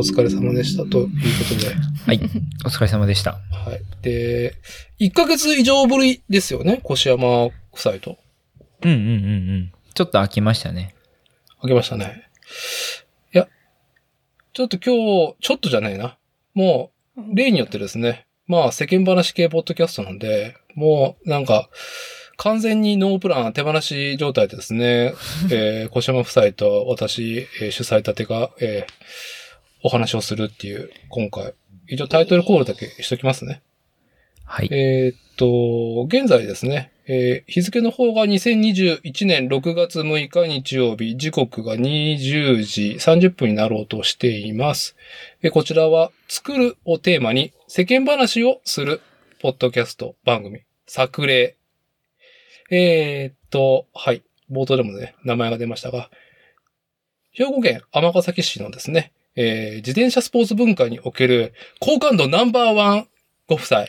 お疲れ様でしたということで。はい。お疲れ様でした。はい。で、1ヶ月以上ぶりですよね、越山夫妻と。うんうんうんうん。ちょっと飽きましたね。あげましたね。いや、ちょっと今日、ちょっとじゃねえな。もう、例によってですね、まあ世間話系ポッドキャストなんで、もうなんか、完全にノープラン手放し状態でですね、えー、小島夫妻と私、えー主催立てが、えーお話をするっていう、今回。一応タイトルコールだけしときますね。はい。えーっと、現在ですね、えー日付の方が2021年6月6日日曜日、時刻が20時30分になろうとしています。えーこちらは、作るをテーマに世間話をするポッドキャスト番組、作例。えーっと、はい。冒頭でもね、名前が出ましたが、兵庫県尼崎市のですね、えー自転車スポーツ文化における好感度ナンバーワンご夫妻、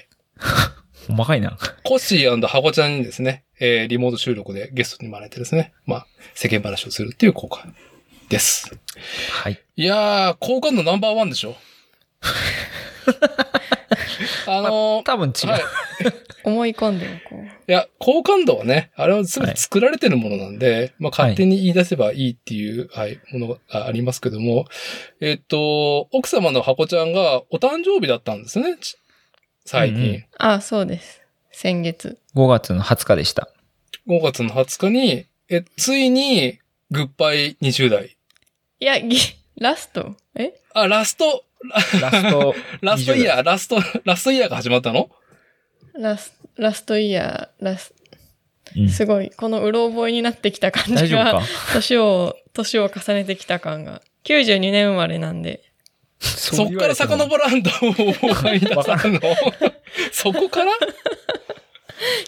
細かいな。コッシーハコちゃんにですね、えーリモート収録でゲストに招いてですね、まあ、世間話をするっていう効果です。はい。いやー、好感度ナンバーワンでしょ あのー多分違う。はい。思い込んでおこう。いや、好感度はね、あれは全て作られてるものなんで、まあ勝手に言い出せばいいっていう、はい、ものがありますけども、えっと、奥様のハコちゃんがお誕生日だったんですね、ち最近。うんうんあ、そうです。先月。5月の20日でした。5月の20日に、え、ついに、グッバイ20代。いや、ぎラスト？え？あ、ラスト、ラスト、ラストイヤー、ラスト、ラストイヤーが始まったの？ラスラストイヤー、ラス、うんすごい、このうろ覚えになってきた感じがか、年を、年を重ねてきた感が。92年生まれなんで。そっから遡らんと、思い出さんのそこから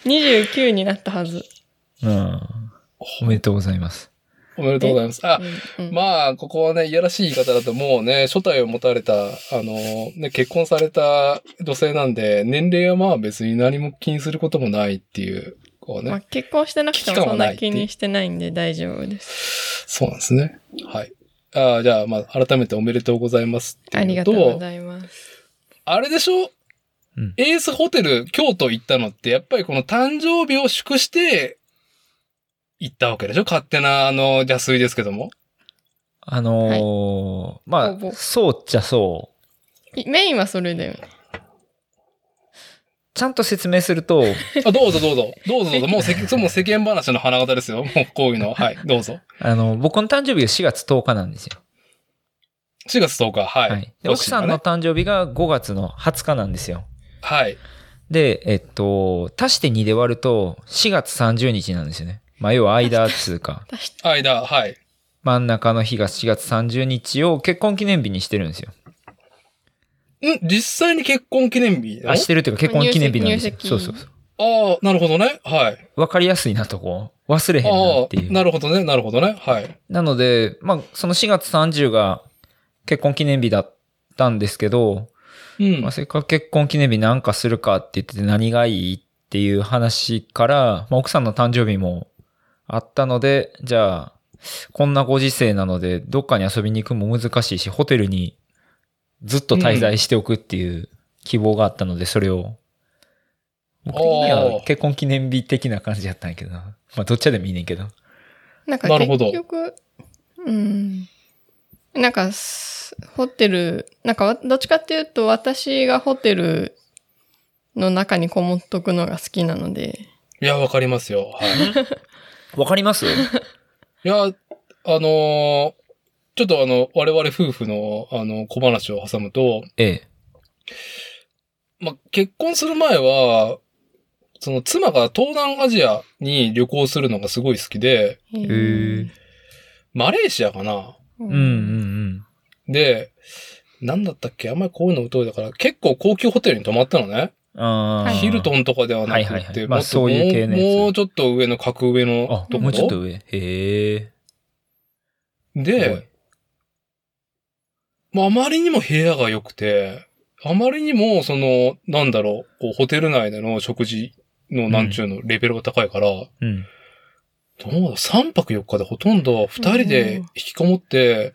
？29になったはず。うん。おめでとうございます。おめでとうございます。あ、うんうんまあ、ここはね、いやらしい言い方だともうね、初体を持たれた、あの、ね、結婚された女性なんで、年齢はまあ別に何も気にすることもないっていう、こうね。まあ、結婚してなくてもそんはな気にしてないんで大丈夫です。そうなんですね。はい。あじゃあ、まあ、改めておめでとうございますってあり。がとうございます。あれでしょ？うんエースホテル京都行ったのって、やっぱりこの誕生日を祝して、行ったわけでしょ？勝手な、あの、邪推ですけども。あのーま応募あ、そうっちゃそう。いメインはそれだよね。ちゃんと説明すると、あ、どうぞどうぞ。どうぞどうぞ。もう世間、そもう世間話の花形ですよ。もうこういうのは。はい。どうぞ。あの、僕の誕生日が4月10日なんですよ。4月10日。はい。はい。で奥さんの誕生日が5月の20日なんですよ。はい。で、えっと、足して2で割ると4月30日なんですよね。まあ、要は間っつうか、間、はい。真ん中の日が4月30日を結婚記念日にしてるんですよ。ん？実際に結婚記念日なの？あ、してるっていうか結婚記念日なんですよ入。籍そうそうそう。ああ、なるほどね。はい。わかりやすいなとこう、忘れへんなっていう。、なるほどね。なるほどね。はい。なので、まあ、その4月30が結婚記念日だったんですけど、うんまあ、。せっかく結婚記念日なんかするかって言ってて何がいいっていう話から、まあ、奥さんの誕生日もあったので、じゃあ、こんなご時世なので、どっかに遊びに行くのも難しいし、ホテルにずっと滞在しておくっていう希望があったので、それを。僕的にあはー結婚記念日的な感じやったんやけどな。まあ、どっちでもいいねんけど。なんかなるほど結局、うん。なんかす、ホテル、なんかわどっちかっていうと私がホテルの中にこもっとくのが好きなので、いや、わかりますよ。はい。わかります？いや、あのーちょっとあの、我々夫婦の、あの、小話を挟むと、ええ。まあ、結婚する前は、その妻が東南アジアに旅行するのがすごい好きで、へへえ。マレーシアかなううんうんうん。で、なんだったっけ？あんまりこういうの疎いだから、結構高級ホテルに泊まったのね。ああ。ヒルトンとかではなくはいはいはいて、もっとまあそういう系のやつもうちょっと上の格上のあ、とこもうちょっと上？へえ。で、まあ、あまりにも部屋が良くて、あまりにも、その、なんだろう、こう、ホテル内での食事の、なんちゅうの、レベルが高いから、うん。どうだ、3泊4日でほとんど2人で引きこもって、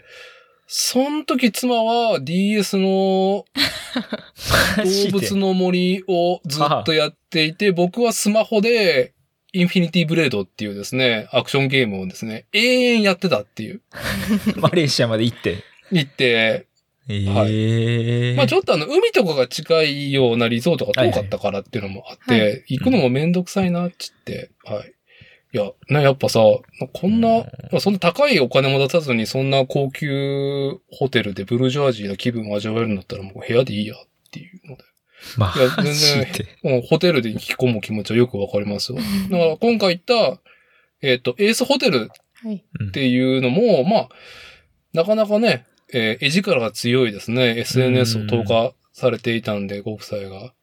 その時妻は DS の 動物の森をずっとやっていて、僕はスマホでインフィニティブレードっていうですね、アクションゲームをですね、永遠やってたっていう。マレーシアまで行って。行って、ええまあちょっとあの、海とかが近いようなリゾートが遠かったからっていうのもあって、はいは行くのもめんどくさいなっつって、はい。いや、ね、やっぱさ、こんな、うんまあそんな高いお金も出さずに、そんな高級ホテルでブルジョワジーな気分を味わえるんだったらもう部屋でいいやっていうので。まいや全あ、然で。もうホテルで引き込む気持ちはよくわかりますよ。だから今回行った、えっ、と、エースホテルはい。っていうのも、まあ、なかなかね、えー絵力が強いですね。SNS を投下されていたんで、ご夫妻が。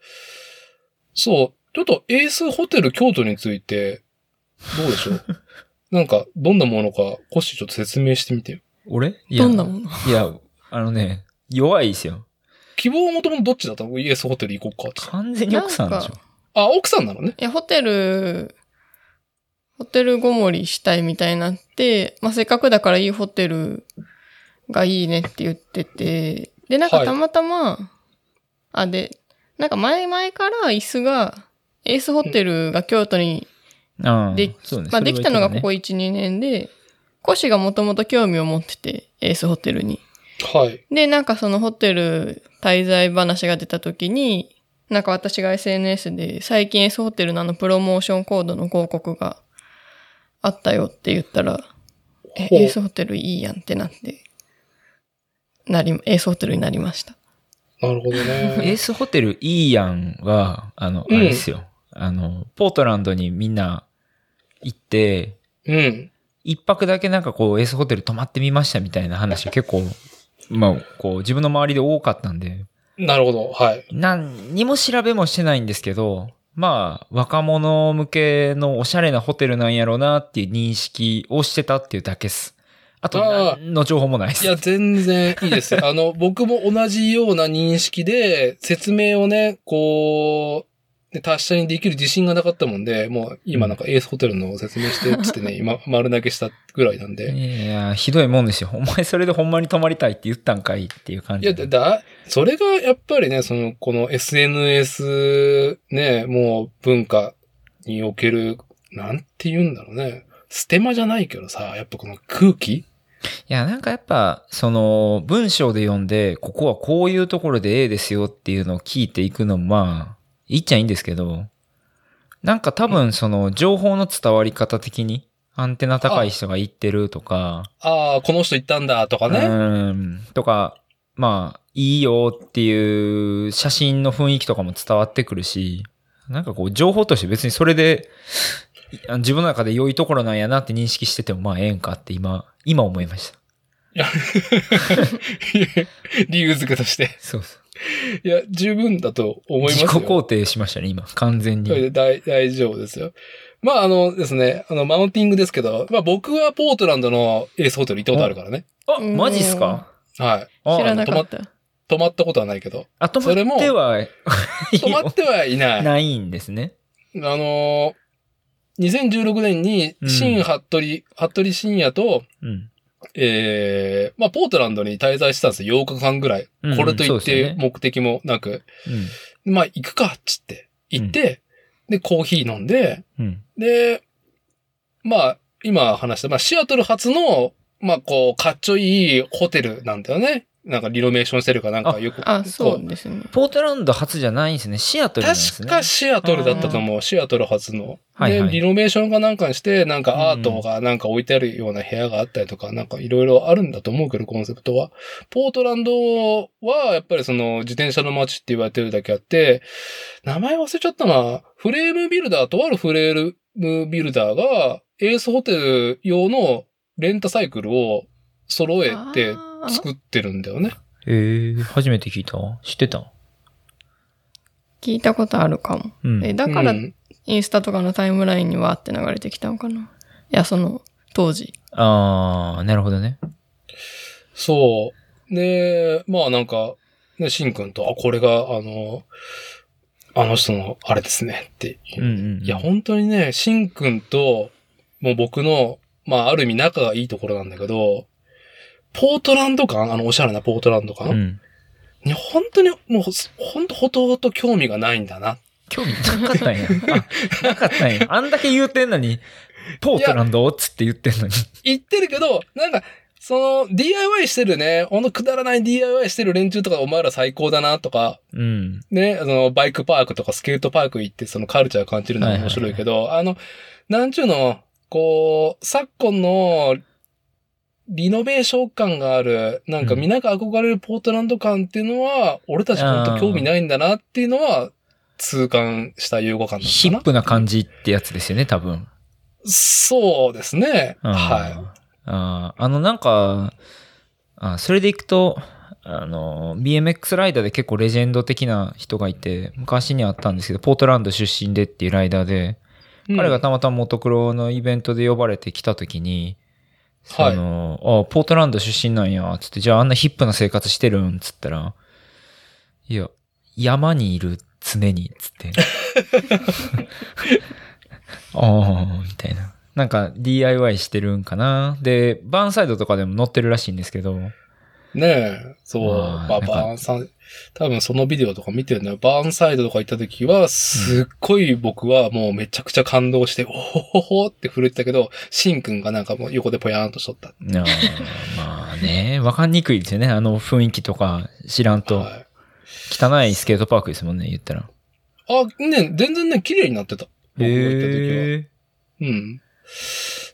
そう。ちょっとエースホテル京都について、どうでしょう なんか、どんなものか、コッシーちょっと説明してみてよ。俺？いやどんなもの？いや、あのね、弱いですよ。希望はもともとどっちだ？ったのエースホテル行こうかって。完全に奥さんでしょ。あ、奥さんなのね。いや、ホテル、ホテルごもりしたいみたいになって、まあ、せっかくだからいいホテルがいいねって言ってて、で、なんはいかたまたま、あ、で、なんか前々から椅子が、エースホテルが京都にで、ねまあ、できたのがここそれは1、2年で、コシがもともと興味を持ってて、エースホテルに。はい。で、なんかそのホテル滞在話が出た時に、なんか私が SNS で最近エースホテルのあのプロモーションコードの広告があったよって言ったら、え、エースホテルいいやんってなって、なり、エースホテルになりました。なるほど エーね。スホテルいいやんは、あの、あうんれですよ。あの、ポートランドにみんな行って、うん。一泊だけなんかこう、エースホテル泊まってみましたみたいな話結構、まあ、こう、自分の周りで多かったんで、なるほど。はい。何にも調べもしてないんですけど、まあ、若者向けのおしゃれなホテルなんやろうなっていう認識をしてたっていうだけです。あと、の情報もないです。いや、全然いいです。あの、僕も同じような認識で、説明をね、こう、ね達者にできる自信がなかったもんで、もう今なんかエースホテルの説明して、つってね、今丸投げしたぐらいなんで。いや、ひどいもんですよ。お前それでほんまに泊まりたいって言ったんかいっていう感じいや、だ、だそれがやっぱりね、その、この SNS ね、もう文化における、なんて言うんだろうね。ステマじゃないけどさ、やっぱこの空気？いや、なんかやっぱ、その、文章で読んで、ここはこういうところで A ですよっていうのを聞いていくのも、まあ、いいっちゃいいんですけど、なんか多分その、情報の伝わり方的に、アンテナ高い人が言ってるとか、ああ、この人行ったんだとかうね。ん、とか、まあ、いいよっていう写真の雰囲気とかも伝わってくるし、なんかこう、情報として別にそれで、い自分の中で良いところなんやなって認識してても、まあ、ええんかって今、今思いました。理由付けとして。そうそう。いや、十分だと思いますよ。自己肯定しましたね、今。完全に。大大丈夫ですよ。まあ、あのですね、あの、マウンティングですけど、まあ僕はポートランドのエースホテル行ったことあるからね。あ、マジっすか？はい。あ知らなかった。泊まったことはないけど。あ、泊まそれもっては、泊まってはいない。あないんですね。のー、2016年に、うん新服部、服部深夜と、うん。ええまあ、ポートランドに滞在してたんですよ。8日間ぐらい。うんこれといって目的もなく。うん。まあ、行くか、っつって。行って、で、コーヒー飲んで、うん。で、まあ、今話した、まあ、シアトル初の、まあ、こう、かっちょいいホテルなんだよね。なんかリノベーションしてるかなんかよく。あ、そこうですね。ポートランド初じゃないんですね。シアトルなんですね。確かシアトルだったと思う。シアトル初の。はいはいで、リノベーションかなんかにして、なんかアートがなんか置いてあるような部屋があったりとか、なんかいろいろあるんだと思うけど、コンセプトは。ポートランドは、やっぱりその自転車の街って言われてるだけあって、名前忘れちゃったな。フレームビルダー、とあるフレームビルダーが、エースホテル用のレンタサイクルを揃えてあー作ってるんだよね。へえ、初めて聞いた知ってた聞いたことあるかも。うん。え、だからうんインスタとかのタイムラインにわーって流れてきたのかな？いや、その、当時。あー、なるほどね。そう。で、まあなんか、ね、シンくんと、あ、これが、あの、あの人のあれですねっていう。うんうんうんいや、本当にね、シンくんと、もう僕の、まあ、ある意味仲がいいところなんだけど、ポートランド感？あの、おしゃれなポートランド感、うん。に本当に、もう、本当ほとほと興味がないんだな。興味なかったんや。あ、なかったんや。あんだけ言うてんのに、ポートランドっつって言ってんのに。言ってるけど、なんか、その、DIY してるね、ほんとくだらない DIY してる連中とかお前ら最高だなとか、うん。ね、その、バイクパークとかスケートパーク行ってそのカルチャー感じるのは面白いけど、あの、なんちゅうの、こう、昨今の、リノベーション感がある、なんかうんみんなが憧れるポートランド感っていうのは、俺たちほんと興味ないんだなっていうのは、痛感した融合感だ。ヒップな感じってやつですよね、多分。そうですね。うんはあーあの、なんか、あそれでいくと、あの、BMX ライダーで結構レジェンド的な人がいて、昔にあったんですけど、ポートランド出身でっていうライダーで、い。彼がうんたまたまモトクロのイベントで呼ばれてきた時に、はいあポートランド出身なんや、つって、じゃああんなヒップな生活してるん？つったら、いや、山にいる、常に、つって。ああ、みたいな。なんか DIY してるんかな？で、バーンサイドとかでも載ってるらしいんですけど、ねえ、そう。まあ、バーンサイ多分そのビデオとか見てるのよ。バーンサイドとか行った時は、すっごい僕はもうめちゃくちゃ感動して、おほほほって震えてたけど、シンくんがなんかもう横でぽやーんとしとった。あーまあね、わかんにくいですよね。あの雰囲気とか知らんと。はい。汚いスケートパークですもんね、言ったら。あ、ね、全然ね、綺麗になってた。僕が行った時は。へうん。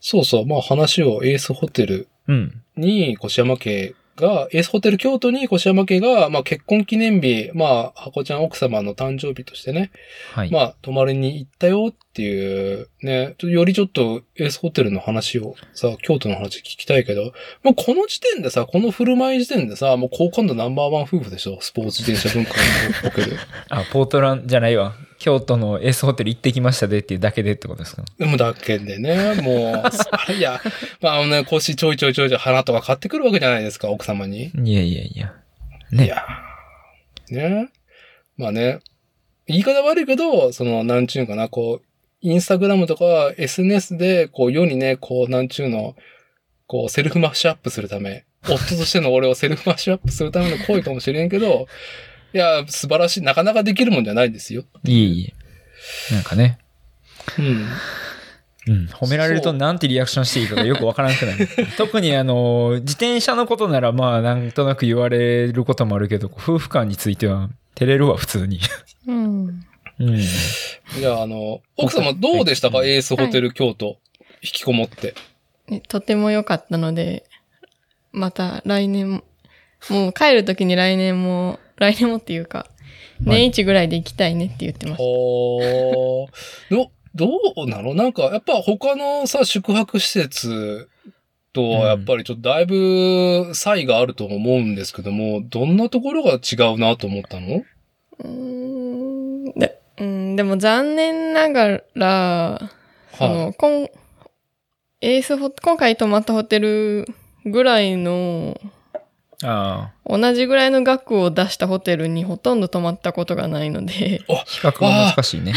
そうそう。まあ話をエースホテルうん。に越山家が、エースホテル京都に越山家が、まあ結婚記念日、まあ、箱ちゃん奥様の誕生日としてね、はい。まあ、泊まりに行ったよっていう、ね、よりちょっとエースホテルの話をさ、京都の話聞きたいけど、もうこの時点でさ、この振る舞い時点でさ、もう好感度ナンバーワン夫婦でしょスポーツ自転車文化における。あ、ポートランじゃないわ。京都のエースホテル行ってきましたでっていうだけでってことですか？でもだけでね、もう、あ れいや、まああのね、腰ちょいちょいちょいちょい花とか買ってくるわけじゃないですか、奥様に。いやいやいや。ね。いやーね。まあね、言い方悪いけど、その、なんちゅうんかな、こう、インスタグラムとか SNS で、こう、世にね、こう、なんちゅうの、こう、セルフマッシュアップするため、夫としての俺をセルフマッシュアップするための行為かもしれんけど、いや、素晴らしい、なかなかできるもんじゃないですよ。いえいえ。なんかね。うん。うん。褒められるとなんてリアクションしていいかがよくわからなくなる。特にあの、自転車のことならまあなんとなく言われることもあるけど、夫婦間については照れるわ、普通に。うん。うん。じゃあ、あの、奥様どうでしたか、はいエースホテル京都、引きこもって。ねとても良かったので、また来年も、もう帰るときに来年も、来年もっていうか、年一ぐらいで行きたいねって言ってました。ほー。ど、どうなの？なんか、やっぱ他のさ、宿泊施設とはやっぱりちょっとだいぶ差異があると思うんですけども、どんなところが違うなと思ったの？うーんでうん、でも残念ながら、その、はこんエースホ、今回泊まったホテルぐらいの。同じぐらいの額を出したホテルにほとんど泊まったことがないので、比較が難しいね。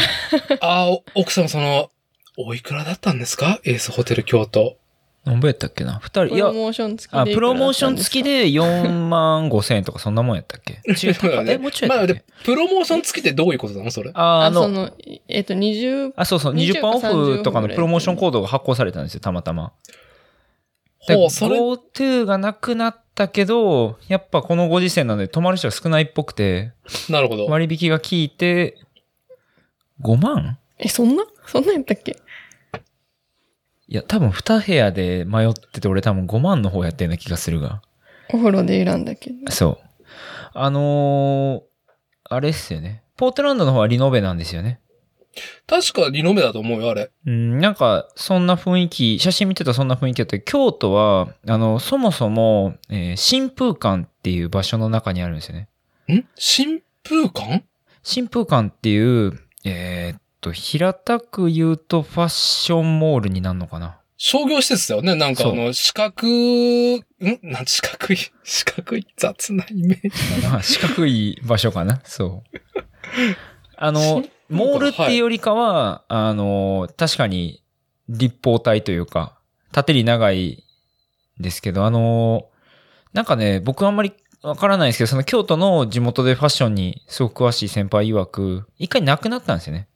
ああ、お奥様その、おいくらだったんですか？エースホテル京都。何ぼやったっけな？二人、いやプロ、モーション付きであ。プロモーション付きで4万5千円とかそんなもんやったっけ？違ったかえ、もうちょいやまあ、プロモーション付きってどういうことなの？それ。ああ、あ、あの、その、えっと、20、あ、そうそう、20 20%オかフとかの30プロモーションコードが発行されたんですよ、たまたま。ほう、それ、GoTo がなくなったけど、やっぱこのご時世なので泊まる人が少ないっぽくて、なるほど。割引が効いて、5万え、そんな？そんなんやったっけ？いや、多分2部屋で迷ってて、俺多分5万の方やったような気がするが。お風呂で選んだけど。そう。あのー、あれっすよね。ポートランドの方はリノベなんですよね。確かリノベだと思うよ、あれ。うん、なんか、そんな雰囲気、写真見てたらそんな雰囲気だったけど京都は、あの、そもそも、えー新風館っていう場所の中にあるんですよね。ん？新風館？新風館っていう、えーっと、平たく言うとファッションモールになるのかな。商業施設だよね。なんかあの、四角、ん？なん四角い、四角い雑なイメージ四角い場所かな。そう。あの、モールっていうよりかは、あの、確かに、立方体というか、縦に長いですけど、あの、なんかね、僕あんまりわからないですけど、その京都の地元でファッションにすごく詳しい先輩曰く、一回なくなったんですよね。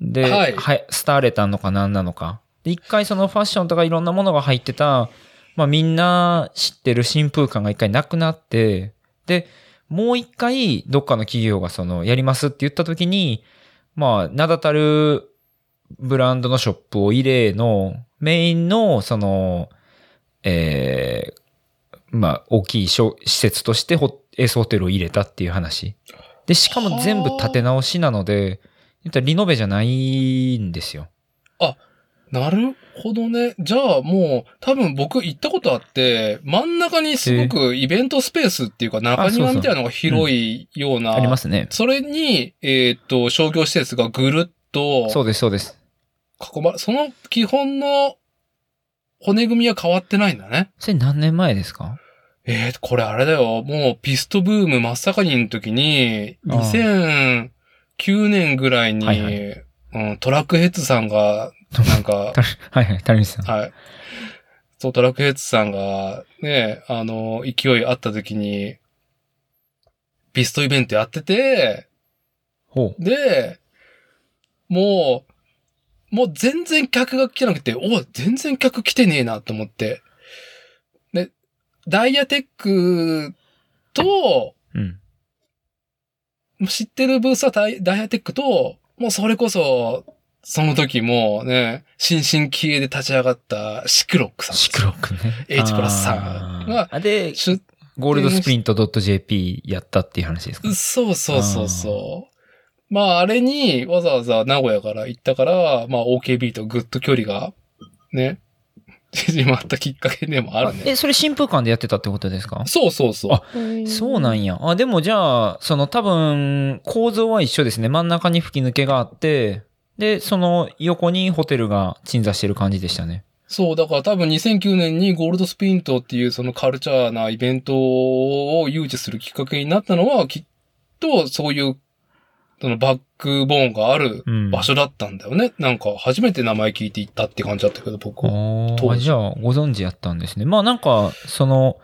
で、はいはい、スターレタンのか何なのか。で、一回そのファッションとかいろんなものが入ってた、まあみんな知ってる新風感が一回なくなって、で、もう一回どっかの企業がそのやりますって言った時に、まあ名だたるブランドのショップを入れのメインのその、えーまあ大きい施設としてホエースホテルを入れたっていう話。で、しかも全部立て直しなので、リノベじゃないんですよ。あなるほどね。じゃあもう、多分僕行ったことあって、真ん中にすごくイベントスペースっていうか中庭みたいなのが広いような。ありますね。それに、えっ、と、商業施設がぐるっとそうです、そうです。囲まれ、その基本の骨組みは変わってないんだね。それ何年前ですか？えー、これあれだよ。もうピストブーム真っ盛りの時に、ああ2009年ぐらいに、はいはうん、トラックヘッズさんが、なんか、はいはい、谷口さん。はい。そう、トラックヘッズさんが、ね、あの、勢いあった時に、ピストイベントやってて、ほう。で、もう、もう全然客が来てなくて、お全然客来てねえなと思って。で、ダイヤテックと、うん。知ってるブースはダイダイヤテックと、もうそれこそ、その時もね、新進気鋭で立ち上がったシクロックさん。シクロックね。H プラスさんがで、出ゴールドスプリント .jp やったっていう話ですか？そうそうそうそう。まあ、あれにわざわざ名古屋から行ったから、まあ、OKB とぐっと距離が、ね、縮まったきっかけでもあるね。え、それ新風館でやってたってことですか？そうそうそう。あそうなんや。あ、でもじゃあ、その多分、構造は一緒ですね。真ん中に吹き抜けがあって、で、その横にホテルが鎮座してる感じでしたね。そう、だから多分2009年にゴールドスプリントっていうそのカルチャーなイベントを誘致するきっかけになったのは、きっとそういう、そのバックボーンがあるうん。場所だったんだよね。なんか初めて名前聞いて行ったって感じだったけど、僕は。じゃあ、ご存知やったんですね。まあなんか、その、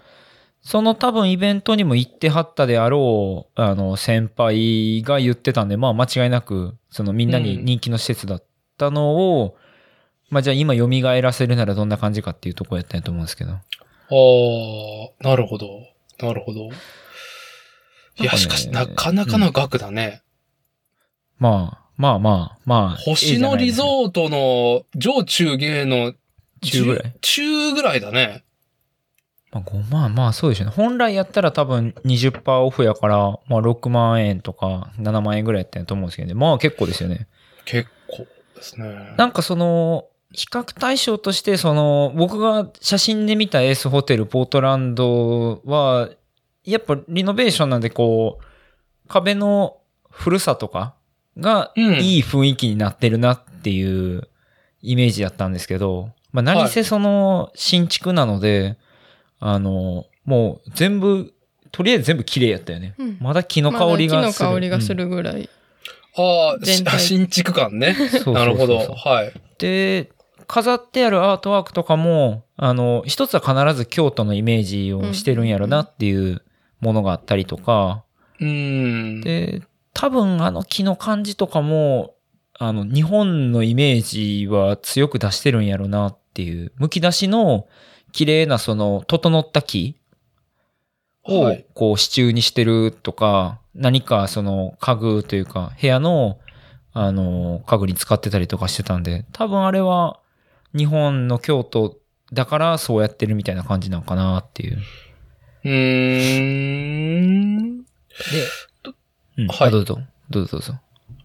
その多分イベントにも行ってはったであろう、あの、先輩が言ってたんで、まあ間違いなく、そのみんなに人気の施設だったのを、まあじゃあ今蘇らせるならどんな感じかっていうところやったんやと思うんですけど。ああ、なるほど。なるほど。いや、しかし、なかなかの額だね。まあ、まあまあ、まあ。星野リゾーートの上中芸の中ぐらい？中ぐらいだね。まあ、5万、まあそうでしょうね。本来やったら多分20%オフやから、まあ6万円とか7万円ぐらいやったと思うんですけどね。まあ結構ですよね。結構ですね。なんかその、比較対象として、その、僕が写真で見たエースホテルポートランドは、やっぱリノベーションなんでこう、壁の古さとかがうんいい雰囲気になってるなっていうイメージだったんですけど、まあ何せその新築なので、あの、もう全部、とりあえず全部綺麗やったよね。うんまだ木の香りがする。木の香りがするぐらい。ああ、全体し新築感ね。なるほど。はい。で、飾ってあるアートワークとかも、あの、一つは必ず京都のイメージをしてるんやろなっていうものがあったりとか、うーん。で、多分あの木の感じとかも、あの、日本のイメージは強く出してるんやろなっていう、剥き出しの綺麗なその、整った木をはい、こう支柱にしてるとか、何かその家具というか、部屋の、あの、家具に使ってたりとかしてたんで、多分あれは日本の京都だからそうやってるみたいな感じなのかなっていう。うーん。で、うん、はいあどうぞ、どうぞどうぞ。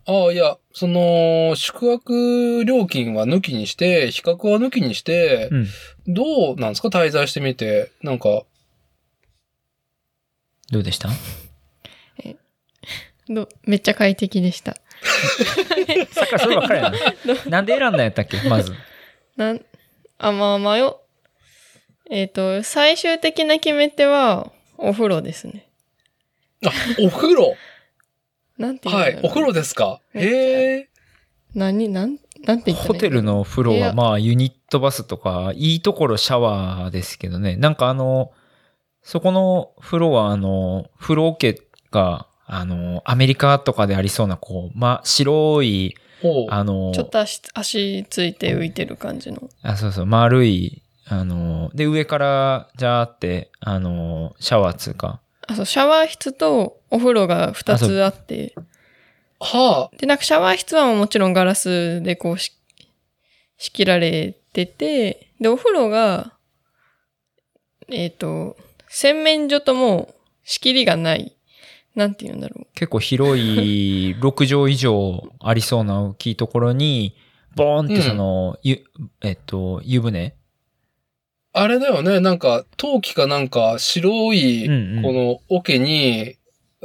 ああ、いや、その、宿泊料金は抜きにして、比較は抜きにして、うん。どうなんですか？滞在してみて。なんか、どうでした？どめっちゃ快適でした。さっきからそればっかりやな。なんで選んだんやったっけ？まず。なん、あ、まあまあよ。えっ、と、最終的な決め手は、お風呂ですね。あ、お風呂？なんていう。はいうお風呂ですか？へえ。何、なん、なんて言ったらいいホテルの風呂はまあユニットバスとか、いいところシャワーですけどね。なんかあの、そこの風呂はあの、風呂桶が、あの、アメリカとかでありそうな、こう、ま、白い。あの、ちょっと足、足ついて浮いてる感じの。あ、そうそう、丸い、あの、で、上から、じゃーって、あの、シャワーつうか、あ、そう、シャワー室とお風呂が2つあって、はで、なんかシャワー室はもちろんガラスでこうし仕切られてて、で、お風呂が、えっ、と、洗面所とも仕切りがない。なんて言うんだろう。結構広い 6畳以上ありそうな大きいところに、ボーンってその、ゆ、えっと、湯船あ。あれだよね。なんか、陶器かなんか白い、うんうんこの桶に、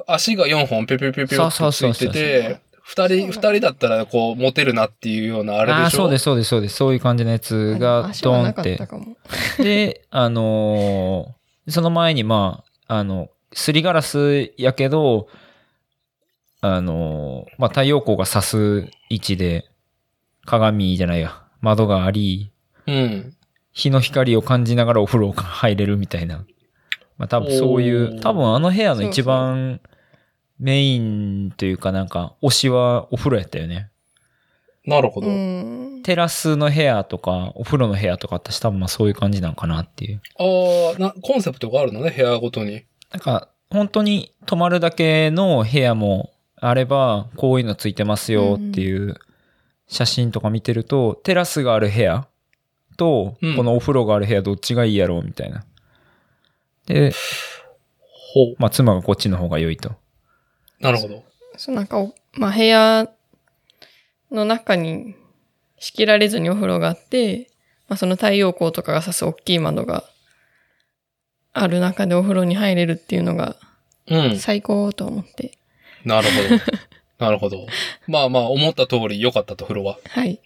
足が4本ペペペペペってつそうそういてそうそうて、二人、二人だったらこう持てるなっていうようなあれでしょ？ああ、そうです、そうです、そうです。そういう感じのやつが足ドーンって。で、あのーその前に、まあ、あの、すりガラスやけど、あのーまあ、太陽光が差す位置で、鏡じゃないや、窓があり、うん。日の光を感じながらお風呂が入れるみたいな。まあ多分そういおう、ー多分あの部屋の一番メインというかなんか推しはお風呂やったよね。なるほど。うん。テラスの部屋とかお風呂の部屋とかあったし多分まあそういう感じなんかなっていう。ああ、な、コンセプトがあるのね、部屋ごとに。なんか本当に泊まるだけの部屋もあればこういうのついてますよっていう写真とか見てると、テラスがある部屋とうんこのお風呂がある部屋どっちがいいやろうみたいな。で、ほう。まあ、妻がこっちの方が良いと。なるほど。そう、なんかお、まあ、部屋の中に仕切られずにお風呂があって、まあ、その太陽光とかが差す大きい窓がある中でお風呂に入れるっていうのがうん。最高と思って。なるほど。なるほど。まあまあ、思った通り良かったと、風呂は。はい。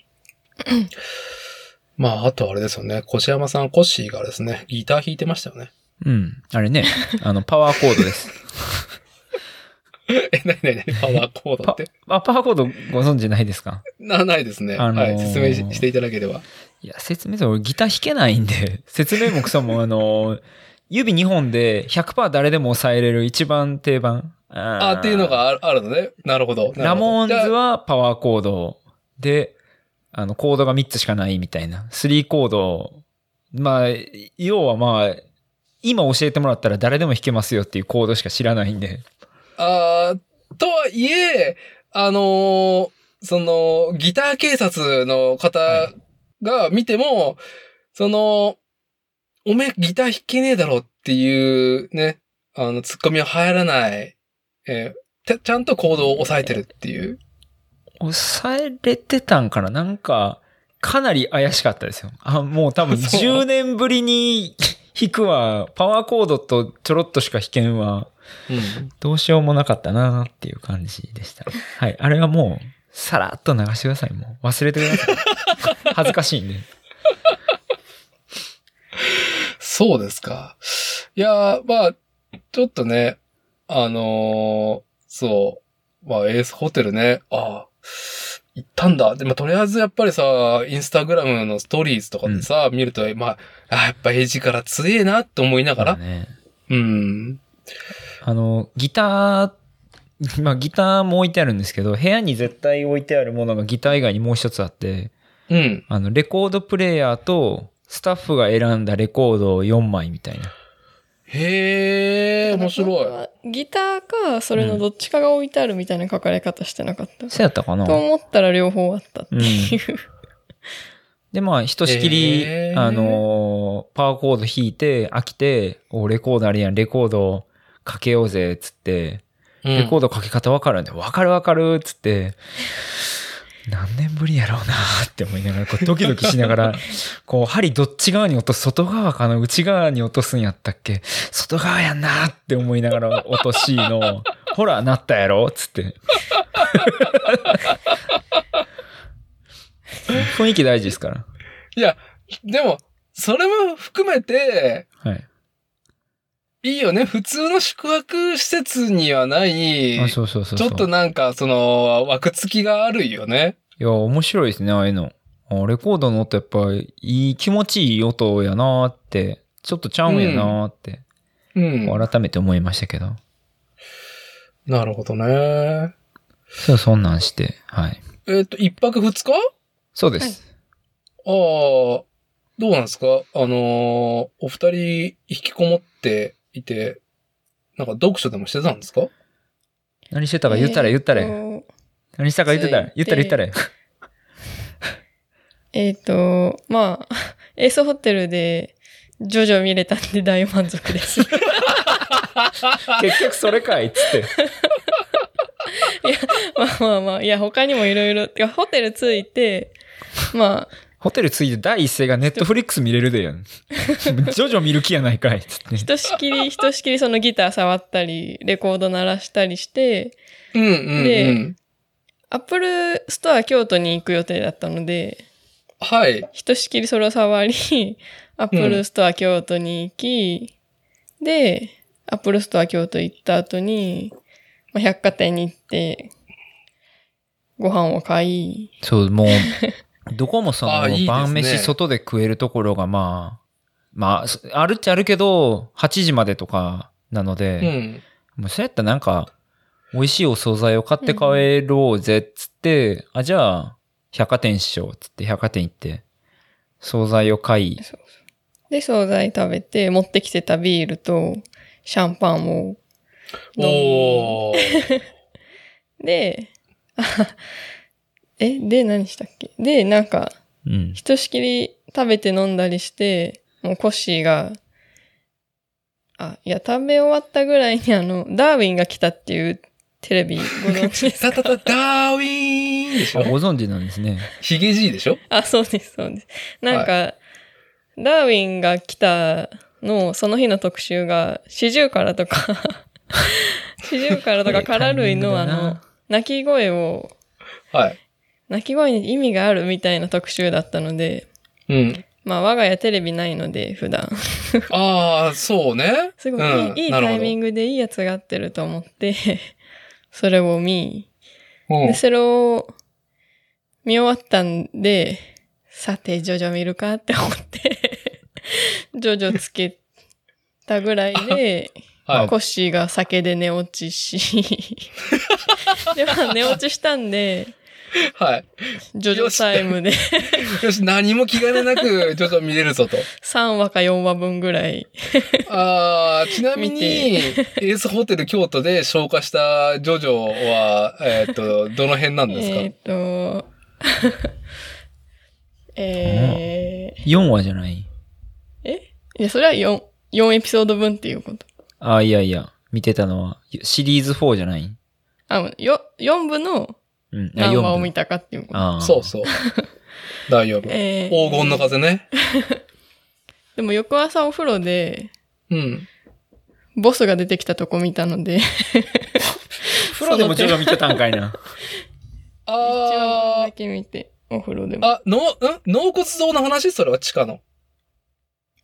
まあ、あとあれですよね。越山さん、コッシーがですね、ギター弾いてましたよね。うん。あれね、あの、パワーコードです。え、なになになにパワーコードパって？あパワーコードご存知ないですか？な、ないですね。あのーはい。説明ししていただければ。いや、説明する俺ギター弾けないんで、説明もクソもあの、指2本で100%誰でも抑えれる一番定番。ああーっていうのがあるあるのね。なるほど。ラモーンズはパワーコードで、あの、コードが3つしかないみたいな。3コード。まあ、要はまあ、今教えてもらったら誰でも弾けますよっていうコードしか知らないんで。あーとはいえ、あのーその、ギター警察の方はが見ても、その、おめえギター弾けねえだろっていうね、あの、ツッコミは入らない、えーてちゃんとコードを押さえてるっていう。抑えれてたんかな？なんか、かなり怪しかったですよ。あ、もう多分 そう10年ぶりに弾くわ。パワーコードとちょろっとしか弾けんわ。うん。どうしようもなかったなっていう感じでした。はい。あれはもう、さらっと流してください。もう忘れてください。恥ずかしいんで。そうですか。いやー、まあ、ちょっとね、あのーそう、まあ、エースホテルね、ああ、行ったんだ。でも、とりあえずやっぱりさ、インスタグラムのストーリーズとかでさ、見ると、まあ、あやっぱエイジから強えなって思いながら、ね。うん。あの、ギター、まあギターも置いてあるんですけど、部屋に絶対置いてあるものがギター以外にもう一つあって、うん。あの、レコードプレイヤーと、スタッフが選んだレコード4枚みたいな。へえ、面白い。い。ギターか、それのどっちかが置いてあるみたいな書かれ方してなかった。そうやったかなと思ったら両方あったっていう。で、まあ、ひとしきり、あのーパワーコード弾いて、飽きて、おレコードあるやん、レコードかけようぜ、つって、うんレコードかけ方わかるんで、わかるわかる、つって、何年ぶりやろうなって思いながら、こうドキドキしながら、こう、針どっち側に落とす、外側かな内側に落とすんやったっけ？外側やんなって思いながら落としいの、ほら、なったやろつって。雰囲気大事ですから。いや、でも、それも含めて、はい。いいよね。普通の宿泊施設にはない、あそうそうそうそう。ちょっとなんか、その、枠付きがあるよね。いや、面白いですね、ああいうの。あレコードの音やっぱいい、気持ちいい音やなーって、ちょっとちゃうんやなーって、うん。改めて思いましたけど。なるほどね。そう、そんなんして、はい。えっ、と、一泊二日？そうです。ああ、どうなんですか？あのーお二人引きこもっていて、なんか読書でもしてたんですか？何してたか言ったら言ったら、え何したか言ってたら言ったら言ったらえっ、と、まあ、エースホテルで、ジョジョ見れたんで大満足です。結局それかいっつって。まあまあまあ、いや、他にもいろいろ、ホテル着いて、まあ、ホテル着いて第一声がネットフリックス見れるでやん。ジョジョ見る気やないかいっつって。ひとしきり、ひとしきり そのギター触ったり、レコード鳴らしたりして、うんうん、うでん。アップルストア京都に行く予定だったので、はい。ひとしきりそれを触り、アップルストア京都に行き、で、アップルストア京都行った後に、まあ、百貨店に行って、ご飯を買い、そう、もう、どこもその、晩飯外で食えるところがまあ、まあ、あるっちゃあるけど、8時までとかなのうで、ん。もうそうやったらなんか、美味しいお惣菜を買って帰ろうぜっつって、あ、じゃあ、百貨店しようっつって百貨店行って、惣菜を買い、で、惣菜食べて、持ってきてたビールと、シャンパンを飲み、おー。で、あえ、で、何したっけ？で、なんか、うん。ひとしきり食べて飲んだりして、もうコッシーが、あ、いや、食べ終わったぐらいにあの、ダーウィンが来たっていうテレビご存知ですか？たたた、ダーウィーンでしあ、ょご存知なんですね。ヒゲじいでしょ？あ、そうです、そうです。なんか、ダーウィンが来たの、その日の特集が、シジュウカラとか、シジュウカラとかカラ類のあの、鳴き声を、はい。鳴き声に意味があるみたいな特集だったので、うん。まあ我が家テレビないので、普段。ああ、そうね。すごい、うんいいタイミングでいいやつが合ってると思って、それを見、うんで、それを見終わったんで、さて、ジョジョ見るかって思って、ジョジョつけたぐらいで、はい。コッシーが酒で寝落ちし、で、まあ寝落ちしたんで、はい。ジョジョタイムで。よし、何も気兼ねなく、ちょっと見れるぞと。3話か4話分ぐらい、ああ、ちなみ見に、て。エースホテル京都で消化したジョジョは、えっ、と、どの辺なんですか、えっ、と、えー、4話じゃない？え？いや、それは4、4エピソード分っていうこと。あ、いやいや、見てたのは、シリーズ4じゃない？あ、よ、4部のうん。あ何話を見たかっていうこと。ああ。そうそう。大丈夫。えー黄金の風ね。でも翌朝お風呂で、うん。ボスが出てきたとこ見たので、風呂でもジョジョ見てたんかいな。一話あだけ見て、お風呂でも。あ、あ、の、ん？納骨像の話？それは地下の。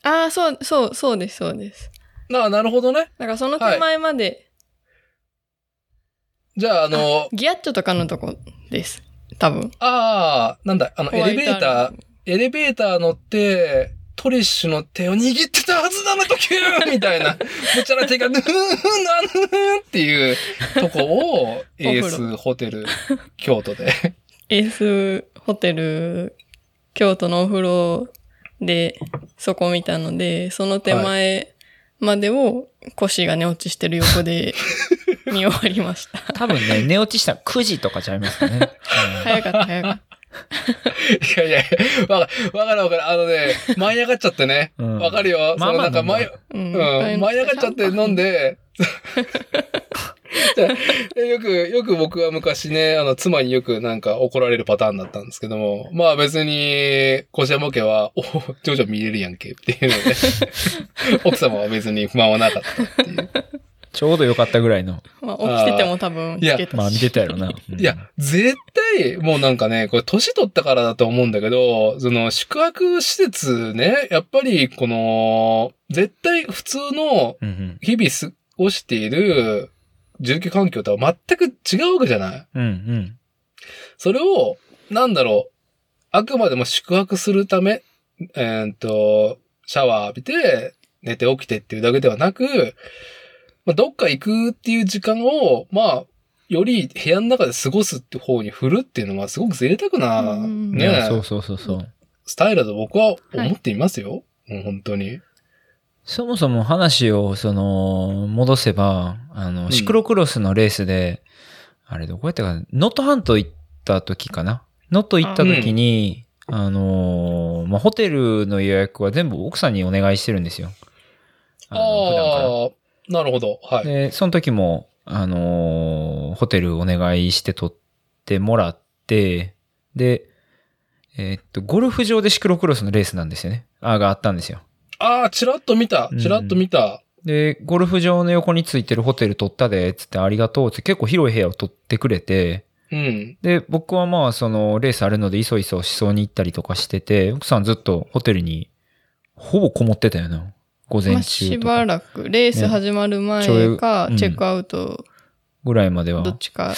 ああ、そう、そう、そうです、そうです。ああ、なるほどね。だからその手前まで、じゃあ、あの、ギアッチョとかのとこです。多分。ああ、なんだ、あの、エレベーター、エレベーター乗って、トリッシュの手を握ってたはずなのとキューみたいな、むちゃな手が、ぬーん、なんぬーっていうとこを、エースホテル、京都で。エースホテル、京都のお風呂で、そこ見たので、その手前までを腰が寝落ちしてる横で 見終わりました。多分ね、寝落ちしたら9時とかちゃいますかね。早かった、早かっいやいや、わかわかるわかる。あのね、舞い上がっちゃってね。うんわかるよ。まあまあそのなんか舞い、た。うんうん、舞い上がっちゃって飲ん。で、でよく、よく僕は昔ね、あの、妻によくなんか怒られるパターンだったんですけども、まあ別に、小山家は、おジョジョ見れるやんけっていうので、奥様は別に不満はなかったっていう。ちょうどよかったぐらいの。まあ、起きてても多分いや聞けたし。まあ見てたやろな。うんいや、絶対、もうなんかね、これ年取ったからだと思うんだけど、その宿泊施設ね、やっぱりこの、絶対普通の。日々過ごしている住居環境とは全く違うわけじゃないうんうん。それを、なんだろう。あくまでも宿泊するため、えーっと、シャワー浴びて、寝て起きてっていうだけではなく、まあ、どっか行くっていう時間を、まあ、より部屋の中で過ごすって方に振るっていうのはすごく贅沢な、ねそうそうそうそう。スタイルだと僕は思っていますよ。もう本当に。そもそも話を、その、戻せば、あの、んシクロクロスのレースで、あれどこやったかな？能登半島行った時かな？能登行った時に、あのーまあ、ホテルの予約は全部奥さんにお願いしてるんですよ。あの普段から。ああ、なるほど。はい。で、その時も、あのーホテルお願いして取ってもらって、で、えーっと、ゴルフ場でシクロクロスのレースなんですよね。あ、があったんですよ。ああ、チラッと見た。チラッと見た。で、ゴルフ場の横についてるホテル取ったで、つってありがとうって結構広い部屋を取ってくれて、うん。で、僕はまあ、その、レースあるので、いそいそしそうに行ったりとかしてて、奥さんずっとホテルに、ほぼこもってたよな。午前まあ、中しばらく、レース始まる前か、チェックアウト、ぐらいまではど。っちか。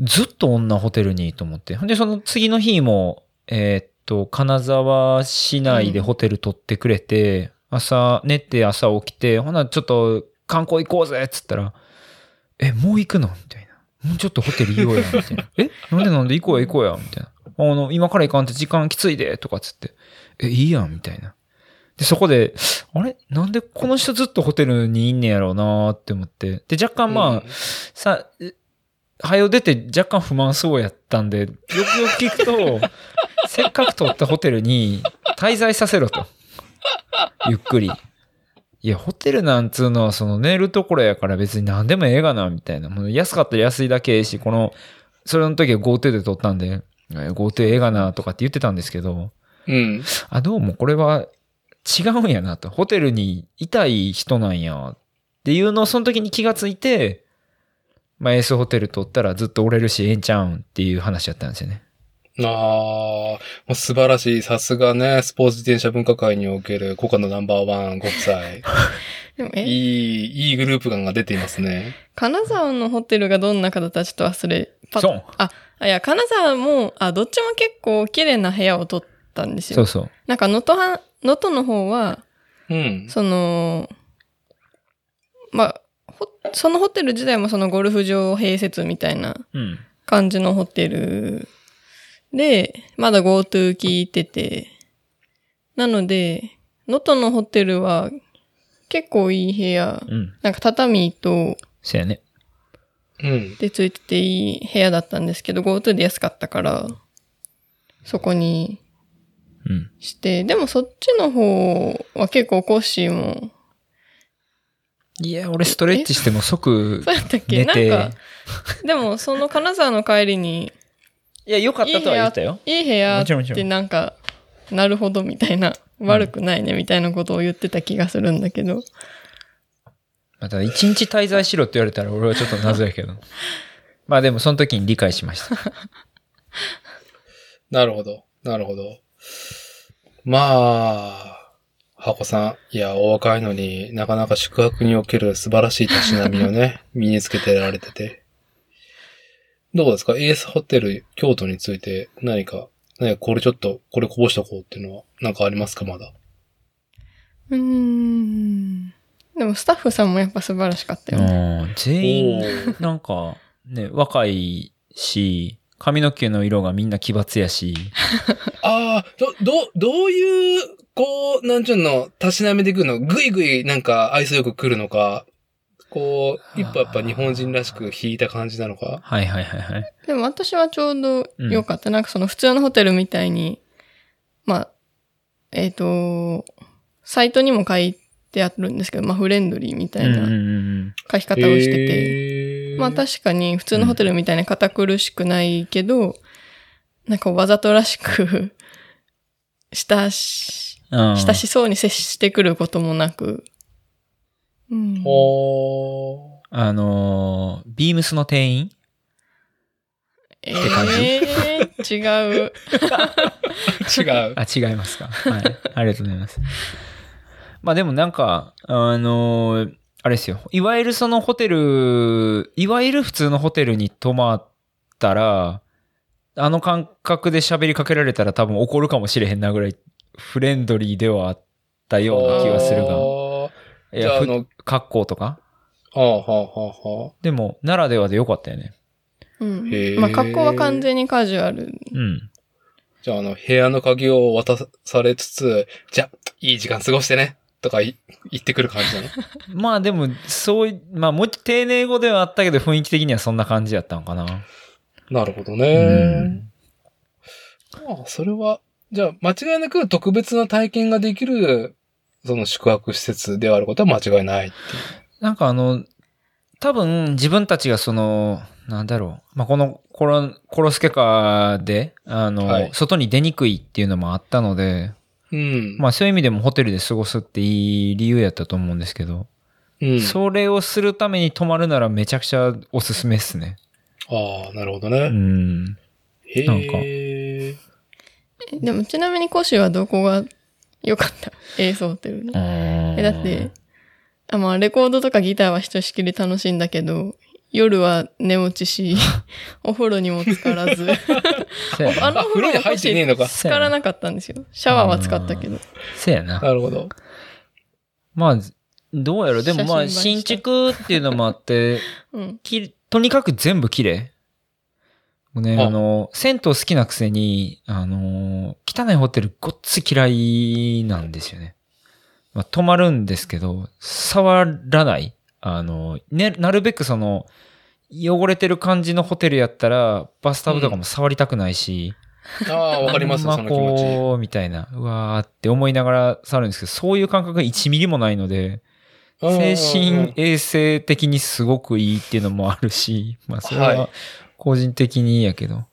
ずっと女ホテルにと思って。で、その次の日も、えーっと、金沢市内でホテル取ってくれて、朝、寝て朝起きて、ほな、ちょっと観光行こうぜっつったら、え、もう行くのみたいな。もうちょっとホテル行こうや、みたいな。え？なんでなんで？行こうや、行こうや、みたいな。あの、今から行かんと時間きついで、とかっつって。え、いいやん、みたいな。で、そこで、あれ？なんでこの人ずっとホテルにいんねやろうなーって思って。で、若干まあ、うんさ、えはよ出て若干不満そうやったんで、よくよく聞くと、せっかく取ったホテルに滞在させろと。ゆっくり。いや、ホテルなんつうのはその寝るところやから別に何でもええがな、みたいな。もう安かったら安いだけええし、この、それの時は GoTo で取ったんで、え GoTo ええがな、とかって言ってたんですけど、うん。あ、どうもこれは違うんやなと。ホテルにいたい人なんやっていうのをその時に気がついて、まあエースホテル取ったらずっと折れるしええんちゃうんっていう話だったんですよね。ああ、もう素晴らしい。さすがね、スポーツ自転車文化会における国家のナンバーワンご夫妻。でも、え、いい、いいグループ感が出ていますね。金沢のホテルがどんな方たちと忘れ、パッそう。あ、あいや、金沢も、あ、どっちも結構綺麗な部屋を取ったんですよ。そうそう。なんか、能登は、能登の方は、うん。その、まあ、ほそのホテル自体もそのゴルフ場併設みたいなうん。感じのホテルで、まだ GoTo 聞いてて、なので、能登のホテルは結構いい部屋、うん。なんか畳とそうやね。うん。でついてていい部屋だったんですけど、GoTo で安かったから、そこにうん。して、でもそっちの方は結構コッシーも、いや、俺ストレッチしても即そうやったっけ？寝て。なんか、でもその金沢の帰りに、いや、良かったとは言屋ったよ。いい部屋ってもちろんもちろんなんか、なるほどみたいな、悪くないねみたいなことを言ってた気がするんだけど、また一日滞在しろって言われたら俺はちょっと謎やけど。まあでもその時に理解しました。なるほど。なるほど。まあ、箱さん。いや、お若いのになかなか宿泊における素晴らしいたしなみをね、身につけてられてて。どうですか？エースホテル京都について何か、何かこれちょっと、これこぼしとこうっていうのは、なんかありますか？まだ。うーん。でもスタッフさんもやっぱ素晴らしかったよね。うん全員、なんかね、若いし、髪の毛の色がみんな奇抜やし、ああ、ど、ど、どういう、こう、なんちゅうの、たしなめてくるの？ぐいぐいなんか愛想よく来るのか、こう、一歩やっぱ日本人らしく引いた感じなのか？はいはいはいはい。でも私はちょうど良かった。なんかその普通のホテルみたいに、まあ、えっ、と、サイトにも書いてあるんですけど、まあフレンドリーみたいなん書き方をしてて、てまあ確かに普通のホテルみたいに堅苦しくないけど、なんかわざとらしく、親し、うん。親しそうに接してくることもなく、うん。あのービームスの店員？えて感じ？ー、違う。違う。あ、違いますか？はい。ありがとうございます。まあでもなんか、あのーあれですよ。いわゆるそのホテル、いわゆる普通のホテルに泊まったら、あの感覚で喋りかけられたら多分怒るかもしれへんなぐらいフレンドリーではあったような気がするが。いや、ああの、格好とか？はあはあはあはあ。でも、ならではでよかったよね。うんまあ格好は完全にカジュアル。うん。じゃあ、あの、部屋の鍵を渡されつつ、じゃあ、いい時間過ごしてね、とかい言ってくる感じなの？まあでも、そうい、まあもう丁寧語ではあったけど、雰囲気的にはそんな感じやったのかな。なるほどうね。ん。まあ、それは、じゃあ、間違いなく特別な体験ができる、その宿泊施設であることは間違いない。なんかあの、多分自分たちがその、なんだろう。まあ、このコロ、コロスケカで、あの、はい外に出にくいっていうのもあったので、うん。まあそういう意味でもホテルで過ごすっていい理由やったと思うんですけど、うん。それをするために泊まるならめちゃくちゃおすすめっすね。ああ、なるほどうね。ん。へなんかえ。でもちなみにコシはどこが良かった？エースホテルの。え、だって、あまあレコードとかギターはひとしきり楽しいんだけど、夜は寝落ちし、お風呂にも浸からず、あのあ、風呂に入ってねえのか。浸からなかったんですよ。シャワーは使ったけど。せやな。なるほど。まあ、どうやろでもまあ、新築っていうのもあって、うん。きとにかく全部綺麗。もうね、ああの、銭湯好きなくせに、あの、汚いホテルごっつ嫌いなんですよね。まあ、泊まるんですけど、触らない。あの、ね、なるべくその、汚れてる感じのホテルやったら、バスタブとかも触りたくないし、ああ、わかります、その気持ち。みたいな、うわーって思いながら触るんですけど、そういう感覚が1ミリもないので、精神衛生的にすごくいいっていうのもあるし、まあそれははい個人的にやけど。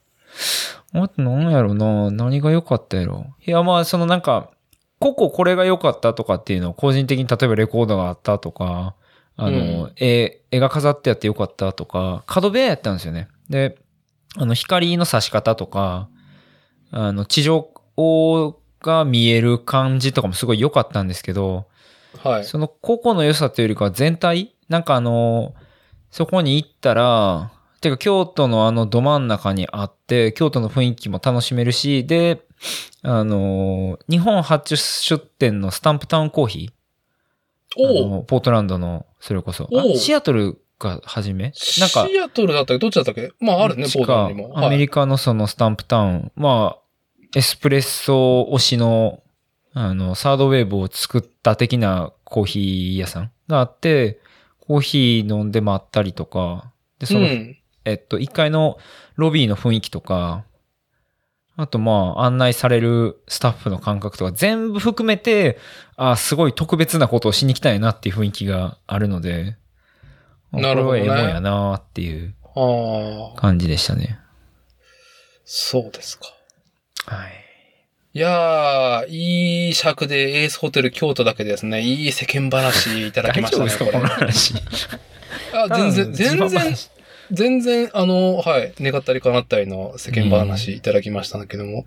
あと何やろな何が良かったやろいやまあそのなんか、個々これが良かったとかっていうのを個人的に例えばレコードがあったとか、あの、うん絵、絵が飾ってあって良かったとか、角部屋やったんですよね。で、あの光の差し方とか、あの地上が見える感じとかもすごい良かったんですけど、はい。その個々の良さというよりかは全体なんかあの、そこに行ったら、てか京都のあのど真ん中にあって、京都の雰囲気も楽しめるし、で、あの、日本初出店のスタンプタウンコーヒー。ポートランドの、それこそ。シアトルが初め？なんか、シアトルだったっけ？どっちだったっけ？まあ、あるね、ポートランドにも。アメリカ。カのそのスタンプタウン、まあ、エスプレッソ推しの、あの、サードウェーブを作った的なコーヒー屋さんがあって、コーヒー飲んで待ったりとか、で、その、うん。えっと、1階のロビーの雰囲気とか、あとまあ、案内されるスタッフの感覚とか、全部含めて、あすごい特別なことをしに来たいなっていう雰囲気があるので、なるほどねこれはええもんやなっていうああ、感じでしたね。そうですか。はい。いやー、いい尺でエースホテル京都だけですね、いい世間話いただきましたね、大丈夫ですかこのれ。話。あ全然、全然、然。全然、あの、はい、願ったり叶ったりの世間話いただきましたんだけども、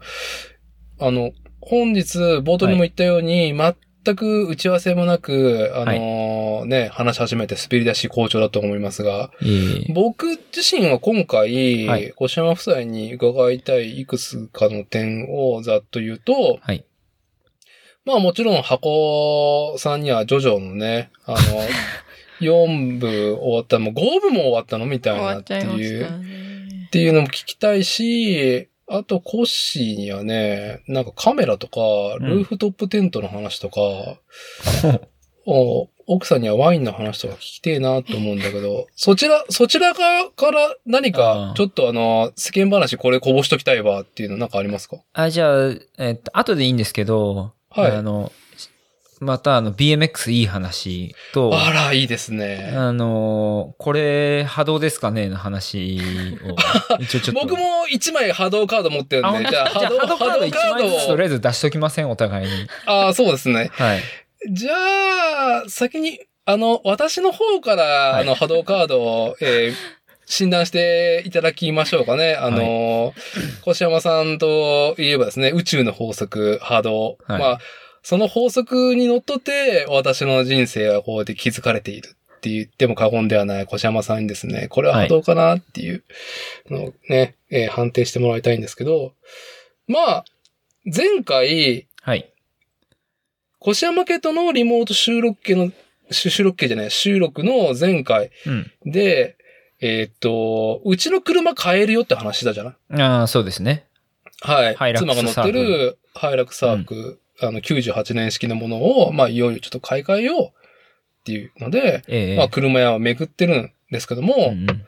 あの、本日、冒頭にも言ったように、全く打ち合わせもなく、あのね、話し始めて滑り出し好調だと思いますが、僕自身は今回、はい。越山夫妻に伺いたいいくつかの点をざっと言うと、はい。まあもちろん箱さんにはジョジョのね、あの、4部終わったのも5部も終わったのみたいなってゃいう、ね。っ。ていうのも聞きたいし、あとコッシーにはね、なんかカメラとか、んルーフトップテントの話とか、お奥さんにはワインの話とか聞きてえなと思うんだけど、そちら、そちら側から何あかー、ちょっとあの、世間話これこぼしときたいわっていうのなんかありますか？あ、じゃあ、えっと、後でいいんですけど、はい。あの、またあの、BMX いい話と、あら、いいですね。あの、これ波動ですかねの話を。僕も1枚波動カード持ってるあ、んで、じゃあ波動、カード1枚ずつとをりあえず出しときません、お互いに。ああ、そうですね。はい。じゃあ、先に、あの、私の方から、はいあの、波動カードを、えー診断していただきましょうかね。あの、越山さんといえばですね、宇宙の法則、波動。はいまあ、その法則にのっとって、私の人生はこうやって築かれているっって言っても過言ではない小山さんにですね、これは波動かなっていうのをね、えー判定してもらいたいんですけど、まあ、前回、はい。越山家とのリモート収録家の、収収録家じゃない、収録の前回うん。で、えーっと、うちの車買えるよって話だじゃない？ああ、そうですね。はい。妻が乗ってるハイラックスサーク、あの、98年式のものを、まあ、いよいよちょっと買い替えようっていうので、ええまあ、車屋を巡ってるんですけども、うんうん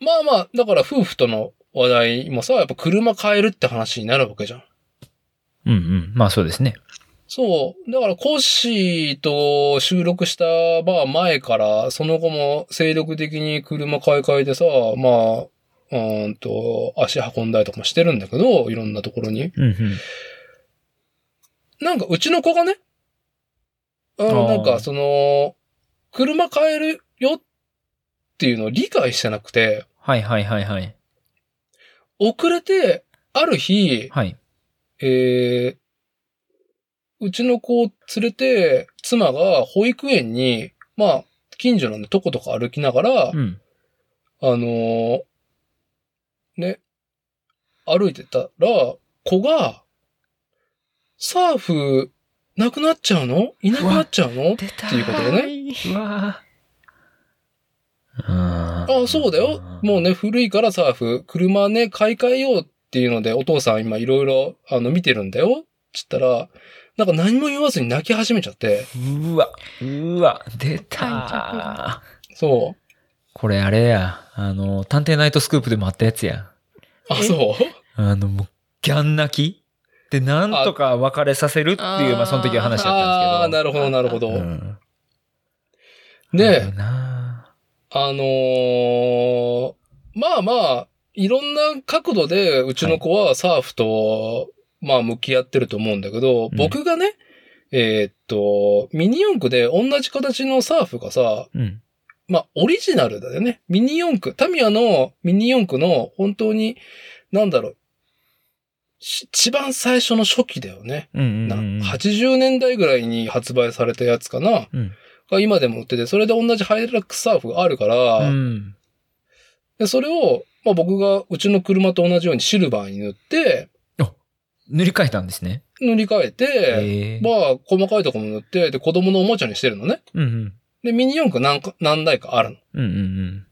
まあまあ、だから夫婦との話題もさ、やっぱ車買えるって話になるわけじゃん。うんうん。まあそうですね。そう。だから、コッシーと収録した、まあ前から、その後も精力的に車買い替えてさ、まあ、うーんと、足運んだりとかもしてるんだけど、いろんなところに。うんうん。なんか、うちの子がね、あの、なんか、その、車買えるよっていうのを理解してなくて、はいはいはいはい。遅れて、ある日、はい。えー、うちの子を連れて、妻が保育園に、まあ、近所なんでとことか歩きながら、うん。あのーね、歩いてたら、子が、サーフ、なくなっちゃうの？いなくなっちゃうの？出たっていうことでね。ね。うわあああ、そうだよ。もうね、古いからサーフ、車ね、買い替えようっていうので、お父さん今いろいろ、あの、見てるんだよ。つったら、なんか何も言わずに泣き始めちゃって、うわ、うわ、出観た。そう。これあれや。あの、探偵ナイトスクープでもあったやつや。あ、えそう？あの、もう、ギャン泣き？で、なんとか別れさせるっていう、あーまあ、その時は話だったんですなるほど、なるほど。けど。うん。である、なあのーまあまあ、いろんな角度でうちの子はサーフと、まあ向き合ってると思うんだけど、うん僕がね、えーっと、ミニ四駆で同じ形のサーフがさ、うん。まあオリジナルだよね。ミニ四駆、タミヤのミニ四駆の本当に、なんだろう、し一番最初の初期だよね。うんうんなうんうん。80年代ぐらいに発売されたやつかな。うん。が今でも売ってて、それで同じハイラックスサーフがあるから、うん。で、それを、まあ僕がうちの車と同じようにシルバーに塗って、塗り替えたんですね。塗り替えて、ええ。まあ細かいところも塗って、で、子供のおもちゃにしてるのね。うんうん。で、ミニ四駆何か、何台かあるの。うんうん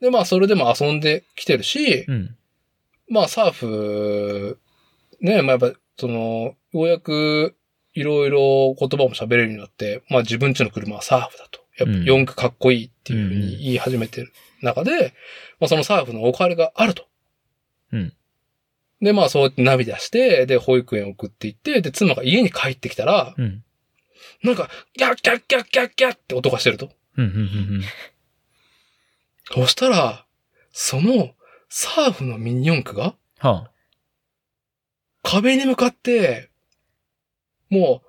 で、まあそれでも遊んできてるしう、ん。うん。まあサーフ、ね、まあやっぱ、その、ようやく、いろいろ言葉も喋れるようになって、まあ自分ちの車はサーフだと。やっぱうん四駆かっこいいっていうふうに言い始めてる中で、まあそのサーフのお金りがあると。うん。で、まあそうやってナビ出して、で、保育園送って行って、で、妻が家に帰ってきたら、うん。なんか、ギャッギャッギャッギャッギャッって音がしてると。うんうんうんそしたら、その、サーフのミニ四駆が、は壁に向かって、も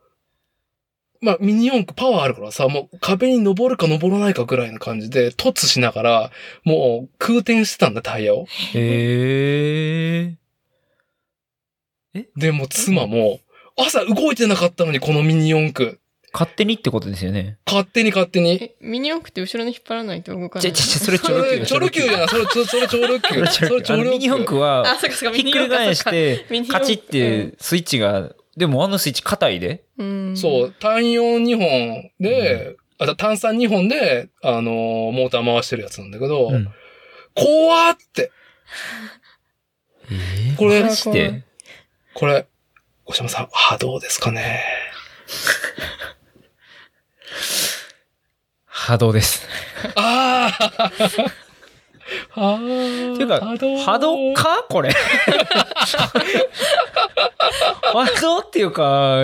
う、まあ、ミニ四駆パワーあるからさ、もう壁に登るか登らないかぐらいの感じで、突しながら、もう空転してたんだ、タイヤを。あ。へえ。で、もう妻も、朝動いてなかったのに、このミニ四駆。勝手にってことですよね。勝手に勝手に。え、ミニ四駆って後ろに引っ張らないと動かない。ちょちょちょそれそれ、チョロ Q じゃない。それ、それ、それ、チョロ Q。それ、チョロあのミニ四駆は、あ、そっかそっか、ひっくり返してカチってスイッチが、でもあのスイッチ硬いで。うん。そう、単4 2本で、あ単3 2本で、あのーモーター回してるやつなんだけど、うん。怖って、えー？これこれ、小島さん、波動ですかね？波動です。あああっていうか、波動か？これ。波動っていうか、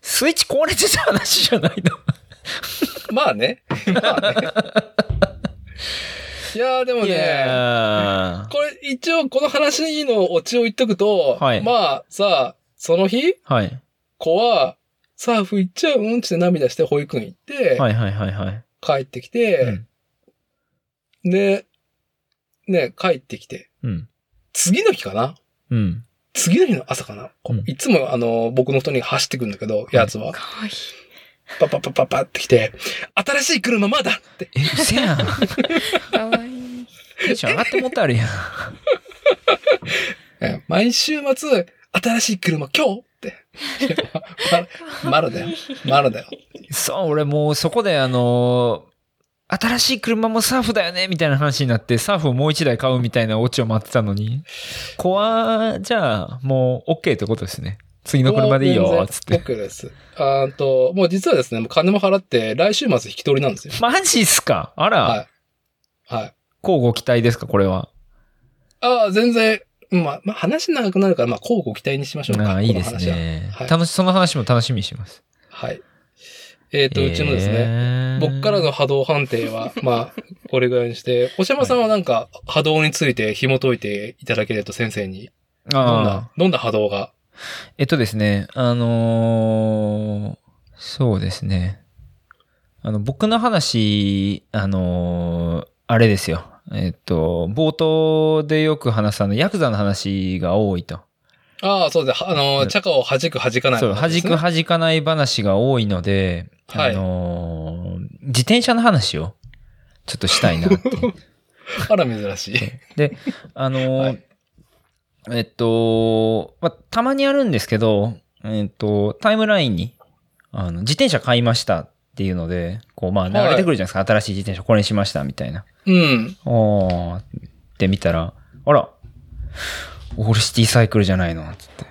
スイッチ壊れてた話じゃないの。まあね。まあね。いやーでもいね、これ一応この話のオチを言っとくと、はいまあさ、その日、はい。子は、サーフ行っちゃうんって涙して保育園行って、はいはいはいはい。帰ってきて、で、ね、帰ってきて、うん。次の日かな？うん。次の日の朝かな、こううんいつもあの、僕の人に走ってくるんだけど、やつは。かわいい。パッパッパッパッパって来て、新しい車まだ？って。え、うせやん。かわいい。テンション上がってもったあるやん。え毎週末、新しい車今日？ままるだよ。まるだよ。そう、俺もうそこであのー新しい車もサーフだよねみたいな話になって、サーフをもう一台買うみたいなオチを待ってたのに、コア、じゃあ、もう OK ってことですね。次の車でいいよ、つって。OK です。あーと、もう実はですね、もう金も払って、来週末引き取りなんですよ。マジっすか？あら、はい。はい。交互期待ですかこれは。ああ、全然、まあ、まあ、話長くなるから、まあ、交互期待にしましょうか。ああ、いいですね。はい楽し、その話も楽しみにしてます。はい。えっ、と、うちのですね、ね僕からの波動判定は、まあ、これぐらいにして、おしゃまさんはなんか、波動について紐解いていただけると先生に、どんな、どんな波動が、えっとですね、あのーそうですね。あの、僕の話、あのーあれですよ。えっと、冒頭でよく話すあの、ヤクザの話が多いと。ああ、そうです。あの、チャカを弾く弾かない、そう、弾く弾かない話が多いので、はいあのー自転車の話をちょっとしたいなって。あら、珍しい。で、あのー はいえっと、まあ、たまにあるんですけど、えっと、タイムラインに、あの、自転車買いましたっていうので、こう、まあ、流れてくるじゃないですか。新しい自転車これにしました、みたいな。うん。おーって見たら、あら、オールシティサイクルじゃないのつって。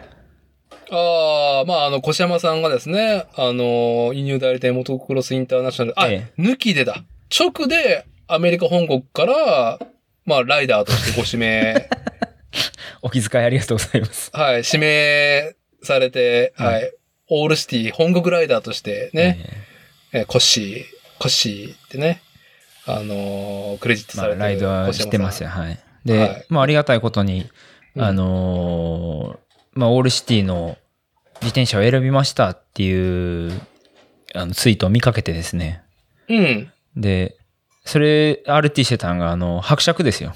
ああ、まあ、あの、小山さんがですね、あの、輸入代理店モトクロスインターナショナル、あ、え抜きでだ。直でアメリカ本国から、まあ、ライダーとしてご指名、お気遣いありがとうございます。はい、指名されて、はいはい、オールシティ本国ライダーとしてね、ええーコッシー、コッシーってね、あのークレジットされてるライドは知ってますよ。はい。で、はいまあ、ありがたいことに、うんあのーまあ、オールシティの自転車を選びましたっていう、あの、ツイートを見かけてですね。うん。で、それ、RT してたんが、あの、伯爵ですよ。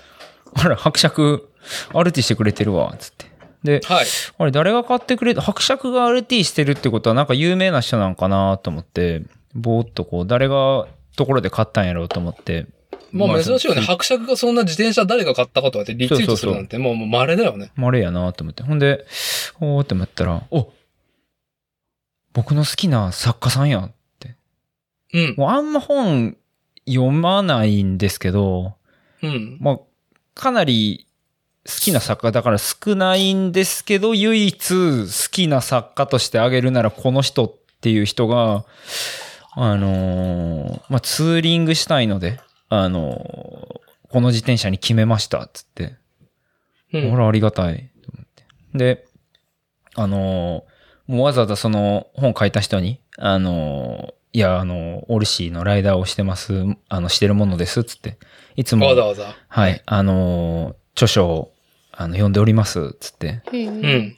あら、伯爵、RT してくれてるわ、つって。で、はい。あれ、誰が買ってくれた伯爵が RT してるってことは、なんか有名な人なんかなと思って、ぼーっとこう、誰がところで買ったんやろうと思って。もう珍しいよね。まあ伯爵がそんな自転車誰が買ったかとかってリツイートするなんて、もうもう稀だよね。あれやなと思って。ほんで、おーって思ったら、お僕の好きな作家さんやん。うん。もうあんま本読まないんですけど、うん。まあ、かなり好きな作家だから少ないんですけど、唯一好きな作家として挙げるならこの人っていう人が、あのーまあ、ツーリングしたいので、あのーこの自転車に決めました、つって。うんほら、ありがたい。と思ってで、あのーもうわざわざその本書いた人に、あのーいや、あの、オルシーのライダーをしてます、あの、してるものです、つって。いつも、わざわざ。はい、あのー著書を、あの、読んでおります、つって。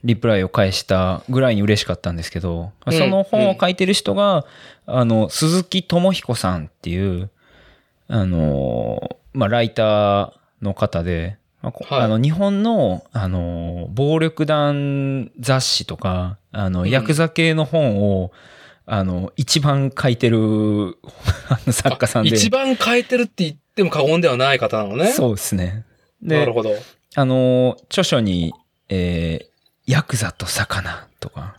リプライを返したぐらいに嬉しかったんですけど、うんその本を書いてる人が、あの、鈴木智彦さんっていう、あの、まあ、ライターの方で、まあこはいあの、日本の、あの、暴力団雑誌とか、あの、うんヤクザ系の本を、あの、一番書いてる 作家さんで。一番変えてるって言っても過言ではない方なのね。そうですね。でなる、ほど。あの、著書に、えー、ヤクザと魚とか、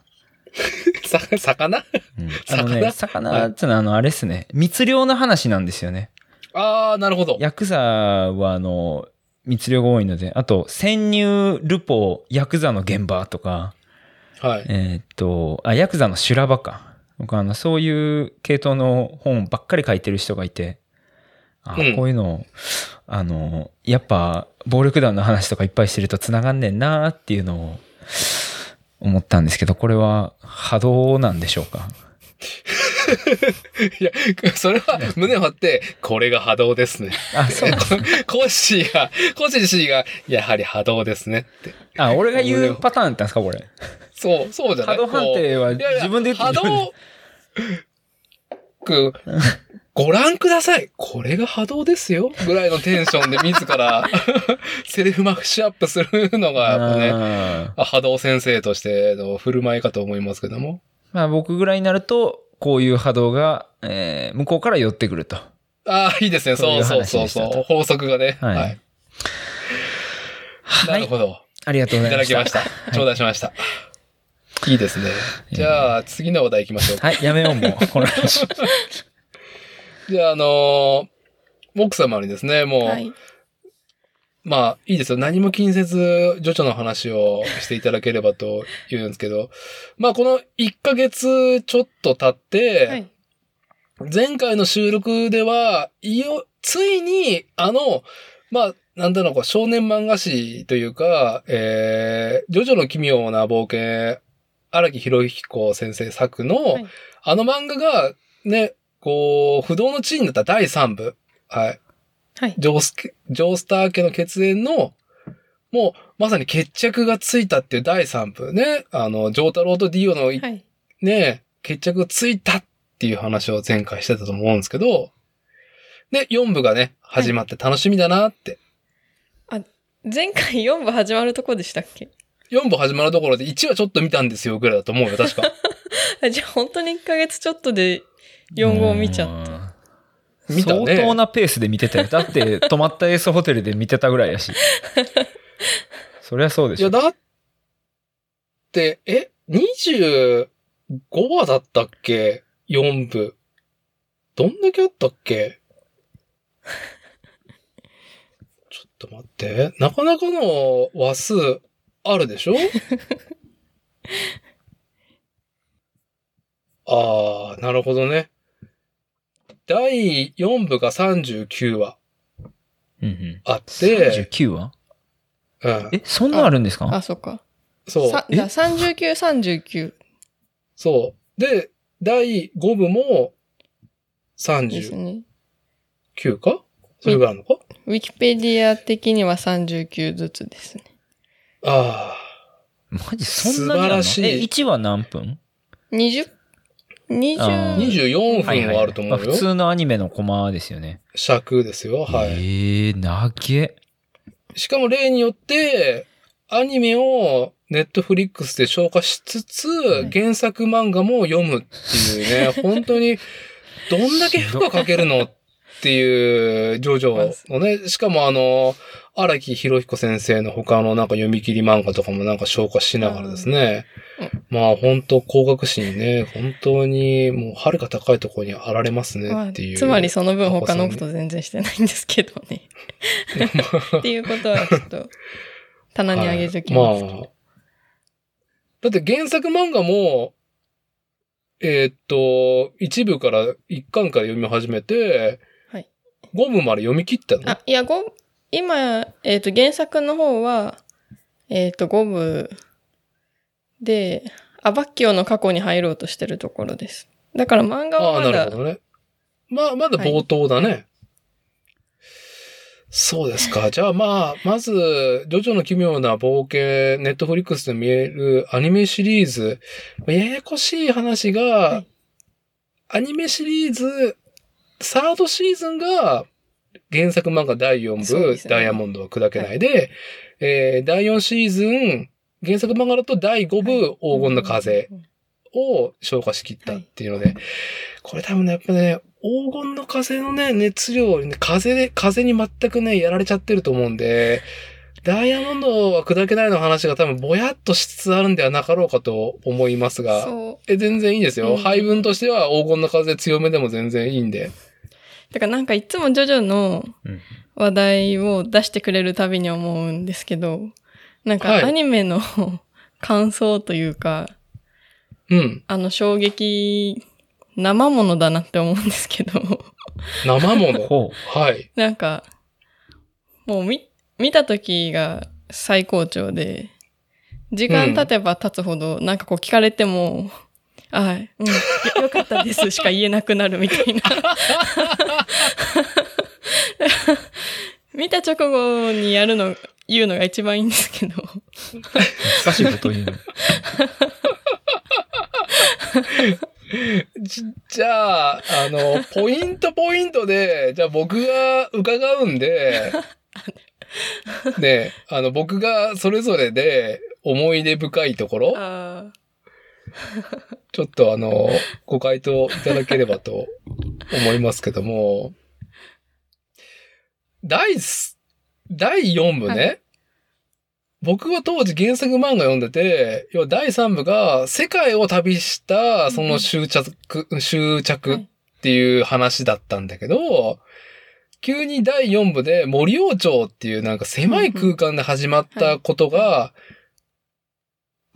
さ、魚？うん あのね、魚？ってのはあの、あれですね。密漁の話なんですよね。ああ、なるほど。ヤクザはあの、密漁が多いので、あと、潜入ルポ、ヤクザの現場とか、はい。えーっと、あ、ヤクザの修羅場か。僕あの、そういう系統の本ばっかり書いてる人がいて、あうんこういうの、あの、やっぱ、暴力団の話とかいっぱいしてると繋がんねんなーっていうのを思ったんですけど、これは波動なんでしょうか？いや、それは胸を張って、これが波動ですね。あ、そうなんです コッシーが、コッシー氏が、やはり波動ですねって。あ、俺が言うパターンだったんですかこれ？そう、そうじゃない？波動判定は自分で言って波動、くご覧ください。これが波動ですよ。ぐらいのテンションで自ら セルフマッシュアップするのが、やっぱね、波動先生としての振る舞いかと思いますけども。まあ僕ぐらいになると、こういう波動が、えー向こうから寄ってくると。ああ、いいですね。そういそううそうそう。法則がね。はいはい。なはい。るほど。ありがとうごいざいました。ただきました。頂戴しました。いいですね。じゃあ、次の話題行きましょうか。はい、やめよう、もう。この話。じゃあ、あのー奥様にですね、もう、はい。まあ、いいですよ。何も気にせず、ジョジョの話をしていただければと言うんですけど、まあ、この1ヶ月ちょっと経って、はい。前回の収録では、いよ、ついに、あの、まあ、なんだろう、こう少年漫画誌というか、えー、ジョジョの奇妙な冒険、荒木博彦先生作の、はいあの漫画が、ね、こう、不動の地位になった第3部。はい。はい。ジョースケ、ジョースター家の血縁の、もう、まさに決着がついたっていう第3部ね。あの、ジョータロウとディオのいはい。ね、決着がついたっていう話を前回してたと思うんですけど、で、4部がね、始まって楽しみだなって。前回4部始まるとこでしたっけ？4部始まるところで1話ちょっと見たんですよぐらいだと思うよ、確か。あじゃあ本当に1ヶ月ちょっとで4号見ちゃった。た。見たね相当なペースで見てたよ。だって、泊まったエースホテルで見てたぐらいやし。そりゃそうでいや、しょ。だって、え、25話だったっけ ?4 部。どんだけあったっけ？ちょっと待って。なかなかの話数あるでしょ？ああ、なるほどね。第4部が39話うんうん。あって、39話うん、え、そんなあるんですか？あ、そっか。そう。じゃあ39、39そう。で、第5部もです39ね。かそれぐらいあるのか？ウィキペディア的には39ずつですね。あマジそんなにあるの？素晴らしい。え、1話何分？20、ああ、20、24分はあると思うよ。まあ普通のアニメのコマですよね。尺ですよ。はい。ええー、なげ。しかも例によって、アニメをネットフリックスで消化しつつ、い原作漫画も読むっていうね、本当に、どんだけ負荷かけるのっていう、ジョジョのね、しかもあの、荒木博彦先生の他のなんか読み切り漫画とかもなんか消化しながらですね、まあ本当工学士にね、本当にもう遥か高いところにあられますまあねっていう。つまりその分他のこと全然してないんですけどね。っていうことはちょっと棚にあげときます。はいまあ、だって原作漫画も、えーっと、一部から、一巻から読み始めて、はい。5部まで読み切ったの？あ、いや、ご今、えっ、と、原作の方は、えっ、と、5部で、アバッキオの過去に入ろうとしてるところです。だから漫画ああ、はまだなるほ、どね。まあ、まだ冒頭だね。そうですか。じゃあまあ、まず、ジョジョの奇妙な冒険、ネットフリックスで見えるアニメシリーズ、ややこしい話が、はいアニメシリーズ、サードシーズンが、原作漫画第4部、ねダイヤモンドは砕けないで、えー第4シーズン、原作漫画だと第5部、黄金の風を消化しきったっていうので、これ多分ね、やっぱね、黄金の風のね、熱量にね、風で、風に全くね、やられちゃってると思うんで、ダイヤモンドは砕けないの話が多分ぼやっとしつつあるんではなかろうかと思いますが。え、全然いいですよ。うん配分としては黄金の風強めでも全然いいんで。だからなんかいつもジョジョのうん話題を出してくれるたびに思うんですけど、なんはいかアニメの 感想というか、うん。あの衝撃、生ものだなって思うんですけど、生もの？ほはい。なんか、もう見、見た時が最高潮で、時間経てば経つほど、なんかこう聞かれても、はい、うん、よよかったですしか言えなくなるみたいな。見た直後にやるの、言うのが一番いいんですけど。う。難しいこと言うの。じじゃあ、あの、ポイントポイントで、じゃあ僕が伺うんで、ね、あの、僕がそれぞれで思い出深いところ、あちょっとあの、ご回答いただければと思いますけども、第す、第4部ね、はい。僕は当時原作漫画読んでて、要は第3部が世界を旅したその終着、終着っていう話だったんだけど、急に第4部で森王朝っていうなんか狭い空間で始まったことが、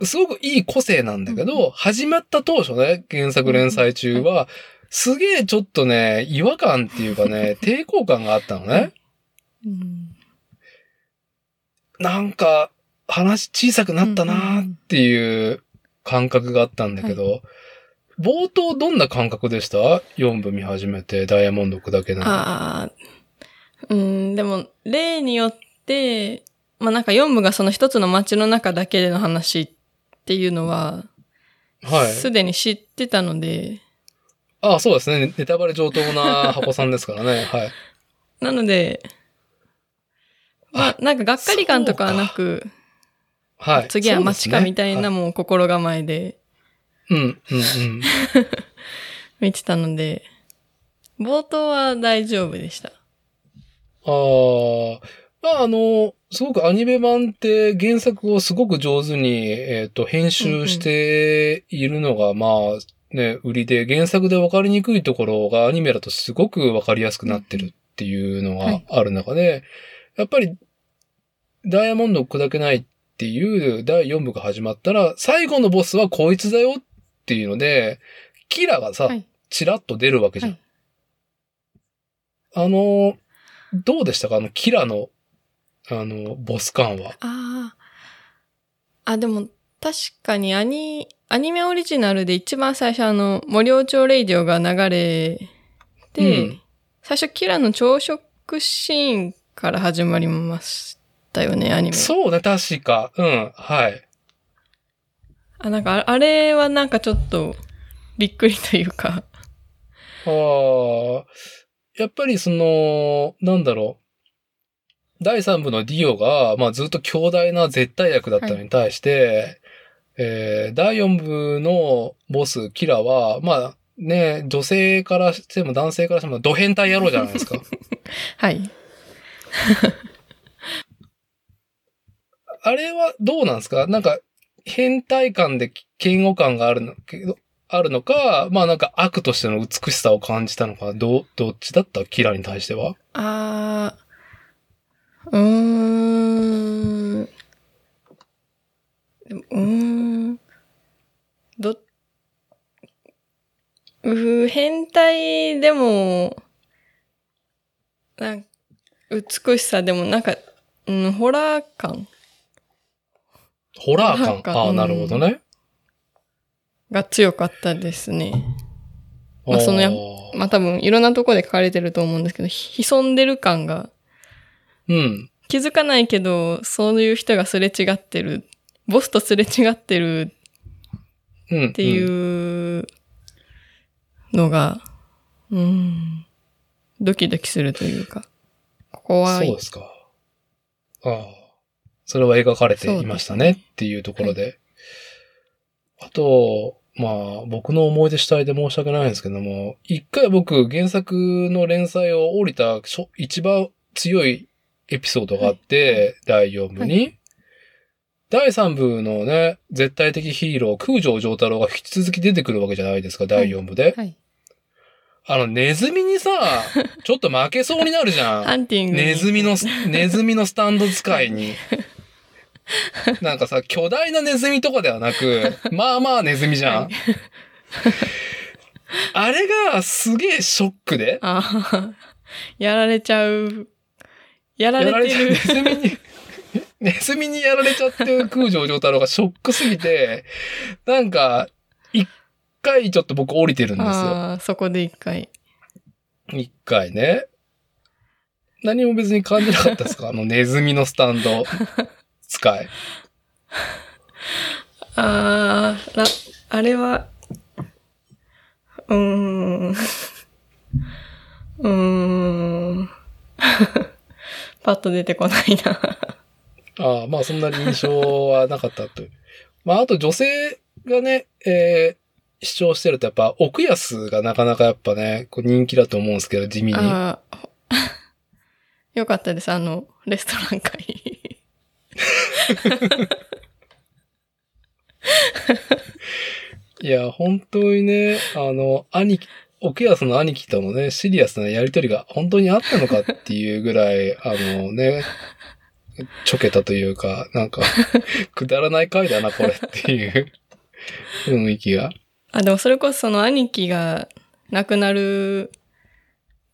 すごくいい個性なんだけうんど、始まった当初ね、原作連載中は、すげえちょっとね、違和感っていうかね、抵抗感があったのね。うんなんか、話小さくなったなーっていう感覚があったんだけど、冒頭どんな感覚でした ?4 部見始めて、ダイヤモンド砕けない。ああ、うん、でも、例によって、まあなんか4部がその一つの街の中だけでの話っていうのは、はい。すでに知ってたので、ああ、そうですね。ネタバレ上等な箱さんですからね。はい。なので、まあなんかがっかり感とかはなく、はい。次は街かみたいなもう心構えでですねはいうん、うん、うん。見てたので、冒頭は大丈夫でした。ああ、まあ、あの、すごくアニメ版って原作をすごく上手に、えっ、と、編集しているのが、まあ、ね、売りで、原作で分かりにくいところがアニメだとすごく分かりやすくなってるっていうのがある中で、やっぱり、ダイヤモンドを砕けないっていう第4部が始まったら、最後のボスはこいつだよっていうので、キラがさ、はい。チラッと出るわけじゃん。はい。あの、どうでしたか？あの、キラの、あの、ボス感は。ああ。あ、でも、確かにアニ、アニメオリジナルで一番最初あの、森尾町レイディオが流れて、うん最初キラの朝食シーンから始まりましたよね、アニメ。そうね、確か。うん、はい。あ、なんかあ、あれはなんかちょっと、びっくりというか。ああ、やっぱりその、なんだろう。第3部のディオが、まあずっと強大な絶対役だったのに対して、えー第4部のボス、キラは、まあね、女性からしても男性からしてもド変態野郎じゃないですか。はい。あれはどうなんですか？なんか、変態感で嫌悪感があるのけど、あるのか、まあなんか悪としての美しさを感じたのか、どう、どっちだった？キラに対しては。あー、うーん。でもうーん。ど、うー変態でも、なん美しさでもなんか、うん、ホラー感ホラー感。ああ、うんなるほどね。が強かったですね。まあーそのやまあ多分いろんなとこで書かれてると思うんですけど、ひ潜んでる感がうん。気づかないけど、そういう人がすれ違ってる、ボスとすれ違ってるうん。っていうのが、うん、ドキドキするというか、怖い。そうですか。ああ。それは描かれていましたねっていうところで。あと、まあ、僕の思い出主体で申し訳ないんですけども、一回僕原作の連載を降りた一番強いエピソードがあって、第4部に、は第3部のね、絶対的ヒーロー、空城城太郎が引き続き出てくるわけじゃないですか、第4部で。はい。あの、ネズミにさ、ちょっと負けそうになるじゃん。ハンティングに。ネズミの、ネズミのスタンド使いに。なんかさ、巨大なネズミとかではなく、まあまあネズミじゃん。はいあれがすげえショックで、やられちゃう。やられてる ネ。ズミに、ネズミにやられちゃってる空城城太郎がショックすぎて、なんか、一回ちょっと僕降りてるんですよ。ああ、そこで一回。一回ね。何も別に感じなかったですか？あのネズミのスタンド使い。ああ、ら、あれは、うーん。うーん。パッと出てこないな。ああ、まあそんなに印象はなかったという。まああと女性がね、えー、主張してるとやっぱ奥安がなかなかやっぱね、こう人気だと思うんですけど、地味に。ああ、よかったです。あの、レストラン会。いや、本当にね、あの、兄貴、奥安の兄貴とのね、シリアスなやりとりが本当にあったのかっていうぐらい、あのね、ちょけたというか、なんか、くだらない回だな、これっていう雰囲気が。あ、でもそれこそその兄貴が亡くなる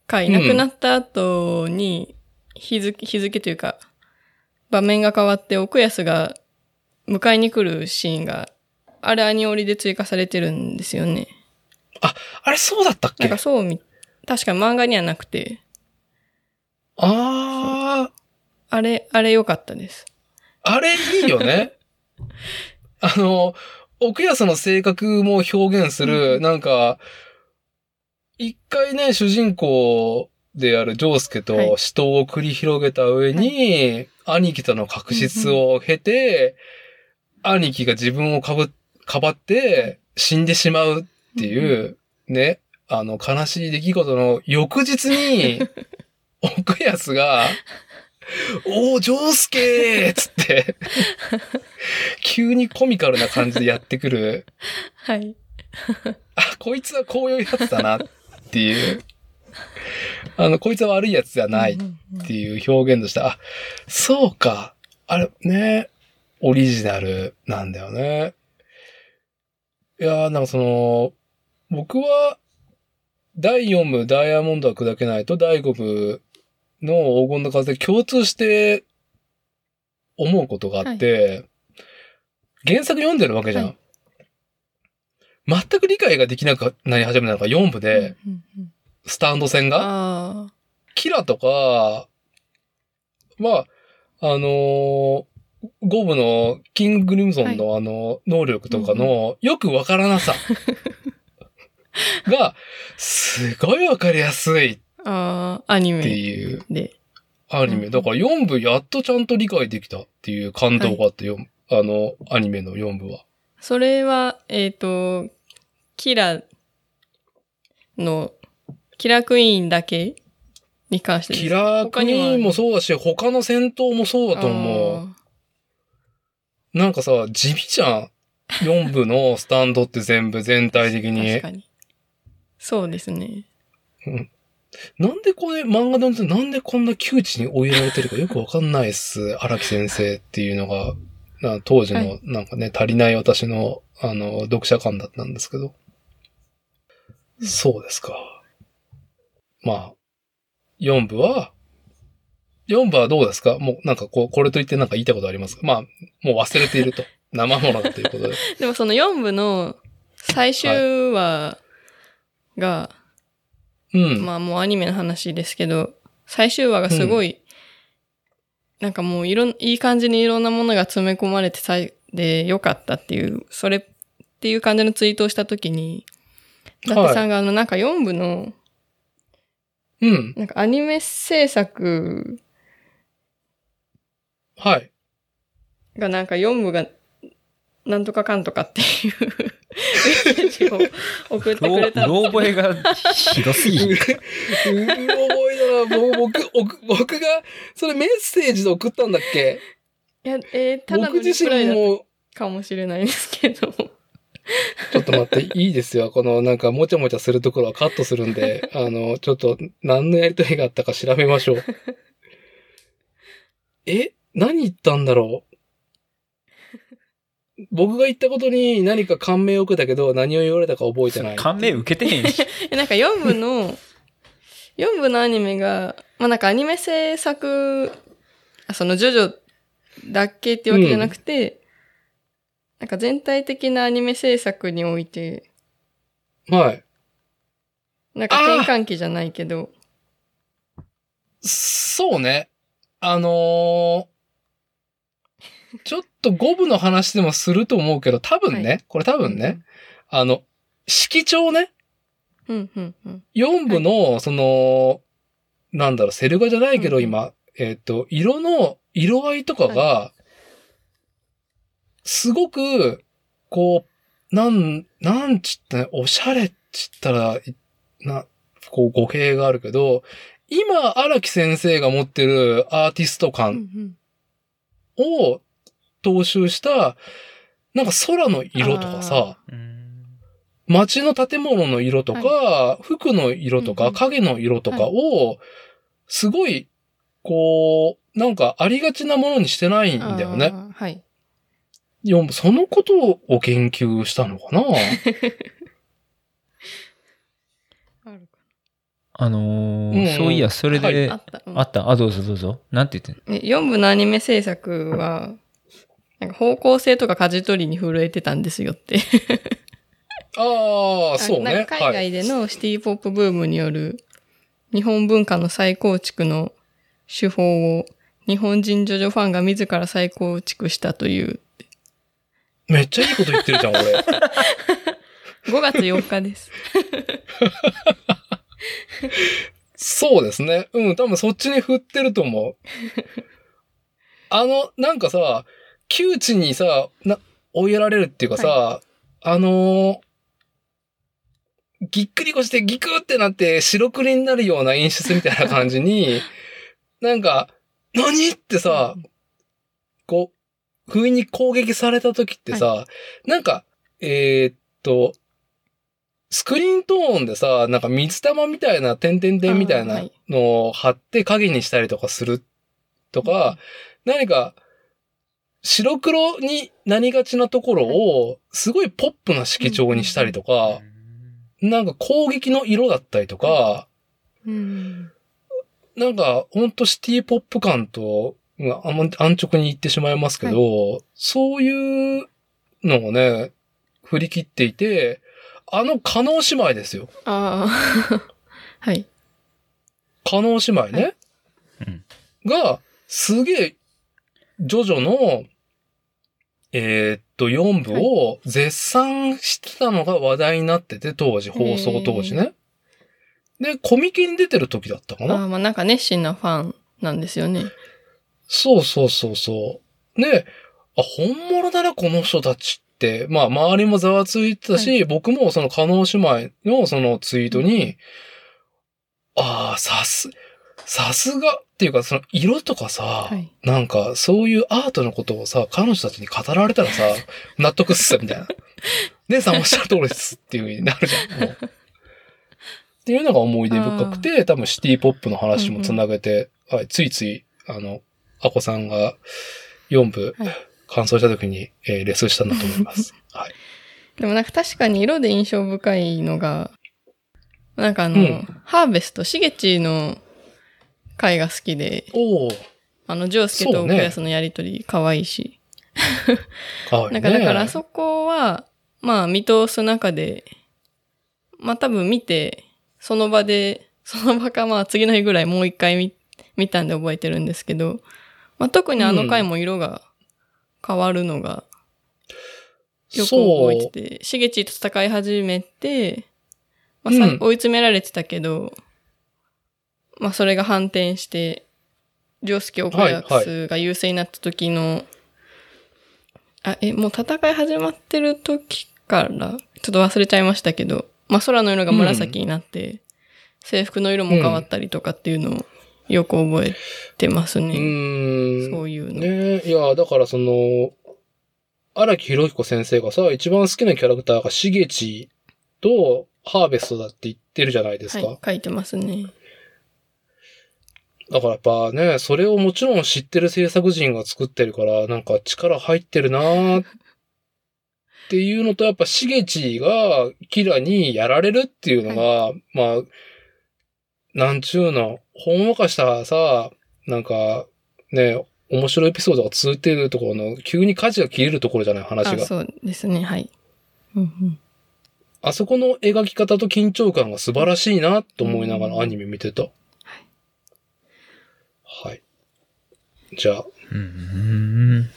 回、亡くなった後に日付、日付というか、場面が変わって奥安が迎えに来るシーンが、あれアニオリで追加されてるんですよね。あれ、そうだったっなんけかそうみ、確か漫画にはなくて、あー、あれ、あれ良かったです。あれいいよね。あの、奥安の性格も表現する、なんか、一回ね、主人公であるジョースケとはい。死闘を繰り広げた上に、兄貴との確執を経て、兄貴が自分をかぶ、かばって死んでしまうっていう、ね、あの、悲しい出来事の翌日に、奥安が、おー、ジョースケーっつって、急にコミカルな感じでやってくる、はい。あ、こいつはこういうやつだなっていう、あの、こいつは悪いやつじゃないっていう表現として、あ、そうか。あれ、ね、オリジナルなんだよね。いやー、なんかその、僕は、第4部ダイヤモンドは砕けないと第5部の黄金の風で共通して思うことがあって、原作読んでるわけじゃん。はい。全く理解ができなくなり始めたのが4部で、スタンド戦が。あキラとか、まあ、あのーゴブのキング・グリムゾンのあの、能力とかの、よくわからなさ が、すごいわかりやすいっあ、ああ、アニてメいうで。アニメ。うんだから4部やっとちゃんと理解できたっていう感動があって、よあの、アニメの4部は。それは、えっ、と、キラの、キラクイーンだけに関してキラークイーンもそうだし、他の戦闘もそうだと思う。う。なんかさ、地味じゃん。4部のスタンドって全部全体的に確。かに。そうですね。なんでこれ漫画でなんでこんな窮地に追いやられてるかよくわかんないっす。荒木先生っていうのが、な当時はのなんかね、足りない私の、あの、読者感だったんですけど。そうですか。まあ、4部は、4部はどうですか？もうなんかこう、これといってなんか言いたいことありますか？まあ、もう忘れていると。生ものだということで。でもその4部の最終話が、うん。まあもうアニメの話ですけど、最終話がすごい、なんかもういろん、いい感じにいろんなものが詰め込まれてさいでよかったっていう、それっていう感じのツイートをしたときに、伊達さんがあのなんか4部の、うん。なんかアニメ制作はい。がなんか4部がなんとかかんとかっていうメッセージを送ってくれたんうろ覚えがひどすぎ うる。うろ覚えだな。もう僕、僕僕が、それメッセージで送ったんだっけ？いや、えー、ただの自プライだった身も、かもしれないですけど。ちょっと待って、いいですよ。このなんかもちゃもちゃするところはカットするんで、あの、ちょっと何のやりとりがあったか調べましょう。え？何言ったんだろう？僕が言ったことに何か感銘を受けたけど、何を言われたか覚えてない。感銘受けてへんし。えなんか4部の、4部のアニメが、まあなんかアニメ制作、あそのジョジョだけってわけじゃなくて、なんか全体的なアニメ制作において、はい。なんか転換期じゃないけど、そうね。あのーちょっと5部の話でもすると思うけど、多分ね、はこれ多分ね、あの、色調ね、うん、うん、うん。4部の、その、なんだろう、セル画じゃないけど、うん今、えっ、と、色の、色合いとかが、すごく、こう、なん、なんちったね、おしゃれっちったら、いな、こう語弊があるけど、今、荒木先生が持ってるアーティスト感ん。を踏襲した、なんか空の色とかさ、うん街の建物の色とか、服の色とか、影の色とかを、すごい、こう、なんかありがちなものにしてないんだよね。はい。いや、そのことを研究したのかな？あるかあのーうんそういや、それで、はいなあった。うんあった。あ、どうぞどうぞ。なんて言ってんね4部のアニメ制作は、なんか方向性とか舵取りに震えてたんですよって。ああ、そうね。海外でのシティポップブームによる日本文化の再構築の手法を日本人ジョジョファンが自ら再構築したというめっちゃいいこと言ってるじゃん、俺。5月4日です。そうですね。うん、多分そっちに振ってると思う。あの、なんかさ、窮地にさ、な、追いやられるっていうかさ、あのーぎっくり腰してギクってなって白黒になるような演出みたいな感じに、なんか、何ってさ、こう、不意に攻撃された時ってさ、なんか、えーっと、スクリーントーンでさ、なんか水玉みたいな点々点みたいなのを貼って影にしたりとかするとか、何か、白黒になりがちなところを、すごいポップな色調にしたりとか、なんか攻撃の色だったりとか、うん。なんか、ほんとシティポップ感と、まああんま安直に言ってしまいますけど、そういうのをね、振り切っていて、あの、加納姉妹ですよ。ああ。はい。加納姉妹ね。うんが、すげえ、ジョジョの、えーっと、4部を絶賛してたのが話題になってて、当時、放送当時ね。で、コミケに出てる時だったかな？ああ、まあなんか熱心なファンなんですよね。そうそうそうそう。で、あ、本物だな、この人たちって。まあ、周りもざわついてたし、僕もその加納姉妹のそのツイートに、ああ、さす、さすがっていうか、その色とかさ、はい。なんか、そういうアートのことをさ、彼女たちに語られたらさ、納得っす、みたいな。姉さんおっしゃる通りですっていう風になるじゃん、もう。っていうのが思い出深くて、多分シティポップの話もつなげて、はい、ついつい、あの、アコさんが4部はい感想した時に、えーレッスンしたんだと思います。はい。でもなんか確かに色で印象深いのが、なんかあの、うんハーベスト、しげちの回が好きで、おー、あの、ジョースケとクラスのやりとり可愛いし。ね。なんかだからあそこは、まあ見通す中で、まあ多分見て、その場で、その場かまあ次の日ぐらいもう一回見見たんで覚えてるんですけど、まあ特にあの回も色が変わるのがよく覚えてて、しげちと戦い始めて、まあ追い詰められてたけど、まあそれが反転して、ジョースケ・オクラクスが優勢になった時の、あ、え、もう戦い始まってる時から、ちょっと忘れちゃいましたけど、まあ空の色が紫になって、制服の色も変わったりとかっていうのをよく覚えてますうね。ーん。そういうの。ねいや、だからその、荒木博彦先生がさ、一番好きなキャラクターがしげちとハーベストだって言ってるじゃないですか。はい、書いてますね。だからやっぱね、それをもちろん知ってる制作人が作ってるから、なんか力入ってるなーっていうのと、やっぱしげちがキラにやられるっていうのが、まあ、なんちゅうの、ほんわかしたさ、なんか、ね、面白いエピソードが続いてるところの、急に舵が切れるところじゃない、話あ、が。そうですね、はい。うんうん、あそこの描き方と緊張感が素晴らしいなと思いながうんらアニメ見てた。はい。じゃあ、うん。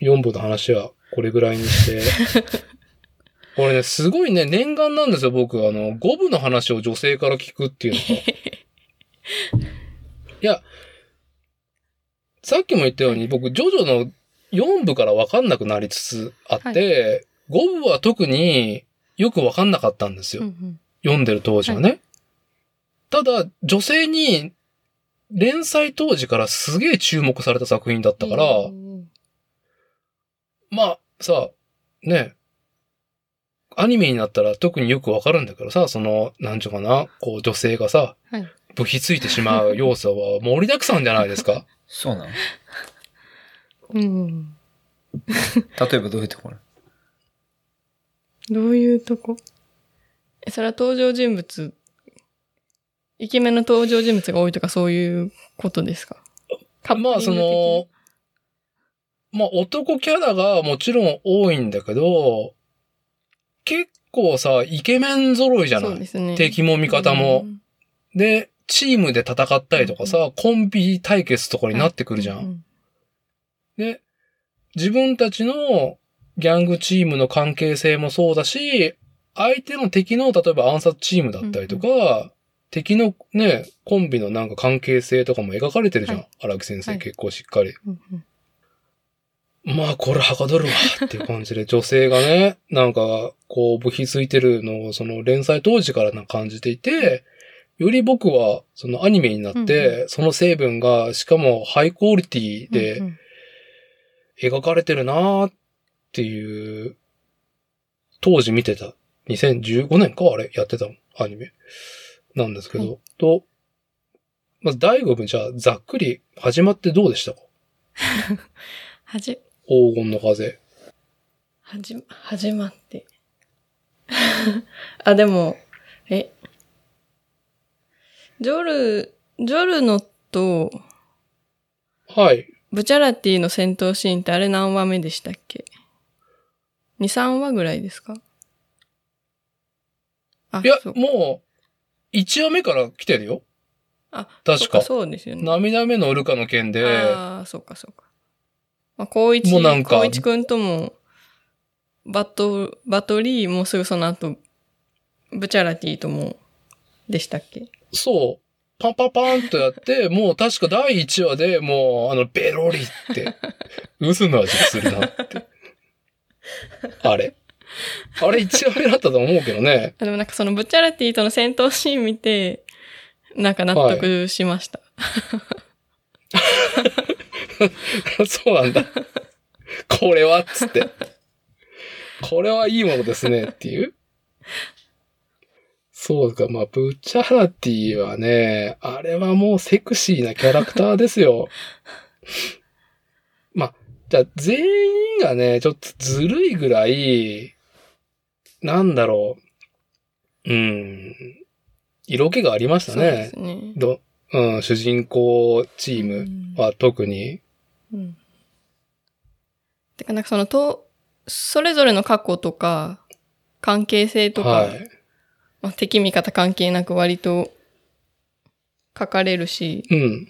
4部の話はこれぐらいにして。これね、すごいね、念願なんですよ、僕。あの、5部の話を女性から聞くっていうのが。いや、さっきも言ったように、僕、ジョジョの4部から分かんなくなりつつあって、五部は特によくわかんなかったんですよ。うんうん読んでる当時はね。ただ、女性に連載当時からすげえ注目された作品だったから、うんまあさ、ね、アニメになったら特によくわかるんだけどさ、その、なんちゅうかな、こう女性がさ、はい。部費ついてしまう要素は 盛りだくさんじゃないですか？そうなの。うん。例えばどういうところ？どういうとこ？え、それは登場人物、イケメンの登場人物が多いとかそういうことですか？まあその、まあ男キャラがもちろん多いんだけど、結構さ、イケメン揃いじゃない？ね。敵も味方も。う。ん。で、チームで戦ったりとかさ、コンビ対決とかになってくるじゃん。うん。で、自分たちのギャングチームの関係性もそうだし、相手の敵の、例えば暗殺チームだったりとか、敵のね、コンビのなんか関係性とかも描かれてるじゃん。はい荒木先生、はい結構しっかり。うんうんまあ、これはかどるわっていう感じで、女性がね、なんか、こう、部費ついてるのを、その連載当時からな感じていて、より僕は、そのアニメになって、うんその成分が、しかもハイクオリティで、描かれてるなーっていう、当時見てた。2015年かあれやってたのアニメ。なんですけど。はいと、まず第5部じゃあざっくり始まってどうでしたか？はじ、黄金の風。はじ、始まって。あ、でも、え、ジョル、ジョルノと、はい。ブチャラティの戦闘シーンってあれ何話目でしたっけ ?2、3話ぐらいですか？あ、いやもう、1話目から来てるよ。あ、確かそうですよね。涙目のウルカの件で、ああ、そうかそうか。まあ、光一、もうなんか光一くんとも、バト、バトリーもうすぐその後、ブチャラティとも、でしたっけ？そう、パンパンパンとやって、もう確か第1話でもう、あの、ベロリって、渦の味がするなって。あれ？あれ1話目だったと思うけどね。あでもなんかそのブチャラティとの戦闘シーン見て、なんか納得しました。そうなんだ。これはっつって。これはいいものですねっていう。そうか、まあ、ブチャラティはね、あれはもうセクシーなキャラクターですよ。まあ、じゃあ全員がね、ちょっとずるいぐらい、なんだろう。うん。色気がありましたそうでねす。ね。どうん、主人公チームは特に。うん。てかなんかそのと、それぞれの過去とか、関係性とか、はい。まあ、敵味方関係なく割と書かれるし、うん。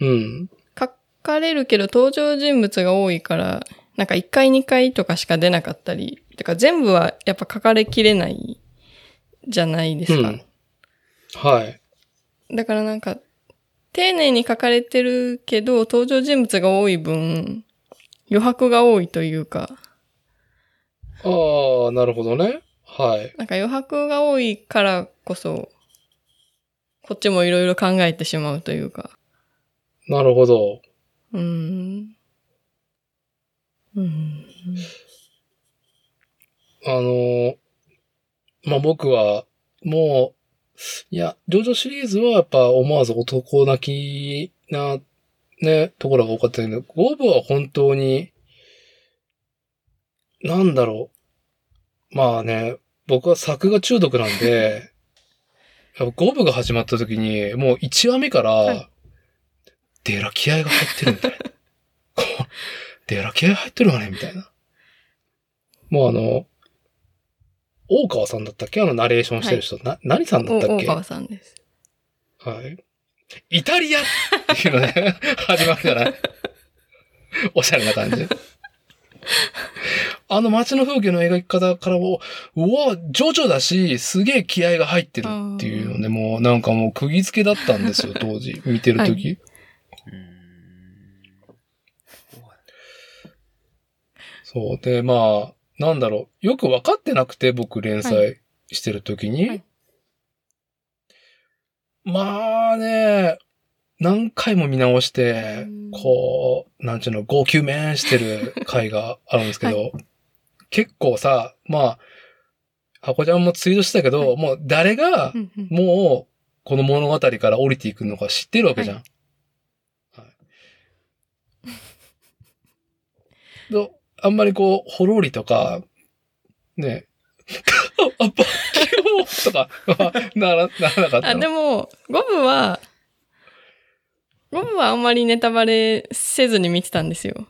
うん。書かれるけど登場人物が多いから、なんか1回2回とかしか出なかったり、てか全部はやっぱ書かれきれないじゃないですか。うんはい。だからなんか、丁寧に書かれてるけど、登場人物が多い分、余白が多いというか、ああ、なるほどね。はい。なんか余白が多いからこそ、こっちもいろいろ考えてしまうというか。なるほど。うーん。うん。あの、まあ、僕は、もう、いや、ジョジョシリーズはやっぱ思わず男泣きな、ね、ところが多かったけど、5部は本当に、なんだろう。まあね、僕は作画中毒なんで、やっぱ5部が始まった時に、もう1話目から、はいデラ気合が入ってるみたいな。こうデラ気合入ってるわね、みたいな。もうあの、大川さんだったっけ？あのナレーションしてる人。な、何さんだおったっけ？大川さんです。はい。イタリアっていうのね、始まるじゃないおしゃれな感じ。あの街の風景の描き方からも、うわ、ジョジョだし、すげえ気合が入ってるっていうのね、もうなんかもう釘付けだったんですよ、当時。見てる時。そう。で、まあ、なんだろう、よく分かってなくて、僕連載してる時に。はい。まあね、何回も見直してうん、こう、なんちゅうの、号泣面してる回があるんですけど、結構さ、まあ、ハコちゃんもツイートしたけど、はい。もう誰がもう、この物語から降りていくのか知ってるわけじゃん。はい。どあんまりこう、ほろりとか、ね、あ、バッキとかはなら、ならなかったあ、の。でも、ゴブは、ゴブはあんまりネタバレせずに見てたんですよ。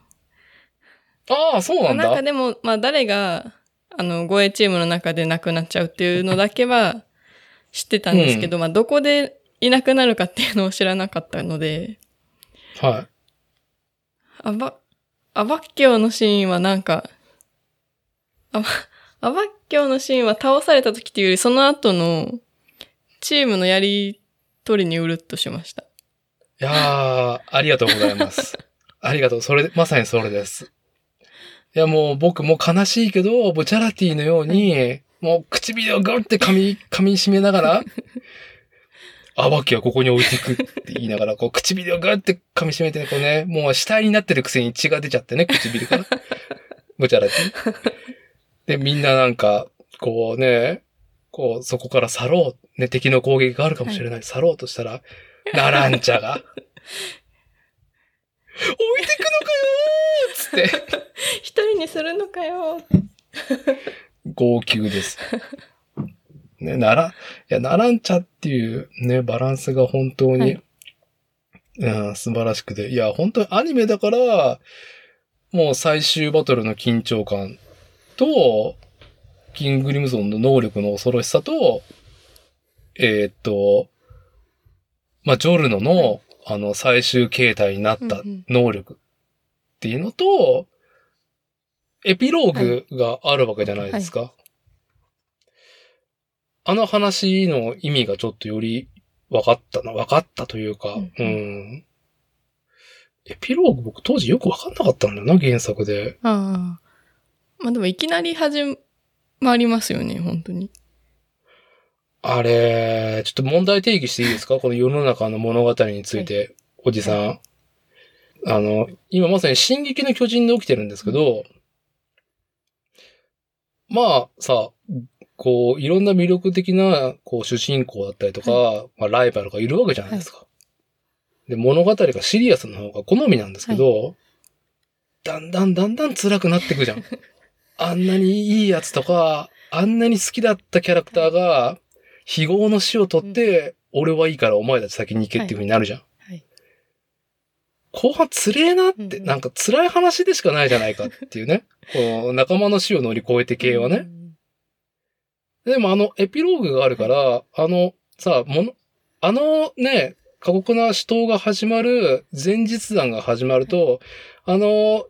ああ、そうなんだ。なんかでも、まあ誰が、あの、護衛チームの中で亡くなっちゃうっていうのだけは 知ってたんですけど、まあどこでいなくなるかっていうのを知らなかったので、はい。アバ、アバッキョのシーンはなんか、アバ、アバッキョのシーンは倒された時っていうより、その後のチームのやりとりにうるっとしました。いやー、ありがとうございます。ありがとう。それ、まさにそれです。いや、もう僕も悲しいけど、ブチャラティのように、もう唇をグッて噛み、噛み締めながら、あばきはここに置いていくって言いながら、こう唇をグッて噛み締めて、こうね、もう死体になってるくせに血が出ちゃってね、唇から。ブチャラティ。で、みんななんか、こうね、こう、そこから去ろう。ね、敵の攻撃があるかもしれない。去ろうとしたら、ナランチャが、置いてくのかよーっつって、一人にするのかよ。号泣です。ね、なら、いや、ナランチャっていうね、バランスが本当に、はいうん、素晴らしくて。いや、本当にアニメだから、もう最終バトルの緊張感と、キンググリムゾンの能力の恐ろしさと、えーっと、まあ、ジョルノの、あの、最終形態になった能力っていうのと、エピローグがあるわけじゃないですか。あの話の意味がちょっとより分かったな、分かったというか、うんうん。エピローグ僕当時よく分かんなかったんだよな、原作で。ああ。まあでもいきなり始まりますよね、本当に。あれ、ちょっと問題定義していいですか？この世の中の物語について、おじさん。あの、今まさに進撃の巨人で起きてるんですけど、まあさ、こう、いろんな魅力的な、こう、主人公だったりとか、まあ、ライバルがいるわけじゃないですか。で、物語がシリアスな方が好みなんですけど、だんだんだんだん辛くなってくじゃん。あんなにいいやつとか、あんなに好きだったキャラクターが、非業の死を取って、俺はいいからお前たち先に行けっていう風になるじゃん。はい。後半つれえなって、なんか辛い話でしかないじゃないかっていうね。こう仲間の死を乗り越えて系はね。でもあのエピローグがあるから、あのさ、もの、あのね、過酷な死闘が始まる、前日談が始まると、あの、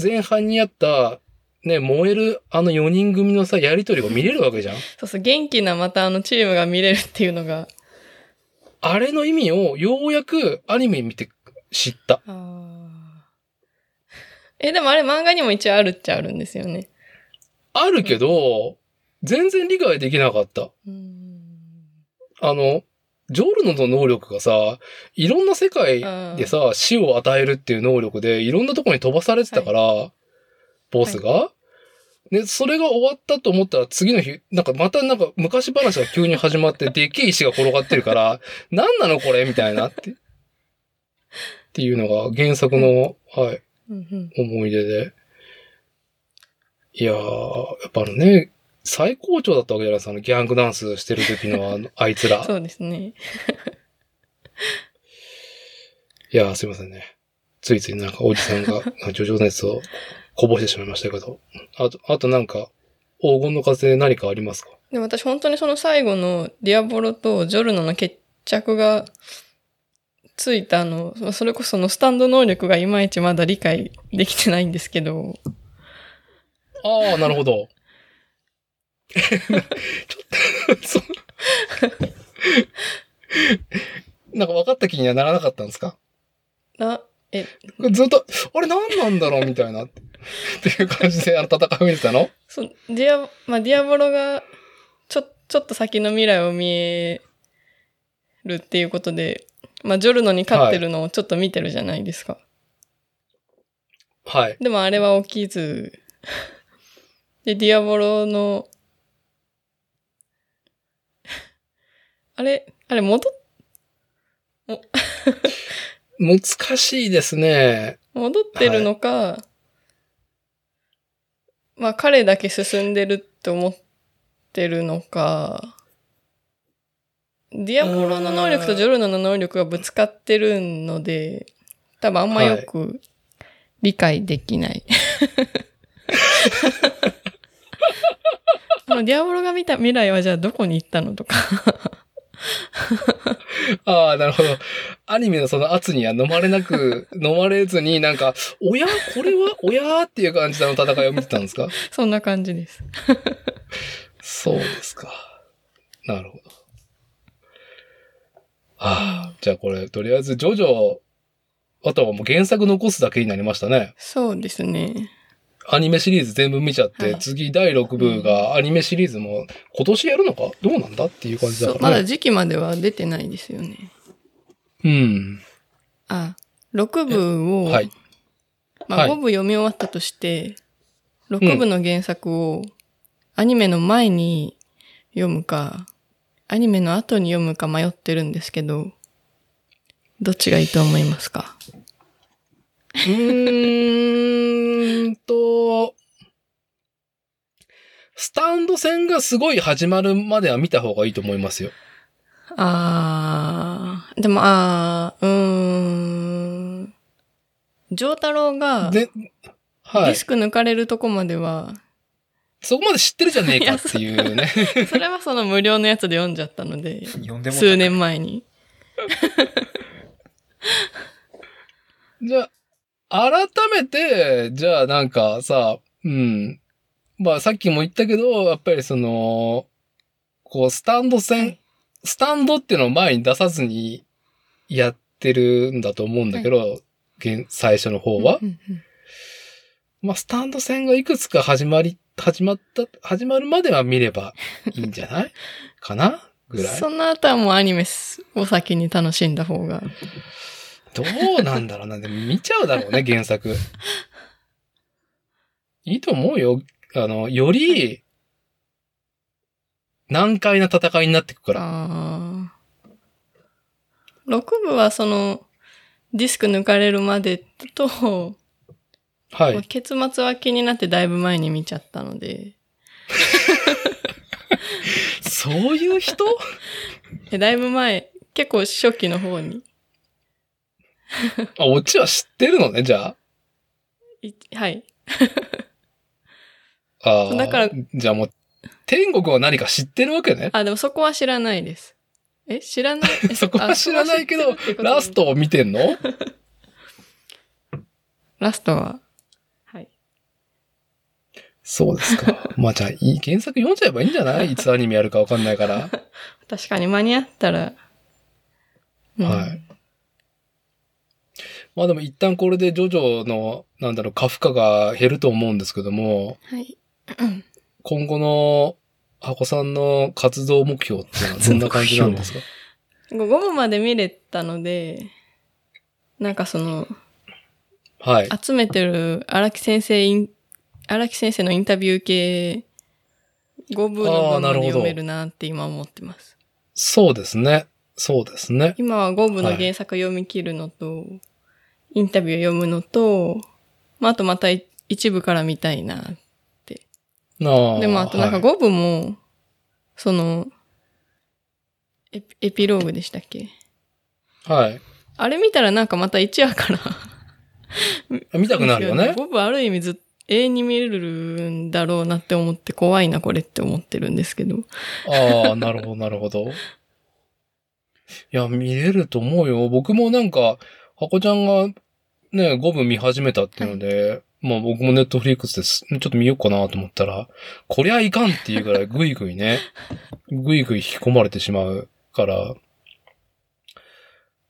前半にあった、ね、燃えるあの4人組のさ、やりとりが見れるわけじゃん。そうそう、元気なまたあのチームが見れるっていうのが。あれの意味をようやくアニメ見て知った。え、でもあれ漫画にも一応あるっちゃあるんですよね。あるけど、全然理解できなかった。うん。あの、ジョルノの能力がさ、いろんな世界でさ、死を与えるっていう能力で、いろんなとこに飛ばされてたから、ボスが、で、それが終わったと思ったら次の日、なんかまたなんか昔話が急に始まって、でっけえ石が転がってるから、何なのこれみたいなって。っていうのが原作の、はい、思い出で。いやー、やっぱね、最高潮だったわけじゃないですか、あのギャングダンスしてる時のあのあいつら。そうですね。いやー、すいませんね。ついついなんかおじさんが、ジョジョ熱をこぼしてしまいましたけど。あと、あとなんか、黄金の風で何かありますか？でも私本当にその最後のディアボロとジョルノの決着がついたあの、それこそのスタンド能力がいまいちまだ理解できてないんですけど、ああ、なるほど。ちょっと、そう。なんか分かった気にはならなかったんですか？な、え、ずっと、あれ何なんだろうみたいな。っていう感じであの戦いを見てたの？そう、ディア、まあ、ディアボロが、ちょ、ちょっと先の未来を見えるっていうことで、まあ、ジョルノに勝ってるのをちょっと見てるじゃないですか。はい。でもあれは起きず、で、ディアボロの、あれ、あれ戻っ、難しいですね。戻ってるのか、まあ彼だけ進んでるって思ってるのか、ディアボロの能力とジョルノの能力がぶつかってるので、多分あんまよく理解できない。あのディアボロが見た未来はじゃあどこに行ったのとか。ああ、なるほど。アニメのその圧には飲まれなく、飲まれずになんか、おや？これは？おや？ーっていう感じの戦いを見てたんですか？そんな感じです。そうですか。なるほど。ああ、じゃあこれ、とりあえず、ジョジョ、あとはもう原作残すだけになりましたね。そうですね。アニメシリーズ全部見ちゃって、はい次第6部がアニメシリーズも今年やるのか？どうなんだっていう感じだからね。まだ時期までは出てないですよね。うん。あ、6部を、はい。まあ、はい5部読み終わったとして、6部の原作をアニメの前に読むか、アニメの後に読むか迷ってるんですけど、どっちがいいと思いますか？うーんと、スタンド戦がすごい始まるまでは見た方がいいと思いますよ。あー、でも、あー、うーん。ジョータロウがデで、はいィス。ク抜かれるとこまでは、そこまで知ってるじゃねえかっていうね。それはその無料のやつで読んじゃったので、読んでも数年前に。じゃあ、改めて、じゃあなんかさ、うん。まあさっきも言ったけど、やっぱりその、こう、スタンド戦、スタンドっていうのを前に出さずにやってるんだと思うんだけど、現最初の方は。うんうんうんまあ、スタンド戦がいくつか始まり、始まった、始まるまでは見ればいいんじゃない？かな？ぐらい？その後はもうアニメを先に楽しんだ方が。どうなんだろうな。でも見ちゃうだろうね、原作。いいと思うよ。あの、より、難解な戦いになってくから。あー6部はその、ディスク抜かれるまでと、はい。まあ結末は気になってだいぶ前に見ちゃったので、そういう人？えだいぶ前、結構初期の方に、あ、オチは知ってるのね、じゃいはい。あ。あーだからじゃあもう、天国は何か知ってるわけね。あ、でもそこは知らないです。え知らない？え そこは知らないけどラストを見てんの？ラストは、はい。そうですか。まあじゃあ、いい原作読んじゃえばいいんじゃない？いつアニメやるかわかんないから。確かに間に合ったら、うんはい。まあでも一旦これでジョジョの、なんだろう、過負荷が減ると思うんですけども、はい。今後の箱さんの活動目標っていうのはどんな感じなんですか？5部まで見れたので、なんかその、はい。集めてる荒木先生荒木先生のインタビュー系、5部の分まで読めるなって今思ってます。そうですね。そうですね。今は5部の原作読み切るのと、インタビュー読むのと、まあ、あとまたい一部から見たいな。ああでもあとなんかはい5部も、その、エピエピローグでしたっけ？はい。あれ見たらなんかまた1話から見たくなるよね。5部ある意味ずっ永遠に見れるんだろうなって思って怖いなこれって思ってるんですけど。ああ、なるほど、なるほど。いや、見れると思うよ。僕もなんか、箱ちゃんがね、5部見始めたっていうので、まあ僕もネットフリックスです。ちょっと見ようかなと思ったら、こりゃいかんっていうぐらい ぐいぐいね、ぐいぐい引き込まれてしまうから、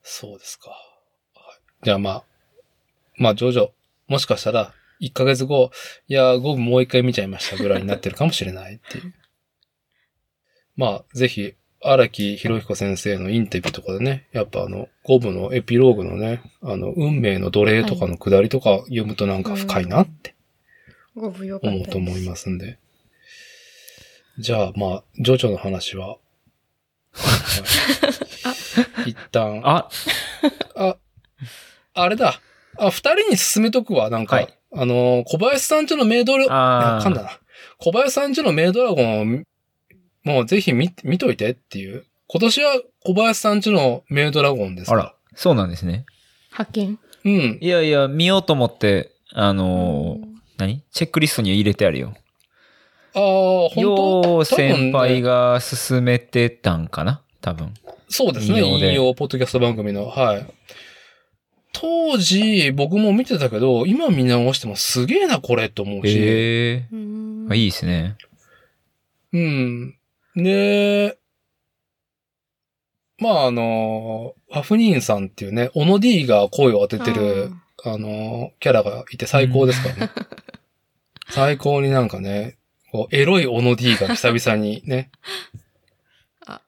そうですか。はいじゃあまあ、まあジョジョ、もしかしたら1ヶ月後、いや、ゴブもう一回見ちゃいましたぐらいになってるかもしれないっていう。まあ、ぜひ、荒木博彦先生のインタビューとかでね、やっぱあの、ゴブのエピローグのね、あの、運命の奴隷とかの下りとか読むとなんか深いなって。思うと思いますんで。じゃあ、まあ、ジョジョの話は、はい一旦、あ、あ、あれだ。あ、二人に進めとくわ。なんか、はいあのー小林さんちのメイドラ、あかんだな。小林さんちのメイドラゴンもうぜひ見、見といてっていう。今年は小林さんちのメイドラゴンですか？ら。あら、そうなんですね。派遣。うん。いやいや、見ようと思って、あのー何？チェックリストに入れてあるよ。ああ、本当？よう先輩が。が進めてたんかな？多分。そうですね。引用で引用、ポッドキャスト番組の。はい。当時、僕も見てたけど、今見直してもすげえな、これ、と思うし。へえうんあいいですね。うん。で、まああの、ファフニーンさんっていうね、オノディが声を当ててる、あの、キャラがいて最高ですからね。最高になんかね、こう、エロいオノディが久々にね あ、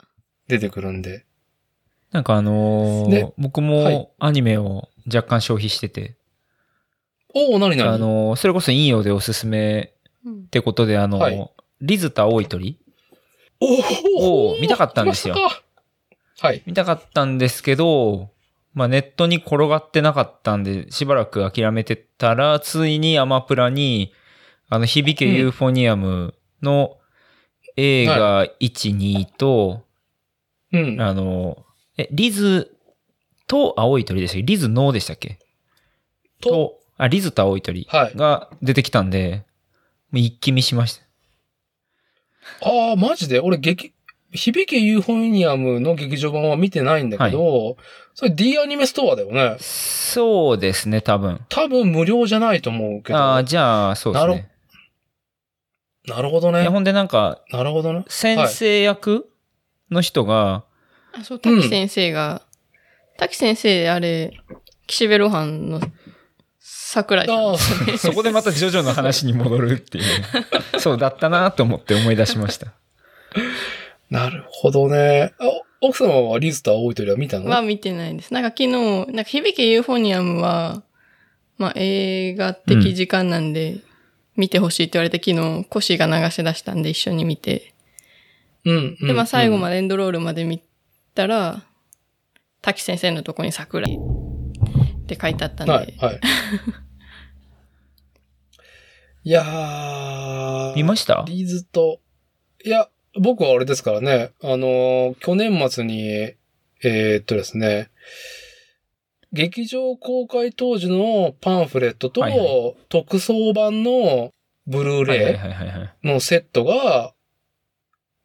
出てくるんで。なんかあのーで僕はい。もアニメを若干消費してて、おお、なになに？あのーそれこそ陰陽でおすすめうん。ってことで、あのーはい。リズと青い鳥おお見たかったんですよ。はい。見たかったんですけど、まあネットに転がってなかったんで、しばらく諦めてたら、ついにアマプラに、あの、響けユーフォニアムの映画1、2と、うん。あの、え、リズと青い鳥でしたっけ？リズノーでしたっけ？と、と、あ、リズと青い鳥はい。が出てきたんで、もう一気見しました。ああ、マジで？俺、劇、響けユーフォニアムの劇場版は見てないんだけど、それ D アニメストアだよね？そうですね、多分。多分無料じゃないと思うけど。ああ、じゃあ、そうですなね。なるほどね。ほんでなんか、なるほどね。先生役の人が、あ、そう、滝先生が、滝先生、あれ、岸辺露伴の桜井さんね。そこでまたジョジョの話に戻るっていう。そうだったなと思って思い出しました。なるほどね。あ奥様はリズと青い鳥は見たの？は見てないです。なんか昨日、なんか響けユーフォニアムは、まあ映画的時間なんで、見てほしいって言われて昨日、コシが流し出したんで一緒に見て。うん。うんで、まあ最後まで。でエンドロールまで見たら、滝先生のとこに桜井って書いてあったんで、はい、はい。いやー。見ました？リズと、いや、僕はあれですからね、あのー去年末に、えーっとですね、劇場公開当時のパンフレットと、はいは特装版のブルーレ。イのセットが、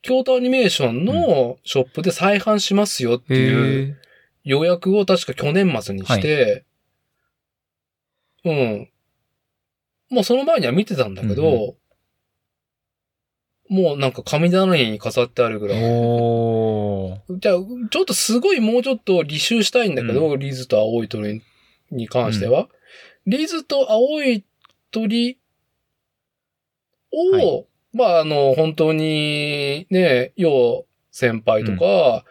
京都アニメーションのショップで再販しますよっていう。予約を確か去年末にして、うん。もうその前には見てたんだけど、うんもうなんか神棚に飾ってあるぐらい。じゃあ、ちょっとすごいもうちょっと履修したいんだけど、リズと青い鳥に関しては。リズと青い鳥を、はい。まあ、あの、本当に、ね、よう先輩とか、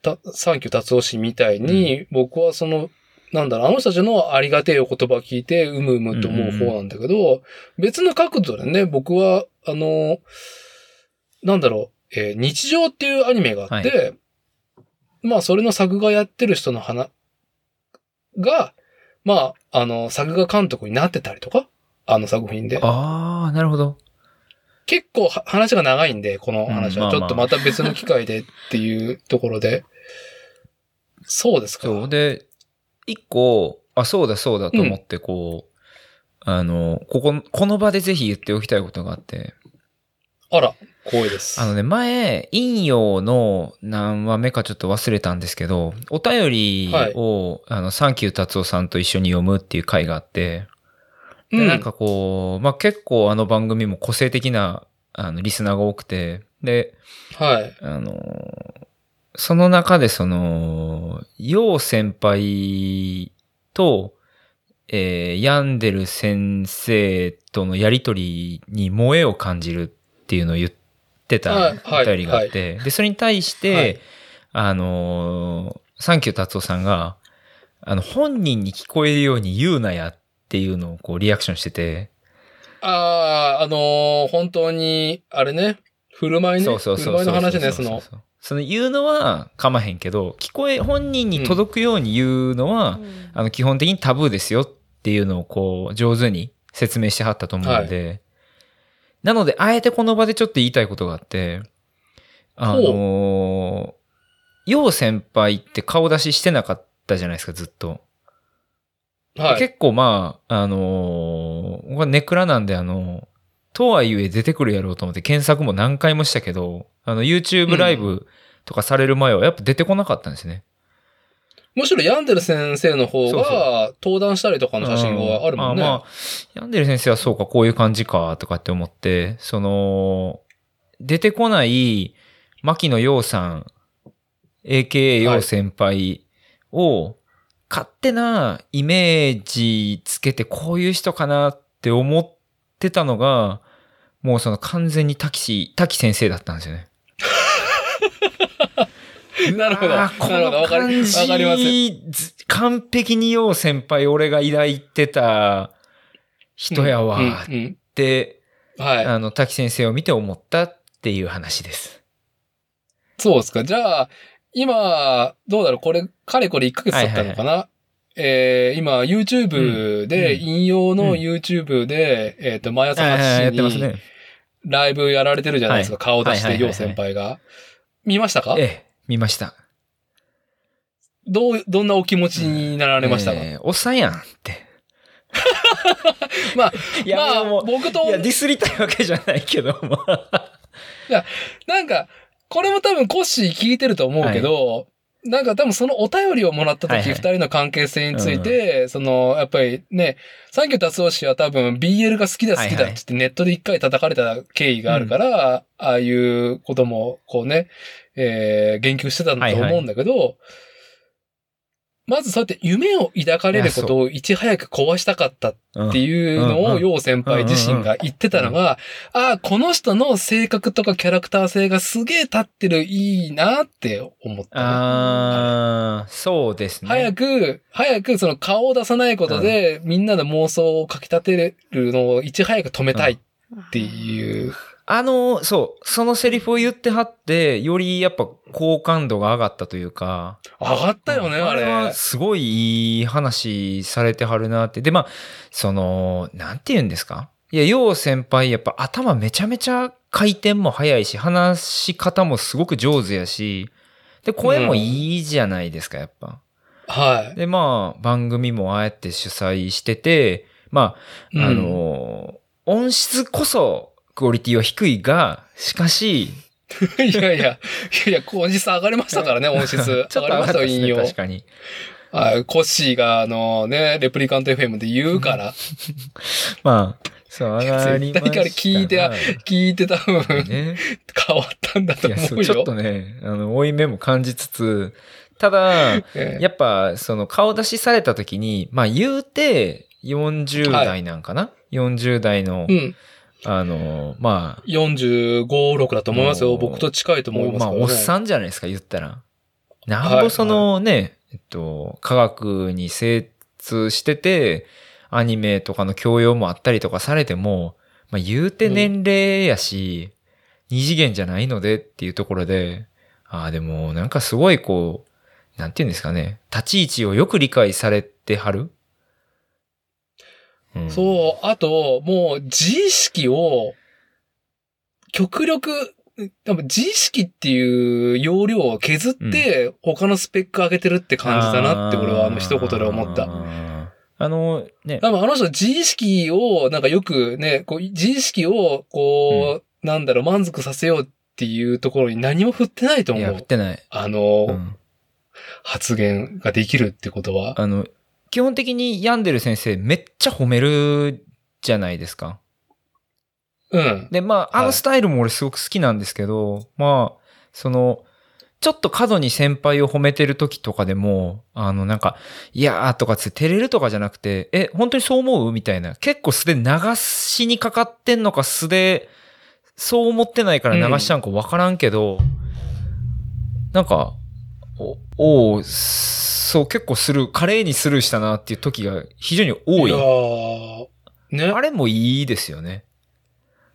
たサンキュー達夫氏みたいに、僕はその、なんだろう、あの人たちのありがてえお言葉聞いて、うむうむと思う方なんだけど、別の角度でね、僕は、あの、なんだろう、えー日常っていうアニメがあって、まあ、それの作画やってる人の話が、まあ、あの、作画監督になってたりとか、あの作品で。あー、なるほど。結構は話が長いんで、この話は。うんまあまあちょっとまた別の機会でっていうところで。そうですか。そう。で、一個、あ、そうだそうだと思って、こう、あの、ここ、この場でぜひ言っておきたいことがあって、あら、光栄です。あのね、前、陰陽の何話目かちょっと忘れたんですけど、お便りを、あの、サンキュー達夫さんと一緒に読むっていう回があって、で、うん、なんかこう、まあ、結構あの番組も個性的な、あの、リスナーが多くて、で、はい。あの、その中でその、陽先輩と、えーヤンデル先生とのやりとりに萌えを感じるっていうのを言ってたはいはいお便りがあって、で、それに対して、はいあのーサンキュー達夫さんが、あの、本人に聞こえるように言うなやっていうのをこうリアクションしてて、ああ、あのー本当に、あれね、振る舞いね。そうそうそう振るそう。舞いの話ね、その。そうそうその言うのはかまへんけど、聞こえ、本人に届くように言うのは、あの、基本的にタブーですよっていうのをこう、上手に説明してはったと思うので、なので、あえてこの場でちょっと言いたいことがあって、あのー、よう先輩って顔出ししてなかったじゃないですか、ずっと。はい。結構まあ、あのー、僕はネクラなんであの、とはいえ出てくるやろうと思って検索も何回もしたけど、あの、YouTube ライブとかされる前はやっぱ出てこなかったんですね。むしろヤンデル先生の方が、登壇したりとかの写真があるもんね。まあまあ、ヤンデル先生はそうか、こういう感じか、とかって思って、その、出てこない、牧野洋さん、AKA 洋先輩を、勝手なイメージつけて、こういう人かなって思ってたのが、もうその完全に滝滝先生だったんですよね。なるほど。こ。のわかり、感わかります。完璧によう先輩、俺が抱いてた人やわ、うんっうんて、はい。あの、滝先生を見て思ったっていう話です。そうですか。じゃあ、今、どうだろうこれ、かれこれ1ヶ月経ったのかな、えー、今、YouTube で、うん引用のうん YouTube で、えっ、と、毎朝はいはいはいや8ってますね時に。ライブやられてるじゃないですか。はい顔出して、はいはいはいはいよう先輩が。見ましたか？ええ、見ました。どう、どんなお気持ちになられましたか、ええおっさんやんって。まあ、いや、まあ、もう、僕といや、ディスりたいわけじゃないけど、まあ。なんか、これも多分コッシー聞いてると思うけど、なんか多分そのお便りをもらった時、二人の関係性について、その、やっぱりね、サンキュー達夫氏は多分 BL が好きだ好きだって言ってネットで一回叩かれた経緯があるから、ああいうこともこうね、えー言及してたんだと思うんだけど、まずそうやって夢を抱かれることをいち早く壊したかったうんっていうのを、うんうんよう先輩自身が言ってたのが、ああ、この人の性格とかキャラクター性がすげえ立ってる、いいなって思ったね、ああ、そうですね。早く、早くその顔を出さないことで、みんなの妄想をかき立てるのをいち早く止めたいっていう。あの、そう、そのセリフを言ってはって、よりやっぱ好感度が上がったというか。上がったよね、あれ。はすごいいい話されてはるなって。で、まあ、その、なんて言うんですか？いや、よう先輩、やっぱ頭めちゃめちゃ回転も早いし、話し方もすごく上手やし、で、声もいいじゃないですか、やっぱ。はい。で、まあ、番組もああやって主催してて、まあ、あうんの、音質こそクオリティは低いが、しかし、いやいや、いやいや、音質上がりましたからね、音質。ちょっと上がりましたよ。確かに。はい、コッシーが、あのね、レプリカント FM で言うから、まあ、そう、上がりましたから聞いて聞いてた分、ね。変わったんだといや、思ううちょっとね、あの、負い目も感じつつ、ただ、ええやっぱ、その、顔出しされた時に、まあ、言うて、40代なんかな、?40 代のう、ん。あの、まあ、45、6だと思いますよ。僕と近いと思いますまあ、からね。おっさんじゃないですか、言ったら。なんぼそのね、えっと、科学に精通してて、アニメとかの教養もあったりとかされても、まあ、言うて年齢やし、二次元じゃないのでっていうところで、ああ、でも、なんかすごいこう、なんていうんですかね、立ち位置をよく理解されてはる、うん、そう、あと、もう、自意識を、極力、多分自意識っていう容量を削って、他のスペック上げてるって感じだなって、俺はあの一言で思った。あの、ね、多分あの人自意識を、なんかよくね、こう、自意識を、こう、なんだろう、満足させようっていうところに何も振ってないといや、思う。振ってない。あの、うん発言ができるってことは。あの、基本的に病んでる先生めっちゃ褒めるじゃないですか。うん。で、まあ、あはいのスタイルも俺すごく好きなんですけど、まあ、その、ちょっと過度に先輩を褒めてる時とかでも、あの、なんか、いやーとかつって照れるとかじゃなくて、え、本当にそう思う？みたいな。結構素で流しにかかってんのか素で、そう思ってないから流しちゃうんかわからんけど、なんか、お、おーそう、結構スルー、華麗にスルーしたなっていう時が非常に多い。やーね。あれもいいですよね。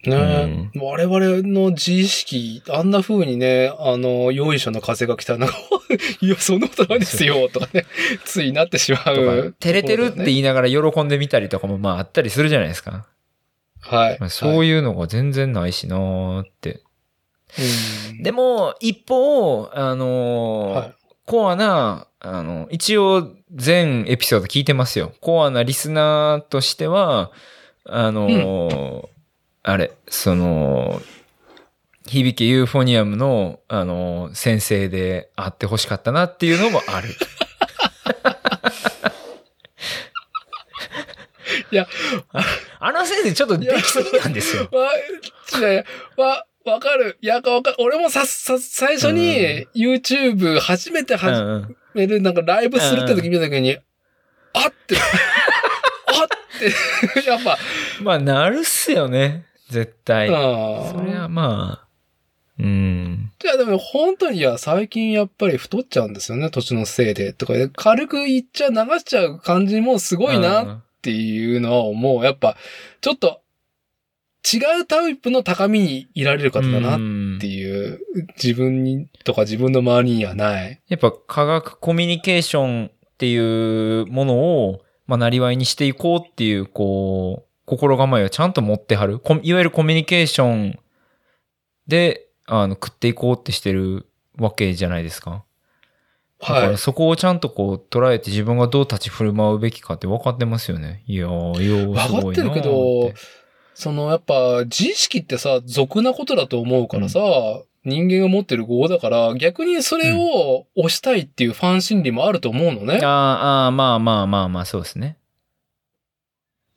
ね、我々の自意識、あんな風にね、あの、よいしょの風が来たら、なんか、いや、そんなことないですよ、とかね、ついなってしまとかう。照れてるって言いながら喜んでみたりとかもまああったりするじゃないですか。はい。まあ、そういいうのが全然ないしなーって。うん。でも、一方、あのーはいコアな、あの、一応全エピソード聞いてますよ。コアなリスナーとしては、あのーあれ、その、響けユーフォニアムの、あのー先生であってほしかったなっていうのもある。いや、あの先生ちょっとできすぎなんですよ。わ、いやいや、わ、わかる。いや、わかる。俺もさ、さ、最初に YouTube 初めてうん始うんめる、なんかライブするって時見た時に、あって、あって、やっぱ、まあ、なるっすよね。絶対。あそれはまあ、うん。いや、でも本当に、いや、最近やっぱり太っちゃうんですよね、年のせいで。とかで、軽く言っちゃ流しちゃう感じもすごいなっていうのは思う。やっぱ、ちょっと、違うタイプの高みにいられる方だなっうんていう、自分に、とか自分の周りにはない。やっぱ科学コミュニケーションっていうものを、まあ、なりわいにしていこうっていう、こう、心構えをちゃんと持ってはる。こいわゆるコミュニケーションで、あの、食っていこうってしてるわけじゃないですか。だかはいら。そこをちゃんとこう捉えて自分がどう立ち振る舞うべきかって分かってますよね。いやー、よーすごいなー分かってるけどそのやっぱ自意識ってさ、俗なことだと思うからさ、人間が持ってる語だから、逆にそれを押したいっていうファン心理もあると思うのね。あーあー、まあまあまあまあ、そうですね。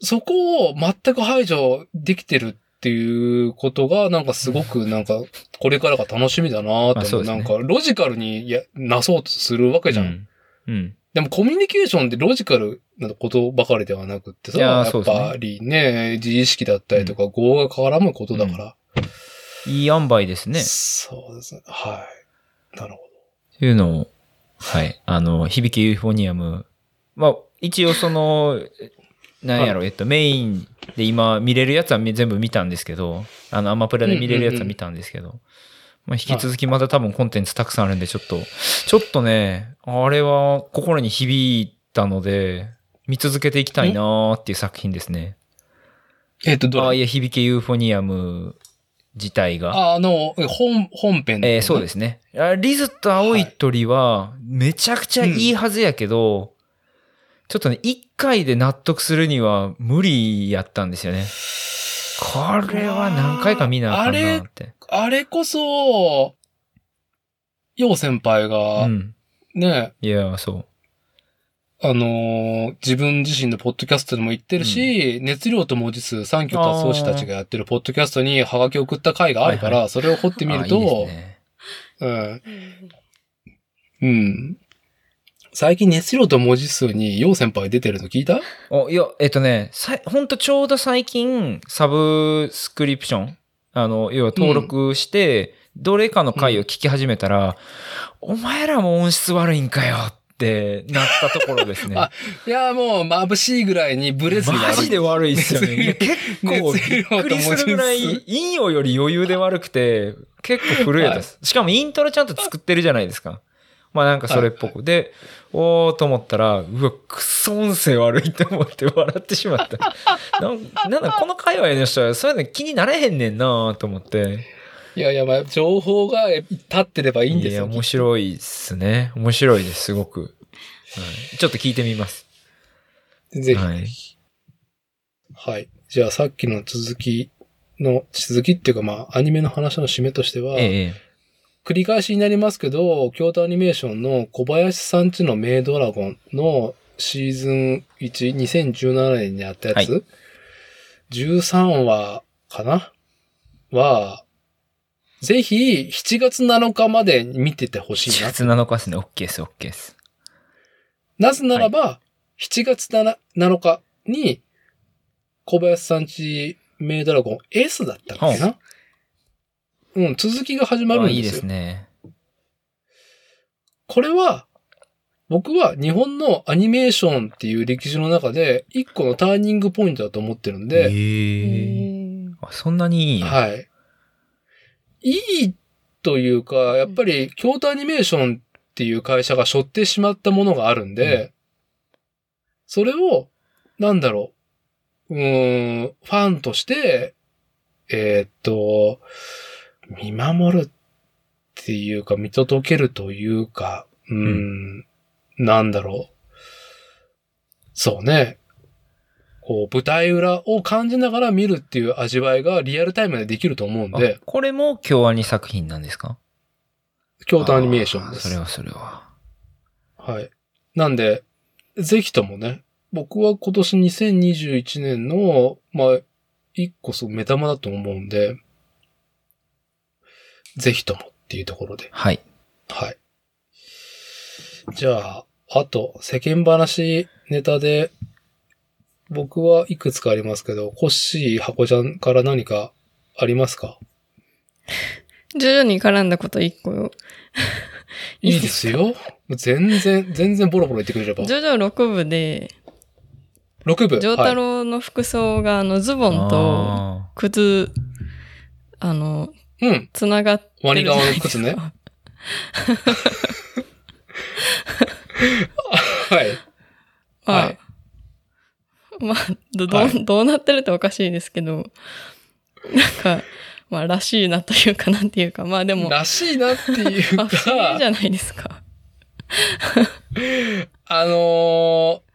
そこを全く排除できてるっていうことが、なんかすごくなんか、これからが楽しみだなまあと思う。そうですねなんか、ロジカルにやなそうとするわけじゃん。うん。うん。でもコミュニケーションってロジカルなことばかりではなくってさ、いやーやっぱりね、自意識だったりとか、語が絡むことだから。いい塩梅ですね。そうですね。はい。なるほというのを、はい。あの、響きユーフォニアム。まあ、一応その、なんやろ、えっと、メインで今見れるやつはみ全部見たんですけど、あの、アマプラで見れるやつは見たんですけど、まあ、引き続きまだ多分コンテンツたくさんあるんで、ちょっと、ちょっとね、あれは心に響いたので、見続けていきたいなーっていう作品ですね。ど。えっ、と、どああ、れいや、響きユーフォニアム自体が。ああの、本、本編、えーそうですね。あリズと青い鳥は、めちゃくちゃいいはずやけど、ちょっとね、一回で納得するには無理やったんですよね。これは何回か見なあかんなって。あれこそ、よう先輩うが、ん。ね、いや、そう。あのー自分自身のポッドキャストでも言ってるし、熱量と文字数、三挙達奏師たちがやってるポッドキャストにハガキを送った回があるから、はいそれを掘ってみるあいいねうん。うん。最近熱量と文字数によう先輩出てるの聞いた？お、いや、えっとね、さいほんとちょうど最近、サブスクリプション、あの、要は登録して、どれかの回を聞き始めたら、お前らも音質悪いんかよってなったところですね。あいや、もう眩しいぐらいにブレずにマジで悪いっすよね。結構びっくりするぐらいと文字、インヨより余裕で悪くて、結構古いやつです。しかもイントロちゃんと作ってるじゃないですか。まあなんかそれっぽく。で、おーと思ったら、うわ、くそ音声悪いって思って笑ってしまった。なんなんだ、この界隈の人はそういうの気になれへんねんなと思って。いやいや、まあ、情報が立ってればいいんですよ。や、面白いっすね。面白いです、すごく。はい、ちょっと聞いてみます。ぜひ。ははいい。じゃあ、さっきの続きの、続きっていうか、まあ、アニメの話の締めとしては、ええ。繰り返しになりますけど、京都アニメーションの小林さんちのメイドラゴンのシーズン1、2017年にあったやつ、は13話かな？は、ぜひ7月7日まで見ててほしい4な。月7日ですね。OK です、OK です。なぜならば、7月 7, 7日に、小林さんちメイドラゴン S だったっけな、うん、続きが始まるんですよ。あいいですね。これは、僕は日本のアニメーションっていう歴史の中で一個のターニングポイントだと思ってるんで、えへー、ー。あそんなにいいんやはい。いいというか、やっぱり京都アニメーションっていう会社が背負ってしまったものがあるんで、それを、なんだろう、うーん、ファンとして、えーっと、見守るっていうか、見届けるというか、うーん、なんだろう。そうね。こう、舞台裏を感じながら見るっていう味わいがリアルタイムでできると思うんであ、これも京アニ作品なんですか？京都アニメーションです。それはそれは。はい。なんで、ぜひともね、僕は今年2021年の、まあ、一個すごい目玉だと思うんで、ぜひともっていうところで。はい。はい。じゃあ、あと、世間話ネタで、僕はいくつかありますけど、コッシー箱ちゃんから何かありますか？徐々に絡んだこと一個。いいですよ。全然、全然ボロボロ言ってくれれば。ジョジョ6部で、6部？ジョータロの服装があのズボンとあ靴、あの、はい、うん。つながってるワニ側の靴ね。はい。まあ、はいまあ、ど、どうはいどうなってるっておかしいですけど、なんか、まあ、らしいなというか、なんていうか、まあでも、らしいなっていうまあ、不思議じか、ゃないですか。あのー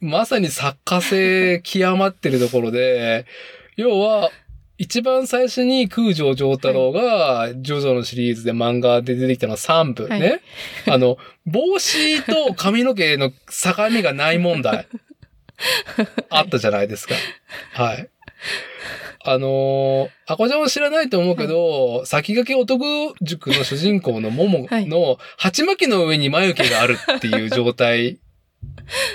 まさに作家性極まってるところで、要は、一番最初に空城城太郎が、ジョジョのシリーズで漫画で出てきたのは3部ね。あの、帽子と髪の毛の境目がない問題。あったじゃないですか。はい。あのー、あこちゃんは知らないと思うけど、先駆け男塾の主人公のモモはいの鉢巻きの上に眉毛があるっていう状態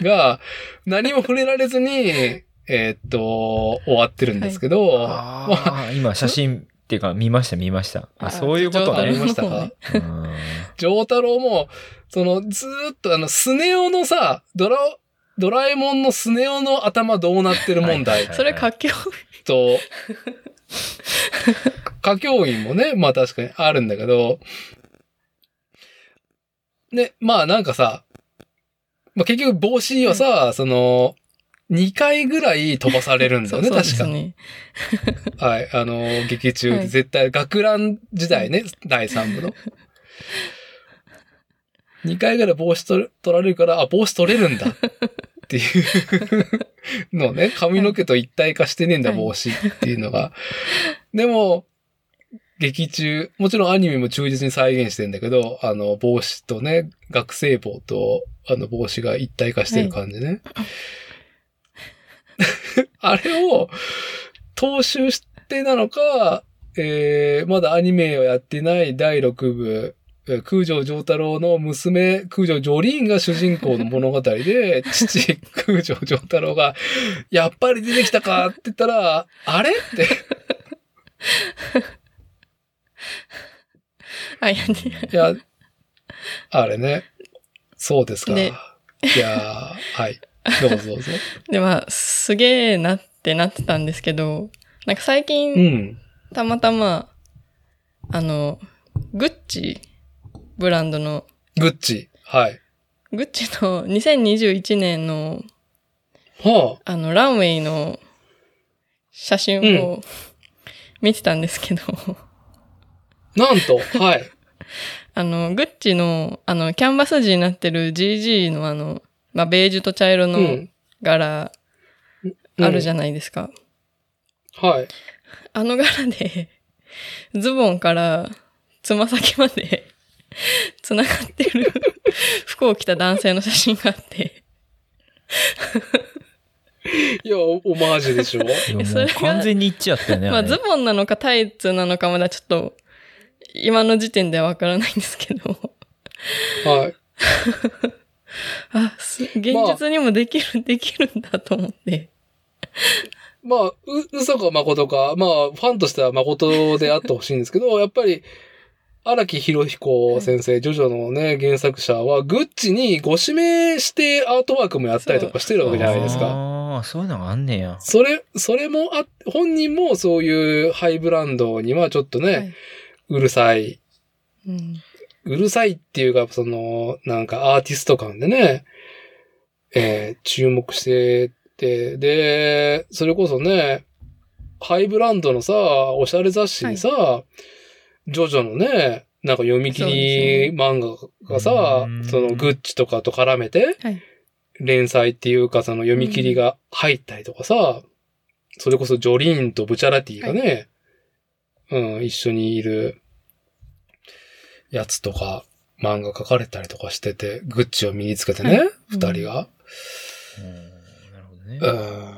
が、何も触れられずに、えーっと、終わってるんですけど、あまー今写真っていうか見ました見ました。あ、あそういうことありね。ましたか？ジョーうん丈太郎も、その、ずーっとあの、スネ夫のさ、ドラ、ドラえもんのスネ夫の頭どうなってる問題。はいそれ書きと、歌教員もね、まあ確かにあるんだけど、ね、まあなんかさ、まあ結局帽子はさ、その、2回ぐらい飛ばされるんだよね、そうで確か。はい。あの、劇中ではい絶対、学ラン時代ね、第3部の。2回ぐらい帽子取取られるから、あ、帽子取れるんだっていうのね、髪の毛と一体化してねえんだ、はい帽子っていうのが。でも、劇中、もちろんアニメも忠実に再現してんだけど、あの、帽子とね、学生帽と、あの、帽子が一体化してる感じね。あれを、踏襲してなのか、えー、まだアニメをやってない第6部、えー空城城太郎の娘、空城ジョリーンが主人公の物語で、父、空城城太郎が、やっぱり出てきたかって言ったら、あれ？って、あ、いや、ね、いや、あれね、そうですか。いでやーはい。どうぞどうぞ。で、まあ、すげえなってなってたんですけど、なんか最う近、ん。たまたま、あの、グッチブランドの、グッチ。はい。グッチの2021年の、はあの、ランウェイの写真を見てたんですけど、あ、なんと、はい。あの、グッチの、あの、キャンバス地になってる GG のあの、まあ、ベージュと茶色のうん。柄あるじゃゃないですか。ん。はい。あの柄で、ズボンからつま先まで 繋がってる 服を着た男性の写真があって、いや、オオマージュでしょ？いやもうそれが完全に一致やったよね。まあズボンなのかタイツなのかまだちょっと今の時点ではわからないんですけど。はい。あ、す現実にもできる、できるんだと思って。まあ、う、嘘か誠か、まあ、ファンとしては誠であってほしいんですけど、やっぱり、荒木博彦先生、ジョジョのね、原作者は、グッチにご指名してアートワークもやったりとかしてるわけじゃないですか。ああ、そういうのがあんねや。それ、それもあ、本人もそういうハイブランドにはちょっとね、はいうるさい。うん。うるさいっていうか、その、なんかアーティスト感でね、えー注目してて、で、それこそね、ハイブランドのさ、おしゃれ雑誌にさ、ジョジョのね、なんか読み切り漫画がさ、うんそのグッチとかと絡めて、はい。連載っていうかその読み切りが入ったりとかさ、それこそジョリーンとブチャラティがね、うん、一緒にいるやつとか漫画書かれたりとかしてて、グッチを身につけてね、はい二、人が。うんなるほどね。うん。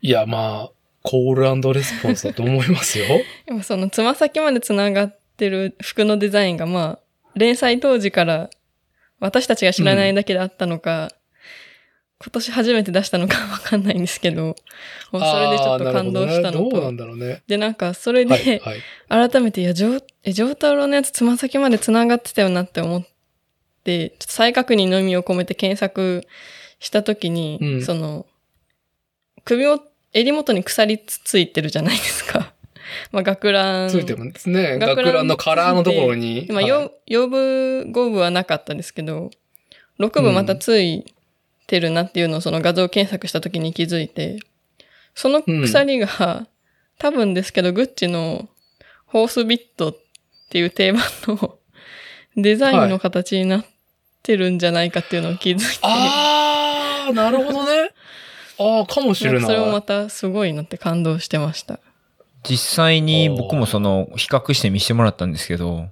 いや、まあ、コールレスポンスだと思いますよ。でもそのつま先までつながってる服のデザインがまあ、連載当時から私たちが知らないだけであったのか、今年初めて出したのかわかんないんですけど、それでちょっと感動したのと、どうなんだろうね。でなんかそれで、はい、はい。改めて、いや、ジョー、のやつつま先まで繋がってたよなって思って、ちょっと再確認の意味を込めて検索したときに、うんその、首を、襟元に鎖つついてるじゃないですか。まあ、学ラン。ついてますね。学ランのカラーのところに。まあ、はいよ、4部、5部はなかったですけど、6部またついてるなっていうのをその画像検索したときに気づいて、その鎖が、多分ですけど、グッチのホースビットっていう定番のデザインの形になってるんじゃないかっていうのを気づいて、あー、なるほどね。あー、かもしれない。それもまたすごいなって感動してました。実際に僕もその、比較して見せてもらったんですけど、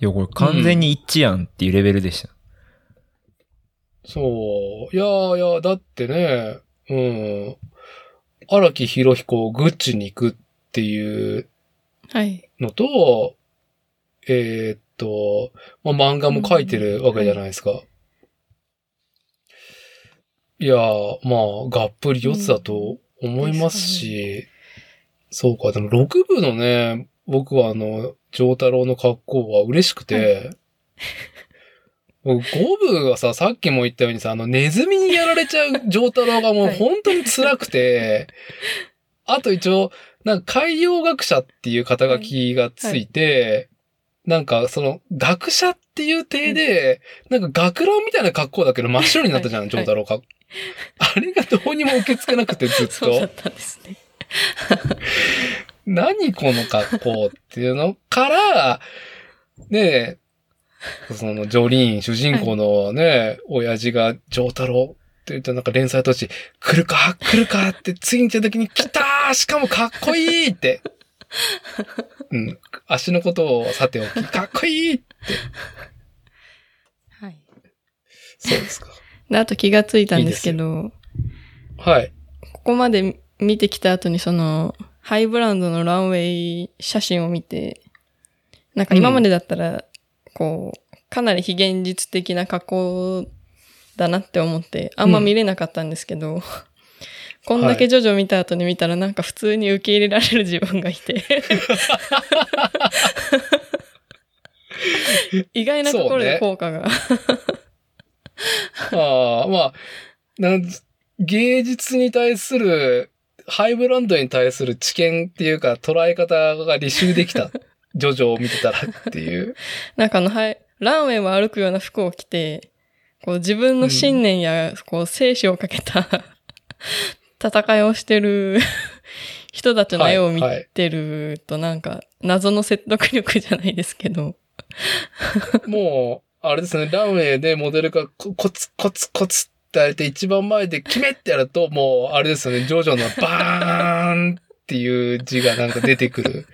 いや、これ完全に一致やんっていうレベルでした。そう。いやいや、だってね、うん。荒木博彦グッチに行くっていうはい。のと、えーっと、まあ、漫画も描いてるわけじゃないですか。いやー、まあ、がっぷり四つだと思いますし、そうか、でも6部のね、僕はあの、丈太郎の格好は嬉しくて、僕5部がさ、さっきも言ったようにさ、あの、ネズミにやられちゃう丈太郎がもうはい本当に辛くて、あと一応、なんか海洋学者っていう肩書きがついて、なんかその学者っていう体で、なんか学ランみたいな格好だけど真っ白になったじゃん、はい丈太郎が。あれがどうにも受け付けなくてずっそうだっと。たんですね。何この格好っていうのから、ねえ、そのジョリーン、主人公のね、親父が丈太郎って言ってなんか連載途中、来るか来るかって次に来た時に来たーしかもかっこいいって。うん。足のことをさておき、かっこいいって。はい。そうですか。で、あと気がついたんですけど、はい。ここまで見てきた後にその、ハイブランドのランウェイ写真を見て、なんか今までだったら、こう、かなり非現実的な加工だなって思って、あんま見れなかったんですけど、こんだけジョジョ見た後に見たらなんか普通に受け入れられる自分がいて。意外なところで効果が。ああ、まあ、なん芸術に対する、ハイブランドに対する知見っていうか捉え方が履修できた。ジョジョを見てたらっていう。なんかあの、はい、ランウェイを歩くような服を着て、こう自分の信念や、こう生死をかけた 戦いをしてる 人たちの絵を見てるとなんか謎の説得力じゃないですけど。もう、あれですね、ランウェイでモデルがココツコツコツってやれて一番前で決めってやると、もう、あれですよね、ジョジョのバーンっていう字がなんか出てくる、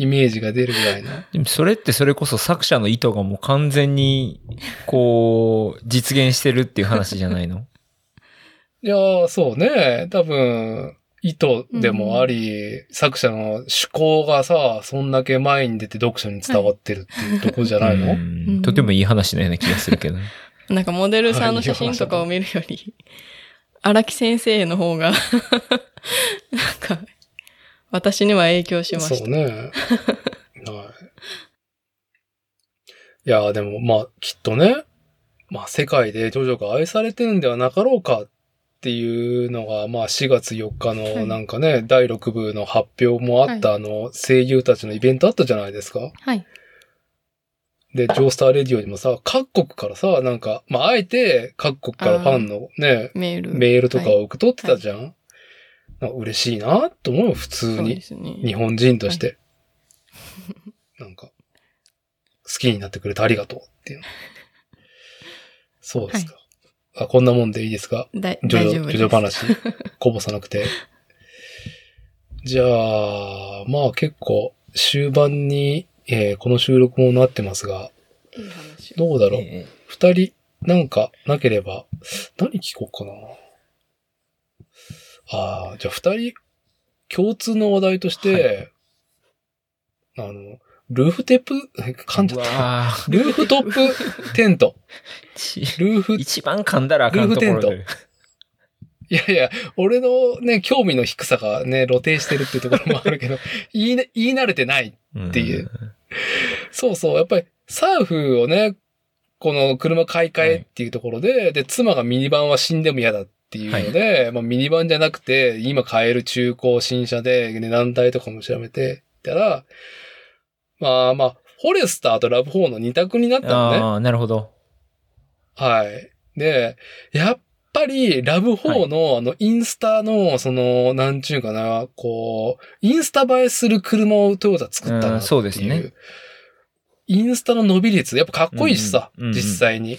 イメージが出るぐらいの。でもそれってそれこそ作者の意図がもう完全に、こう、実現してるっていう話じゃないの？いやー、そうね。多分、意図でもあり、作者の趣向がさ、そんだけ前に出て読者に伝わってるっていうとこじゃないの、うんとてもいい話のような気がするけどね。なんかモデルさんの写真とかを見るより、荒木先生の方が、なんか、私には影響しました。そうね。はい。いや、でも、まあ、きっとね、まあ、世界でジョジョが愛されてるんではなかろうかっていうのが、まあ、4月4日はのいなんかね、第6部の発表もあった、あの、声優たちのイベントあったじゃないですか。はい。で、ジョースターレディオにもさ、各国からさ、なんか、まあ、あえて各国からファンのね、メール。メールとかはいを受け取ってたじゃん、なんか嬉しいなと思うよ、普通にね。日本人として。なんか、好きになってくれてありがとうっていう。そうですか。あ、こんなもんでいいですか？だジョジョ、大丈夫です。ジョジョ話。こぼさなくて。じゃあ、まあ結構終盤に、えーこの収録もなってますが、どうだろう？え二人、なんかなければ、何聞こうかな。ああ、じゃあ二人、共通の話題として、あの、ルーフテップ、噛んじうゃった。わールーフトップ？テント。ちルーフ、い一番噛んだらあかんところルーフテで。やいや、俺のね、興味の低さがね、露呈してるっていうところもあるけど、言いな、言い慣れてない。っていうそうそう、やっぱりサーフをね、この車買い替えっていうところで、で、妻がミニバンは死んでも嫌だっていうので、まあミニバンじゃなくて、今買える中古新車で値段帯とかも調べてたら、まあまあ、フォレスターとラブ4の二択になったのね。ああ、なるほど。はい。で、やっぱり、ラブ4の、あの、インスタの、その、なんちゅうかな、こう、インスタ映えする車をトヨタ作ったなっていう。うんそうですねインスタの伸び率、やっぱかっこいいしさ、うんうんうんうん実際に。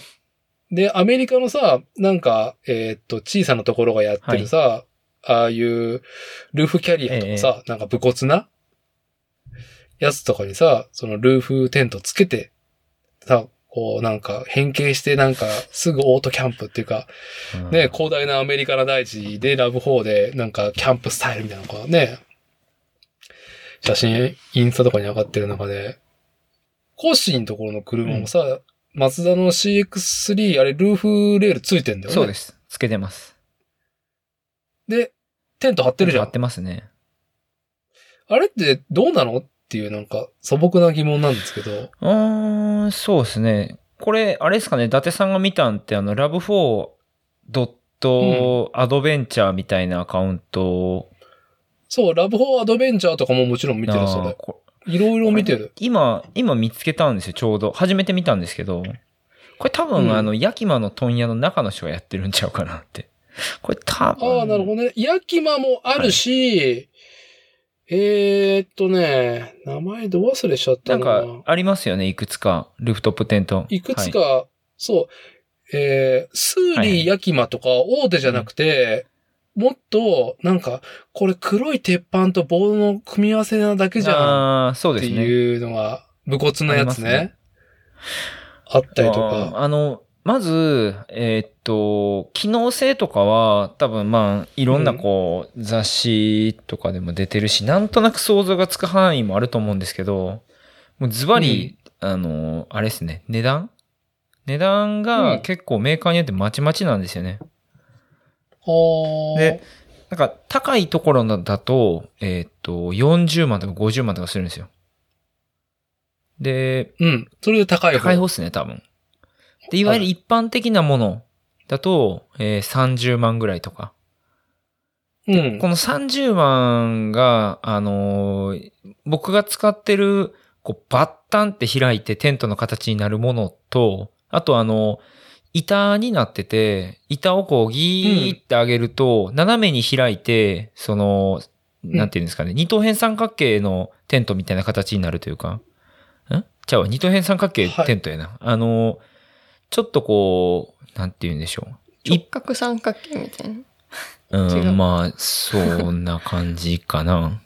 で、アメリカのさ、なんか、えーっと、小さなところがやってるさ、ああいう、ルーフキャリアとかさ、なんか武骨なやつとかにさ、そのルーフテントつけて、さ、こうなんか変形してなんかすぐオートキャンプっていうか、うん。ね、広大なアメリカの大地でラブ4でなんかキャンプスタイルみたいなのがね、写真、インスタとかに上がってる中で、コッシーのところの車もさ、マツダの CX3、あれルーフレールついてんだよね。そうです。つけてます。で、テント張ってるじゃん合っ。てますね。あれってどうなのっていうなんか素朴な疑問なんですけど。うーん、そうですね。これ、あれですかね、伊達さんが見たんって、あの、ラブ4ドットアドベンチャーみたいなアカウントそう、ラブ4アドベンチャーとかももちろん見てる、それ。あーこいろいろ見てる。今、今見つけたんですよ、ちょうど。初めて見たんですけど。これ多分、うんあの、ヤキマの問屋の中の人がやってるんちゃうかなって。これ多分。ああ、なるほどね。ヤキマもあるし、えーっとね、名前ど忘れしちゃったなんな。か、ありますよね、いくつか。ルーフトップテント。いくつはか、そう、えー、スーはいはいリーヤキマとか大手じゃなくて、もっと、なんか、これ黒い鉄板と棒の組み合わせなだけじゃんああ、そうってですね。いうのが、武骨なやつありますねね。あったりとあーか。あの、まず、えーっと、機能性とかは、多分まあ、いろんなこう、雑誌とかでも出てるし、なんとなく想像がつく範囲もあると思うんですけど、もうズバリ、あの、あれですね、値段？値段うがん結構メーカーによってまちまちなんですよね。はあでなんか、高いところだと、えーっと、40万とか50万とかするんですよ。で、うん。それで高い方。高い方っすね、多分。で、いわゆる一般的なものだと、えー30万ぐらいとか。うん。この30万が、あのー僕が使ってる、こう、バッタンって開いてテントの形になるものと、あとあの、板になってて、板をこうギーって上げると、斜めに開いて、その、なんていうんですかね、二等辺三角形のテントみたいな形になるというか、ん？ちゃうわ、二等辺三角形テントやな。あの、ちょっとこう、なんて言うんでしょう。直角三角形みたいな。う、んまあ、そんな感じかな。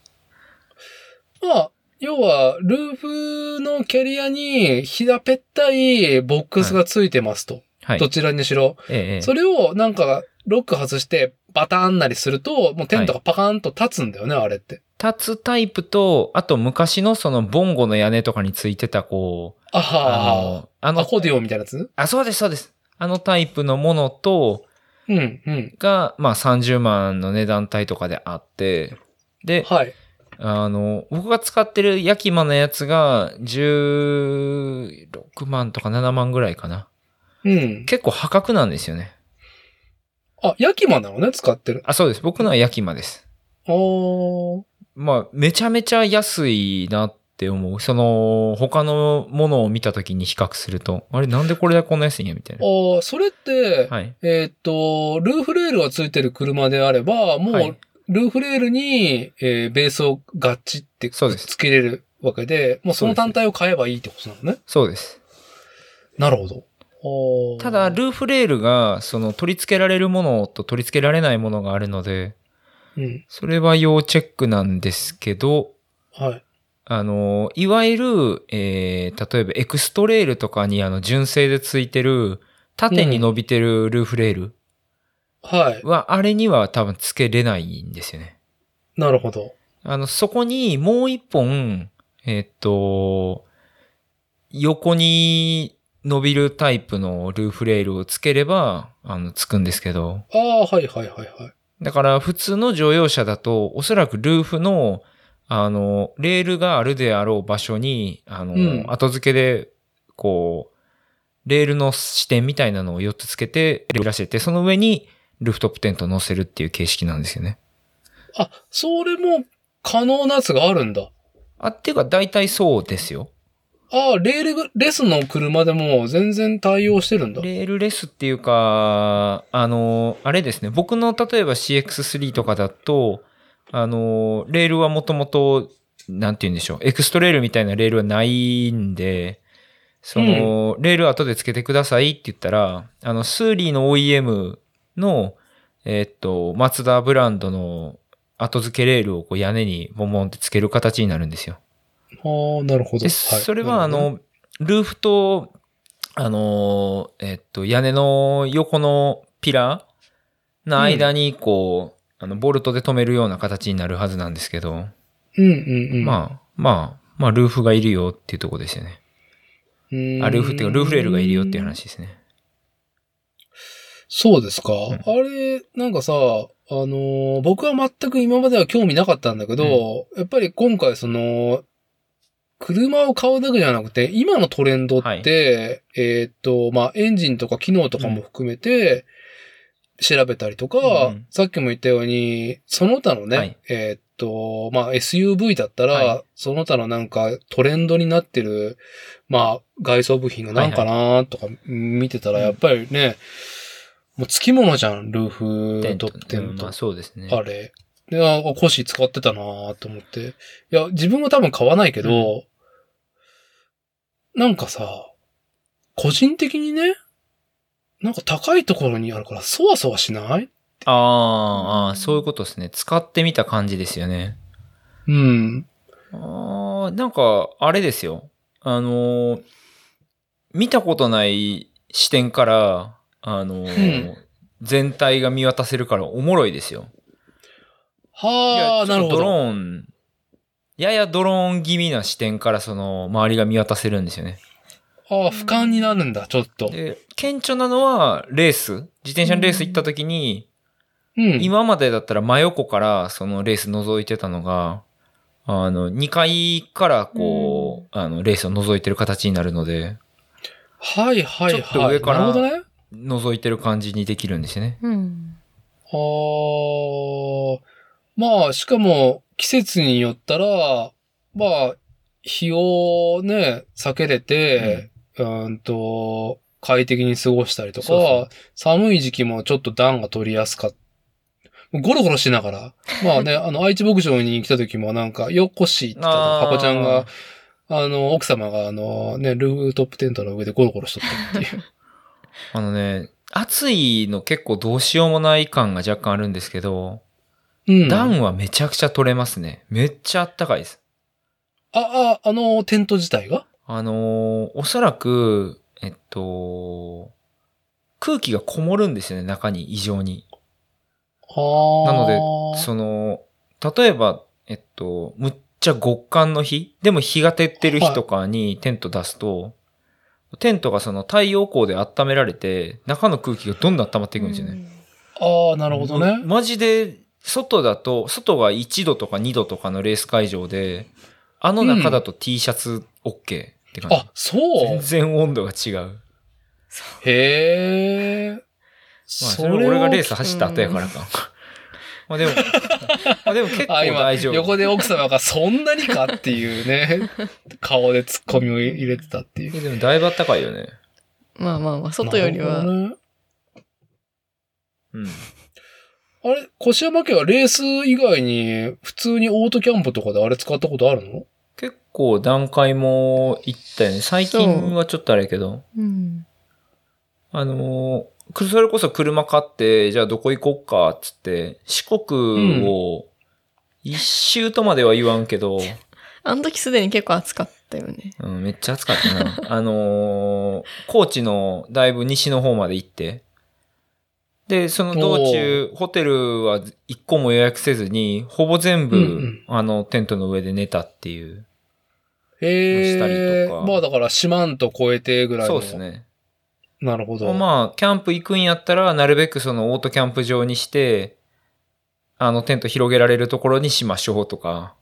まあ、要は、ルーフのキャリアに平ぺったいボックスがついてますと。はい。どちらにしろ。ええ、それをなんか、ロック外して、バターンなりすると、もうテントがパカーンと立つんだよね、あれって。立つタイプと、あと昔のそのボンゴの屋根とかについてたこう、ああはの、ああ、アの、コーディオンみたいなやつ？あ、そうです、そうです。あのタイプのものと、うん、うん。が、まあ30万の値段帯とかであって、で、はい。あの、僕が使ってるヤキマのやつが16万とか7万ぐらいかな。うん。結構破格なんですよね。あ、ヤキマなのね、使ってる。あ、そうです。僕のはヤキマです。おー。まあ、めちゃめちゃ安いなって思う。その、他のものを見た時に比較すると、あれなんでこれだけこんな安いんやみたいな。あーそれって、はい。えーっと、ルーフレールがついてる車であれば、もう、はいルーフレールに、えーベースをガッチってそうですつけれるわけで、もうその単体を買えばいいってことなのね。そうです。なるほど。ただ、ルーフレールが、その取り付けられるものと取り付けられないものがあるので、うん。それは要チェックなんですけど、はい。あの、いわゆる、えー、例えばエクストレールとかにあの、純正でついてる、縦に伸びてるルーフレールはい。は、あれには多分つけれないんですよね。なるほど。あの、そこにもう一本、えーっと、横に伸びるタイプのルーフレールをつければ、あの、つくんですけど、ああ、はいはいはいはい。だから普通の乗用車だと、おそらくルーフの、あの、レールがあるであろう場所に、あの、うん後付けで、こう、レールの支点みたいなのを4つつけて、レールらせて、その上にルーフトップテントを乗せるっていう形式なんですよね。あ、それも可能なやつがあるんだ。あ、っていうか大体そうですよ。ああ、レールが、レスの車でも全然対応してるんだ。レールレスっていうか、あの、あれですね。僕の例えば CX3 とかだと、あの、レールはもともと、なんて言うんでしょう。エクストレールみたいなレールはないんで、その、レール後でつけてくださいって言ったら、あの、スーリーの OEM の、えーっと、マツダブランドの後付けレールをこう屋根にボンボンってつける形になるんですよ。ああ、なるほど。で、はいそれはあ、の、ルーフと、あの、えっと、屋根の横のピラーの間に、こう、あの、ボルトで止めるような形になるはずなんですけど、うんうんうん。まあ、まあ、まあ、ルーフがいるよっていうところですよね。うんあ、ルーフっていうか、ルーフレールがいるよっていう話ですね。そうですか？んあれ、なんかさ、あのー僕は全く今までは興味なかったんだけど、やっぱり今回その、車を買うだけじゃなくて、今のトレンドって、えーっと、まあ、エンジンとか機能とかも含めて、調べたりとか、うんさっきも言ったように、その他のね、はい。えーっと、まあ、SUV だったら、はい。その他のなんかトレンドになってる、まあ、外装部品がなんかなとか見てたら、はいやっぱりね、もう付き物じゃん、ルーフテント。トップテント。うんまあ、そうですね。あれ。で、あ、コシ使ってたなぁと思って。いや、自分は多分買わないけど、なんかさ、個人的にね、なんか高いところにあるから、そわそわしない？あーあー、そういうことですね。使ってみた感じですよね。うん。ああ、なんか、あれですよ。あのー見たことない視点から、あのーうん全体が見渡せるからおもろいですよ。いはあ、なるほど。ーン、ややドローン気味な視点からその周りが見渡せるんですよね。ああ、俯瞰になるんだ、ちょっと。で、顕著なのはレース。自転車のレース行った時に、うん。今までだったら真横からそのレース覗いてたのが、あの、2階からこう、あの、レースを覗いてる形になるので、はいはいはい。ちょっと上からなるほどね。覗いてる感じにできるんですよね。うん。ああ、まあ、しかも、季節によったら、まあ、日をね、避けれて、うーんと、快適に過ごしたりとか、そうそう寒い時期もちょっと暖が取りやすかった。ゴロゴロしながら。まあね、あの、愛知牧場に来た時もなんか、よっこしって言ったら、あーパコちゃんが、あの、奥様があの、ね、ルーフトップテントの上でゴロゴロしとったっていう。あのね、暑いの結構どうしようもない感が若干あるんですけど、うん。暖はめちゃくちゃ取れますね。めっちゃあったかいです。あ、あ、あの、テント自体が？あのーおそらく、えっと、空気がこもるんですよね、中に異常に。はあ。なので、その、例えば、えっと、むっちゃ極寒の日、でも日が照ってる日とかにテント出すと、テントがその太陽光で温められて、中の空気がどんどん温まっていくんですよね。ああ、なるほどね。マジで、外だと、外が1度とか2度とかのレース会場で、あの中だと T シャツ OK って感じ。あ、そう全然温度が違う。へえ。まあ、それは俺がレース走った後やからか。まあでも、まあでも結構あ、今、大丈夫。横で奥様がそんなにかっていうね、顔で突っ込みを入れてたっていう。でもだいぶ暖かいよね。まあまあまあ、外よりはうん。あれ、越山家はレース以外に、普通にオートキャンプとかであれ使ったことあるの？結構段階も行ったよね。最近はちょっとあれやけど。うん。あのそれこそ車買って、じゃあどこ行こっか、っつって、四国を、一周とまでは言わんけど、あの時すでに結構暑かったよね。うん、めっちゃ暑かったな。あのー高知のだいぶ西の方まで行って、で、その道中、ホテルは一個も予約せずに、ほぼ全部、うんうんあの、テントの上で寝たっていう。へしたりえ。とかまあだから、四万と超えてぐらいの。そうです。ね。なるほど。まあ、キャンプ行くんやったら、なるべくそのオートキャンプ場にして、あの、テント広げられるところにしましょうとか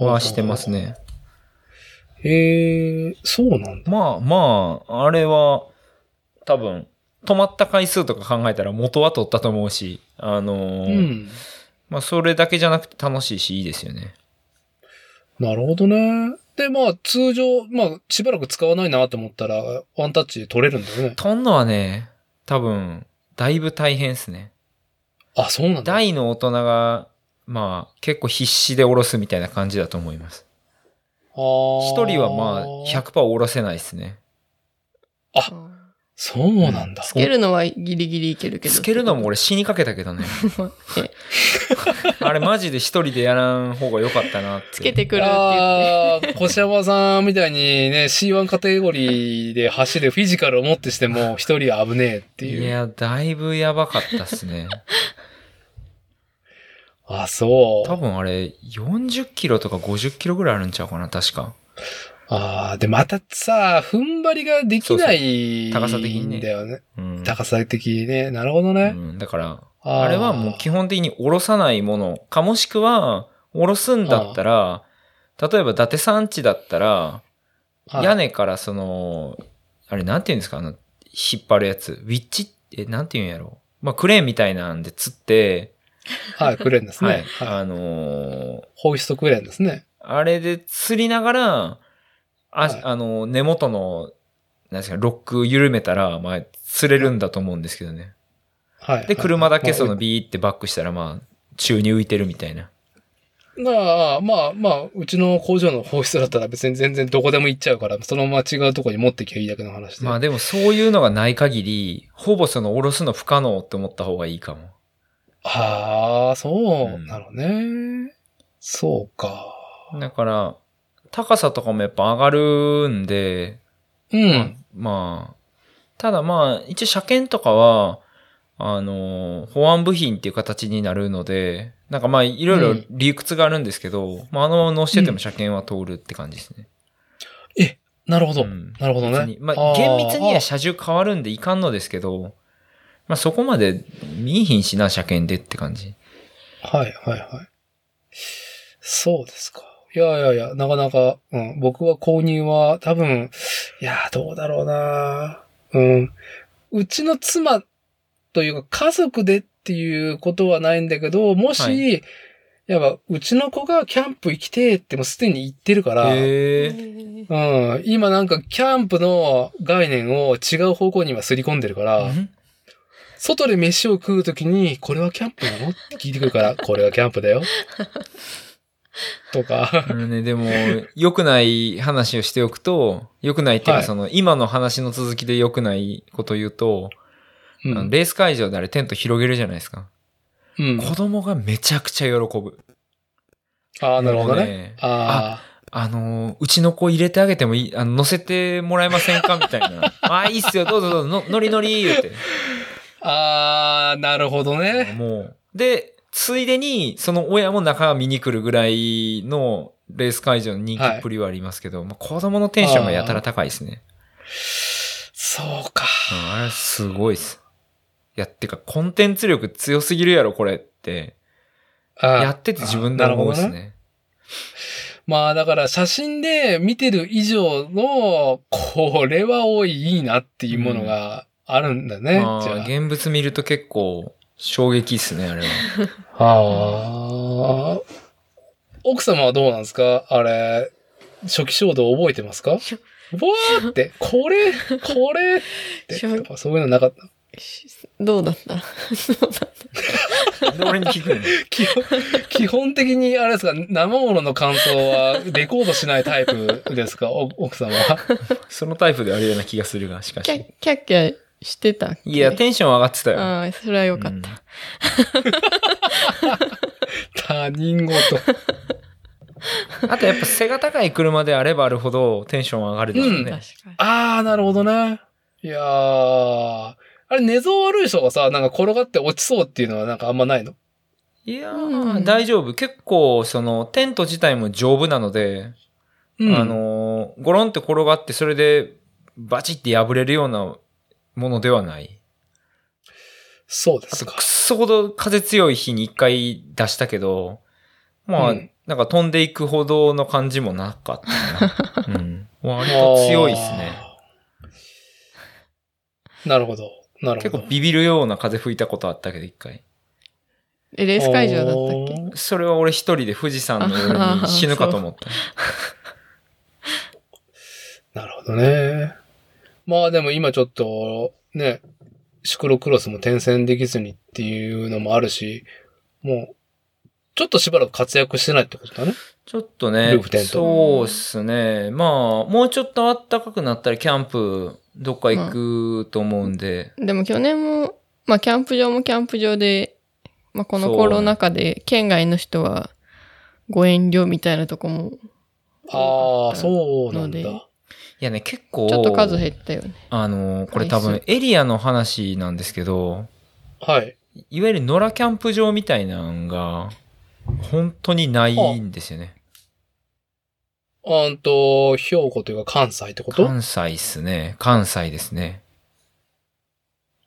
はしてます。ね。へえ、そうなんだ。まあまあ、あれは、多分、止まった回数とか考えたら元は取ったと思うし、あのうーん。まあそれだけじゃなくて楽しいしいいですよね。なるほどね。で、まあ、通常、まあ、しばらく使わないなと思ったら、ワンタッチで取れるんだよね。取んのはね、多分、だいぶ大変ですね。あ、そうなんだ。大の大人が、まあ、結構必死で下ろすみたいな感じだと思います。一一人はまあ、100%下ろせないですね。そうなんだ。つけるのはギリギリいけるけど。つけるのも俺死にかけたけどね。あれマジで一人でやらん方が良かったなって。つけてくるって言って。ああ、越山さんみたいにね、C1 カテゴリーで走るフィジカルをもってしても、一人は危ねえっていう。いや、だいぶやばかったっすね。あ、そう。多分あれ、40キロとか50キロぐらいあるんちゃうかな、確か。ああ、で、またさ、踏ん張りができない高さ的にだよね。うん。高さ的にね。なるほどね。うん、だから、あれはもう基本的に下ろさないものか、もしくは、下ろすんだったら、例えば伊達山地だったら、はい屋根からその、あれなんて言うんですかあの、引っ張るやつ。ウィッチえ、なんて言うんやろまあ、クレーンみたいなんで釣って、はい、クレーンですはねい。。あのーホイストクレーンですね。あれで釣りながら、あ、はいあの、根元の、なんですか、ロック緩めたら、まあ、釣れるんだと思うんですけどね。はい。で、車だけそのまあビーってバックしたら、まあ、宙に浮いてるみたいな。まあ、まあ、まあ、うちの工場の放出だったら別に 全然どこでも行っちゃうから、そのまま違うところに持ってきゃいいだけの話で。まあでもそういうのがない限り、ほぼその下ろすの不可能って思った方がいいかも。ああ、そううんなのね。そうか。だから、高さとかもやっぱ上がるんで、うん。まあ、ただまあ、一応車検とかは、あの、保安部品っていう形になるので、なんかまあ、いろいろ理屈があるんですけど、まあ、あの乗してても車検は通るって感じですね。なるほど。うんなるほどね。まあ、厳密には車重変わるんでいかんのですけど、まあ、そこまで見えひんしな、車検でって感じ。はい、はい、はい。そうですか。いやいやいや、なかなか、うん、僕は購入は多分、いや、どうだろうな。うん。うちの妻というか家族でっていうことはないんだけど、もし、はい。やっぱ、うちの子がキャンプ行きてえってもうすでに言ってるから。うん、今なんかキャンプの概念を違う方向に今すり込んでるから、外で飯を食うときに、これはキャンプなの？って聞いてくるから、これはキャンプだよ。とか。あのね、でも、良くない話をしておくと、良くないっていうか、はいその、今の話の続きで良くないことを言うと、うん。レース会場であれテント広げるじゃないですか。うん、子供がめちゃくちゃ喜ぶ。ああ、なるほどね。ねああのー、うちの子入れてあげてもいい、あの、乗せてもらえませんかみたいな。ああ、いいっすよ、どうぞどうぞ、の乗り乗り、言うて。あ、ああ、なるほどね。もう、で、ついでに、その親も中見に来るぐらいのレース会場の人気っぷりはありますけど、まあ、子供のテンションがやたら高いですね。そうか。うん、あれすごいっす。いや、てか、コンテンツ力強すぎるやろ、これって。あやってて自分で思うっすなるほどね。まあだから写真で見てる以上の、これは多い、いいなっていうものがあるんだね。まあじゃ現物見ると結構衝撃っすね、あれは。あ。はあ。奥様はどうなんですか？あれ、初期衝動覚えてますか？わーって、これ、これって、そういうのなかった。どうだった？どうだっで、俺に聞くの基本基本的に、あれですか、生物の感想はレコードしないタイプですかお奥様は。そのタイプであるような気がするが、しかた？キャし。キャッキャしてたっけ？いや、テンション上がってたよ。ああ、それはよかった。うん 他人事。あとやっぱ背が高い車であればあるほどテンション上がるでしょうね。うん確かに。あー、なるほどね。いやー、あれ寝相悪い人がさ、なんか転がって落ちそうっていうのはなんかあんまないの？いやー、うん大丈夫。結構、その、テント自体も丈夫なので、うん。あのー、ゴロンって転がって、それで、バチって破れるようなものではない。そうですかくっ。そほど風強い日に一回出したけど、まあ、うんなんか飛んでいくほどの感じもなかったな。うん。割と強いっすね。なるほど。なるほど。結構ビビるような風吹いたことあったけど、一回。え、レース会場だったっけ？それは俺一人で富士山の夜に死ぬかと思った。なるほどね。まあでも今ちょっと、ね、シクロクロスも転戦できずにっていうのもあるし、もう、ちょっとしばらく活躍してないってことだね。ちょっとねルーフテントそうっすね。まあ、もうちょっと暖かくなったらキャンプ、どっか行くと思うんで。でも去年も、まあキャンプ場もキャンプ場で、まあこのコロナ禍で県外の人はご遠慮みたいなとこも、ああ、そうなんだ。やね、結構、ちょっと数減ったよね。あの、これ多分回エリアの話なんですけど、はい。いわゆる野良キャンプ場みたいなのが、本当にないんですよね。あんと、兵庫というか関西ってこと？関西っすね。関西ですね。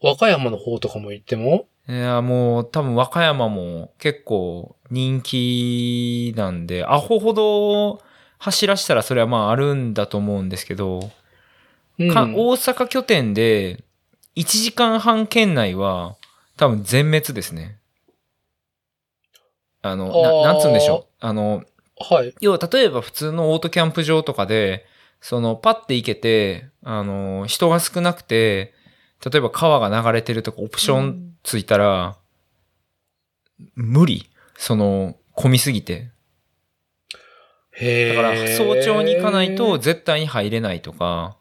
和歌山の方とかも行っても？いや、もう多分和歌山も結構人気なんで、アホほど走らしたらそれはまああるんだと思うんですけど、うん。か大阪拠点で1時間半圏内は多分全滅ですね。あの、ななんつうんでしょう。あの、はい。要は例えば普通のオートキャンプ場とかで、そのパッて行けて、あの、人が少なくて、例えば川が流れてるとかオプションついたら、無理その、混みすぎて。だから早朝に行かないと絶対に入れないとか、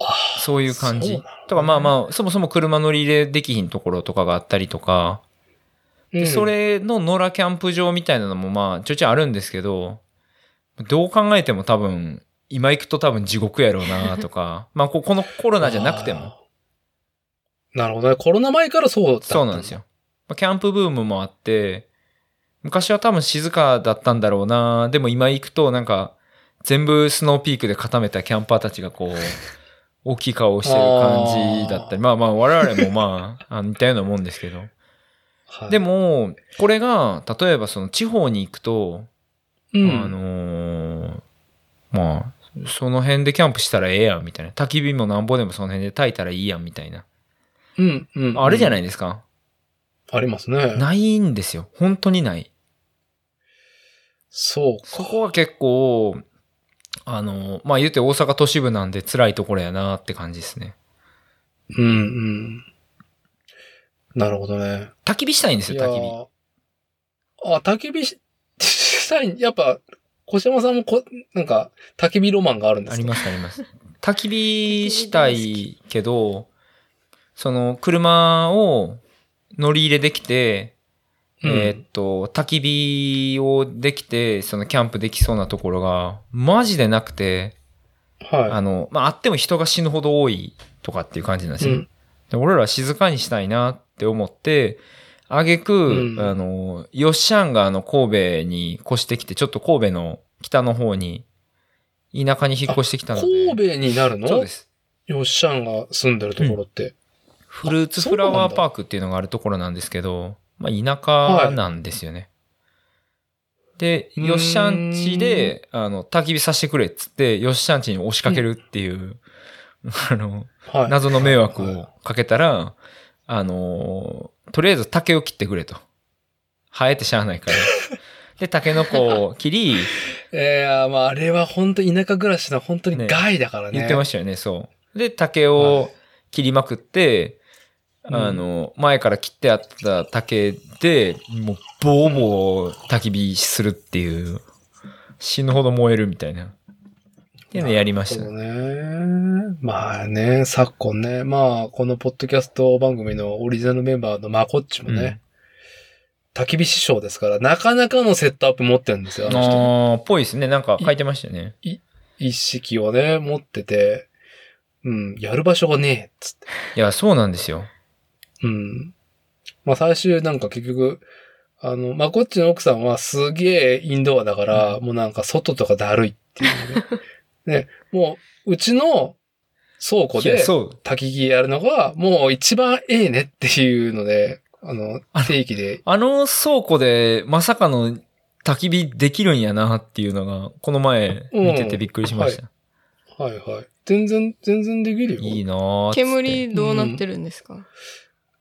あそういう感じ。とかまあまあ、そもそも車乗り入れできひんところとかがあったりとか、でうんそれの野良キャンプ場みたいなのもまあちょいちょいあるんですけど、どう考えても多分、今行くと多分地獄やろうなとか、まあここのコロナじゃなくても。なるほどね。コロナ前からそうだったそうなんですよ。。まあキャンプブームもあって、昔は多分静かだったんだろうなでも今行くとなんか、全部スノーピークで固めたキャンパーたちがこう、大きい顔をしてる感じだったり、まあまあ我々もまあ、あの似たようなもんですけど。はい、でも、これが、例えばその地方に行くと、うん、あのーまあ、その辺でキャンプしたらええやん、みたいな。焚き火もなんぼでもその辺で焚いたらいいやん、みたいな。うん、うん。あれじゃい、ないですか。ありますね。ないんですよ。本当にない。そうか。そこは結構、あの、まあ言うて大阪都市部なんで辛いところやなって感じですね。うん、うん。なるほどね。焚き火したいんですよ、焚き火。火。あ、焚き火ししたい、やっぱ、小島さんもこ、なんか、焚き火ロマンがあるんですかありますあります。焚き火したいけど、その車を乗り入れできて、うんえーっと、焚き火をできて、そのキャンプできそうなところが、マジでなくて、はい。あの、まあ、あっても人が死ぬほど多いとかっていう感じなんですよ。うんで俺らは静かにしたいなって思って、あげく、うんあの、ヨッシャンがあの神戸に越してきて、ちょっと神戸の北の方に、田舎に引っ越してきたので。神戸になるの？そうです。よっしゃんが住んでるところって。フルーツフラワーパークっていうのがあるところなんですけど、まあ田舎なんですよね。で、うーんヨッシャンチで、あの、焚き火させてくれっつって、ヨッシャンチに押しかけるっていう、あの、はい。謎の迷惑はいをかけたら、あのーとりあえず竹を切ってくれと。生えてしゃあないから。で、竹の子を切り、えー、まあ、あれは本当田舎暮らしの本当に害だからね。言ってましたよね、そう。で、竹を切りまくって、うんあの、前から切ってあった竹で、もう、ボーボー焚き火するっていう、死ぬほど燃えるみたいな。っていうのやりました。ね。まあね、昨今ね、まあ、このポッドキャスト番組のオリジナルメンバーのマコッチもね、焚き火師匠ですから、なかなかのセットアップ持ってるんですよ、あの人。ああ、ぽいですね。なんか書いてましたよね。一式をね、持ってて、うん、やる場所がねえ、っつって。いや、そうなんですよ。うん。まあ最終なんか結局、あの、まあこっちの奥さんはすげえインドアだから、もうなんか外とかだるいっていうね。ね、もう、うちの倉庫でそう。焚き火やるのが、もう一番ええねっていうので、あの、定期で、あの倉庫でまさかの焚き火できるんやなっていうのが、この前見ててびっくりしました。はいはい。全然、全然できるよ。いいな煙どうなってるんですか、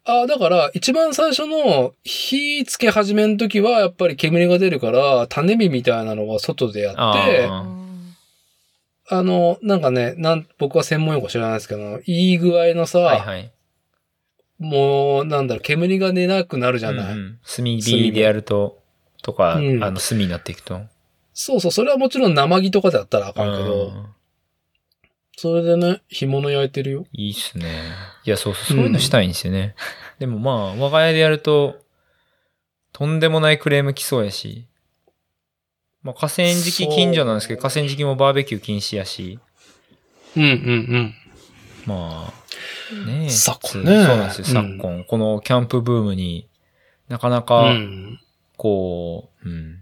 ああ、だから、一番最初の火つけ始めの時は、やっぱり煙が出るから、種火みたいなのは外でやって、ああの、なんかね、なん、僕は専門用語知らないですけど、いい具合のさ、はいはい。もう、なんだろう、煙が出なくなるじゃない、うんうん炭火でやると、とか、うんあの、炭になっていくと。そうそう、それはもちろん生木とかでやったらあかんけうど、んそれでね、干物焼いてるよ。いいっすね。いや、そうそう、そういうのしたいんですよね。でもまあ、我が家でやると、とんでもないクレーム来そうやし、まあ、河川敷近所なんですけど、河川敷もバーベキュー禁止やし、うんうんまあ、ねえ。昨今そうねそうなんですよ、うん昨今。このキャンプブームになかなうん。か、うん。こう、うん。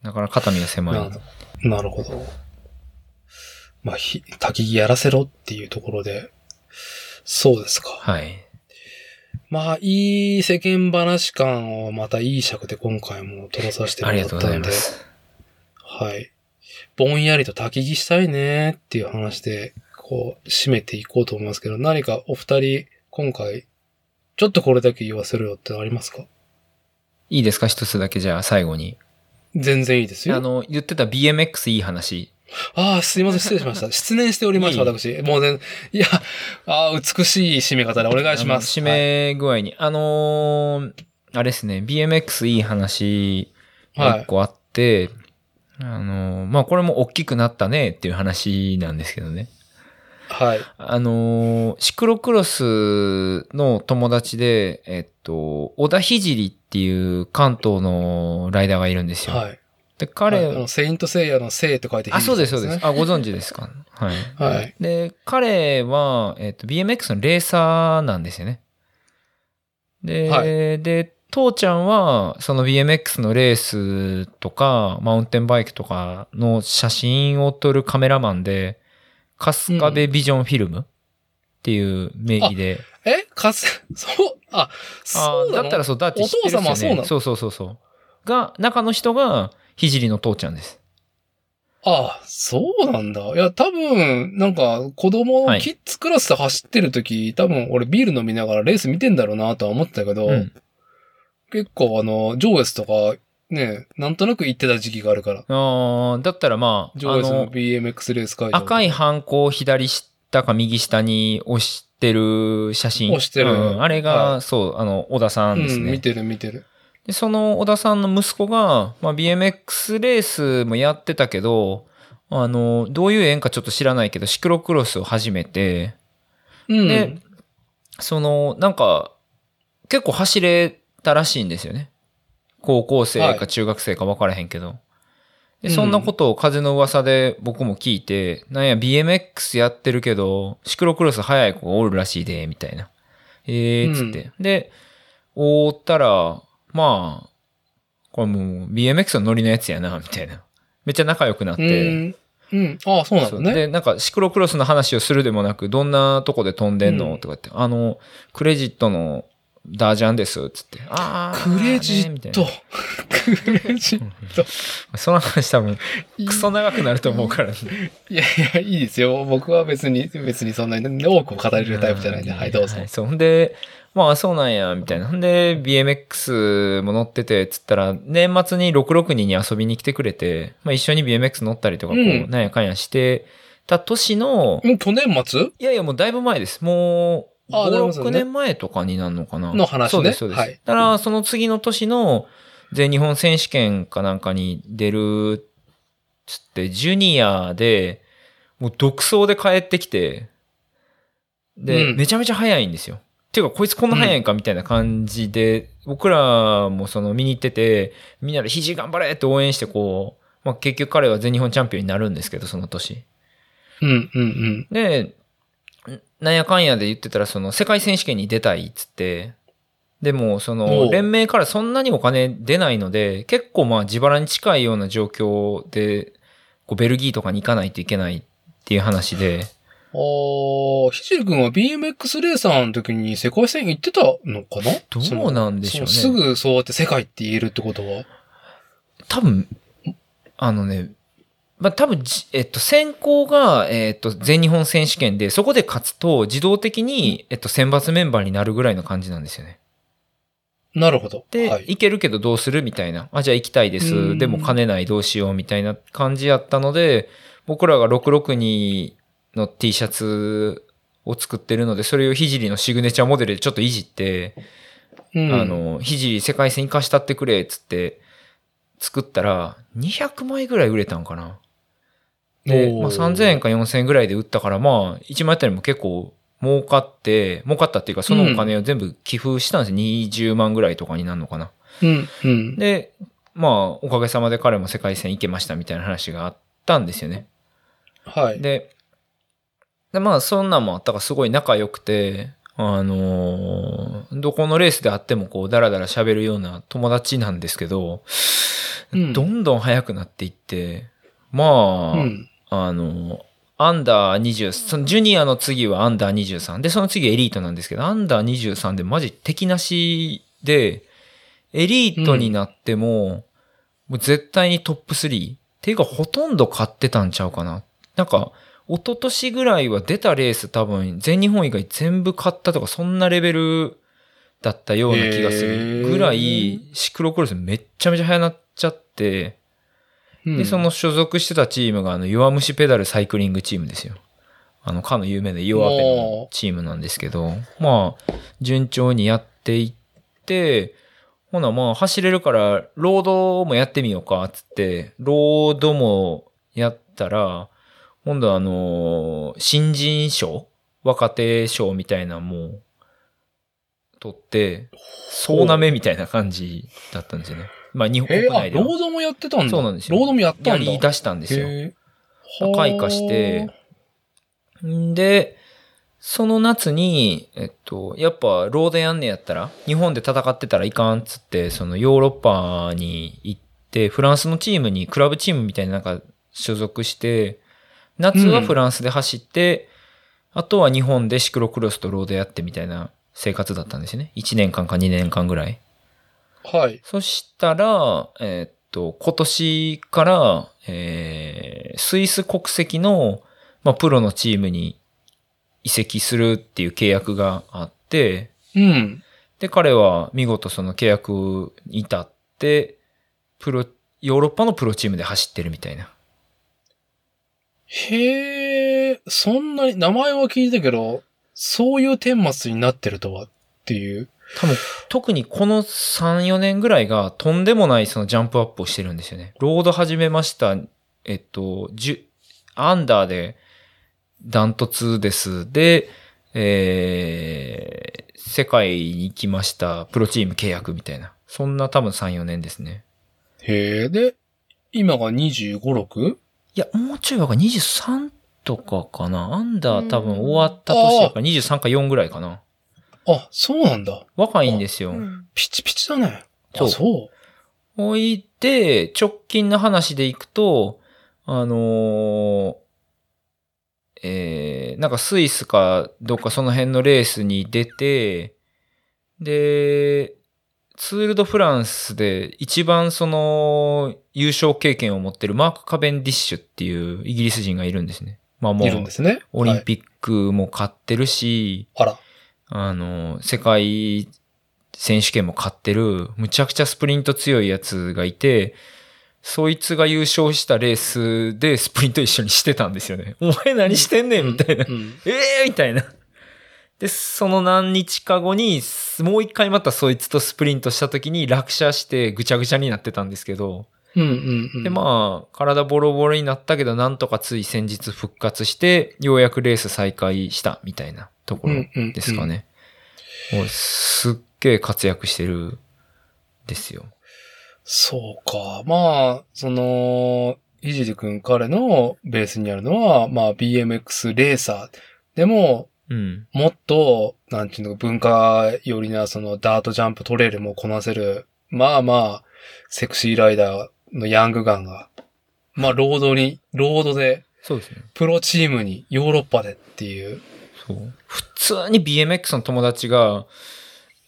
なかなか肩身が狭い。なるなるほど。まあ、ひ、焚き火やらせろっていうところで、そうですか。はい。まあ、いい世間話感をまたいい尺で今回も撮らさせてもありがとうごらったんで、ざいます。はい。ぼんやりと焚き火したいねっていう話で、こう、締めていこうと思いますけど、何かお二人、今回、ちょっとこれだけ言わせろよってありますか？いいですか？一つだけじゃあ最後に。全然いいですよ。あの、言ってた BMX いい話。ああ、すいません、失礼しました。失念しておりました、いい私。もうね、いや、ああ、美しい締め方でお願いします。締め具合に。あのーあれですね、BMX いい話が一個あって、あのーまあ、これも大きくなったねっていう話なんですけどね。はい。あのーシクロクロスの友達で、えっと、小田聖っていう関東のライダーがいるんですよ。はい。で、彼、はいセイントセイヤのセイと書いてあ、そうです、そうねです。あ、ご存知ですか？はい。はい。で、彼は、えっ、と、BMX のレーサーなんですよね。で、はで、父ちゃんは、その BMX のレースとか、マウンテンバイクとかの写真を撮るカメラマンで、春日部ビジョンフィルムっていう名義で、え？かす、そう、あ、そうだったらそう、だって知ってるね。お父様はそうなの？そうそうそうそう。が、中の人が、聖の父ちゃんです。あ、そうなんだ。いや、多分、なんか、子供、はいキッズクラスで走ってる時、多分俺ビール飲みながらレース見てんだろうなとは思ってたけど、うん。結構あの、上越とか、ね、なんとなく行ってた時期があるから。あーだったらまあ、上越のあ BMX レース会場。赤いハンコを左下か右下に押してる写真。押してるうんあれが、はそう、あの、小田さんですうん、ね。見てる見てる。で、その小田さんの息子が、まあ、BMX レースもやってたけど、あの、どういう縁かちょっと知らないけど、シクロクロスを始めて、うん。で、その、なんか、結構走れたらしいんですよね。高校生はいか中学生か分からへんけど。で、うんそんなことを風の噂で僕も聞いて、なんや BMX やってるけど、シクロクロス速い子がおるらしいで、みたいな。えー、つって。で、おったら、まあ、これもう BMX のノリのやつやな、みたいな。めっちゃ仲良くなっうて。ん。うん。ああ、そうなんだね。で、なんかシクロクロスの話をするでもなく、どんなとこで飛んでんの、うんとかって、あの、クレジットのダージャンです、つって。ああ。クレジット。クレジット。その話多分、クソ長くなると思うからね。いやいや、いいですよ。僕は別に、別にそんなに多く語れるタイプじゃないんで、はい、どうぞは。いそう。ほんで、まあそうなんや、みたいな。ほんで、BMX も乗ってて、つったら、年末に662に遊びに来てくれて、まあ一緒に BMX 乗ったりとか、こう、うんなんやかんやしてた年の、ん去年末？いやいや、もうだいぶ前です。もう、5、6あなるほどね年前とかになるのかな。の話ねそうです、そうです。はいだから、その次の年の全日本選手権かなんかに出る、つって、ジュニアで、もう独走で帰ってきて、で、うんめちゃめちゃ速いんですよ。ていうか、こいつこんな速いんかみたいな感じで、僕らもその見に行ってて、みんなで肘頑張れって応援してこう、まあ結局彼は全日本チャンピオンになるんですけど、その年。うん、うん、うん。で、なんやかんやで言ってたら、その世界選手権に出たいっつって、でも、そおの、う。連盟からそんなにお金出ないので、結構まあ自腹に近いような状況で、こうベルギーとかに行かないといけないっていう話で、ああ、ひじりくんは BMX レーサーの時に世界戦行ってたのかな？どうなんでしょうね。すぐそうやって世界って言えるってことは？多分、あのね、まあ多分じ、えっと、選考が、えっと、全日本選手権で、そこで勝つと、自動的に、えっと、選抜メンバーになるぐらいの感じなんですよね。なるほど。で、はい。行けるけどどうするみたいな。あ、じゃあ行きたいでうす。んでも金ないどうしようみたいな感じやったので、僕らが662の T シャツを作ってるので、それをひじりのシグネチャーモデルでちょっといじって、うんあ、の、ひじり世界戦行かしたってくれ、っつって、作ったら、200枚ぐらい売れたんかな。で、まあ、3000円か4000円ぐらいで売ったから、まあ、1枚あたりも結構儲かって、儲かったっていうか、そのお金を全部寄付したんですよ。20万ぐらいとかになるのかな。うん、うん。で、まあ、おかげさまで彼も世界戦行けましたみたいな話があったんですよね。はい。で、でまあ、そんなんもあったからすごい仲良くて、あのーどこのレースであってもこう、だらだら喋るような友達なんですけど、うんどんどん速くなっていって、まあ、うん。あの、アンダー20、そのジュニアの次はアンダー23。で、その次エリートなんですけど、アンダー23でマジ敵なしで、エリートになっても、もう絶対にトップ3。っていうか、ほとんど勝ってたんちゃうかな。なんか、一昨年ぐらいは出たレース多分、全日本以外全部勝ったとか、そんなレベルだったような気がするぐらい、シクロクロスめっちゃめちゃ速なっちゃって、うんで、そ、の所属してたチームが、あの、弱虫ペダルサイクリングチームですよ。あの、かの有名な弱ペのチームなんですけど、まあ、順調にやっていって、ほな、まあ、走れるから、ロードもやってみようか、つって、ロードもやったら、今度はあの、新人賞若手賞みたいなのも、取って、総なめみたいな感じだったんですよね。まあ、日本国内では。ロードもやってたんだ。そうなんですよロードもやったんだ。やり出したんですよ。へ開花して、んで、その夏に、えっと、やっぱロードやんねやったら、日本で戦ってたらいかんっつって、そのヨーロッパに行って、フランスのチームに、クラブチームみたいななんか所属して、夏はフランスで走って、あとは日本でシクロクロスとロードやってみたいな生活だったんですよね。1年間か2年間ぐらい。はい。そしたら、えーっと、今年から、えースイス国籍の、まあ、プロのチームに移籍するっていう契約があって、うん。で、彼は見事その契約に至って、プロ、ヨーロッパのプロチームで走ってるみたいな。へえ、そんなに、名前は聞いたけど、そういう顛末になってるとはっていう。多分、特にこの3、4年ぐらいがとんでもないそのジャンプアップをしてるんですよね。ロード始めました。えっと、10、アンダーでダントツです。で、えー、世界に行きました。プロチーム契約みたいな。そんな多分3、4年ですね。へえ、で、今が25、6? いや、もうちょい若い。23とかかな。アンダー多分終わった年だから23か4ぐらいかな。あ、そうなんだ。若いんですよ。うんピチピチだね。そうあ、そう。おいて、直近の話でいくと、あのーえー、なんかスイスかどっかその辺のレースに出て、で、ツール・ド・フランスで一番その優勝経験を持ってるマーク・カベンディッシュっていうイギリス人がいるんですね。まあもういるんですね。オリンッピックも勝ってるし、ク。あら。あの、世界選手権も勝ってる、むちゃくちゃスプリント強いやつがいて、そいつが優勝したレースでスプリント一緒にしてたんですよね。お前何してんねんみたいな。うん。ええー、みたいな。で、その何日か後に、もう一回またそいつとスプリントした時に落車してぐちゃぐちゃになってたんですけど、うんうんうん。で、まあ、体ボロボロになったけど、なんとかつい先日復活して、ようやくレース再開したみたいなところうんうんうんですかね。もうすっげえ活躍してるですよ。そうか。まあ、その、ひじりくん彼のベースにあるのは、まあ BMX レーサー。でも、うん。もっと、なんていうの、文化寄りな、その、ダートジャンプトレイルもこなせる、まあまあ、セクシーライダーのヤングガンが、まあ、ロードに、ロードで、そうですね。プロチームに、ヨーロッパでっていう。そう。普通に BMX の友達が、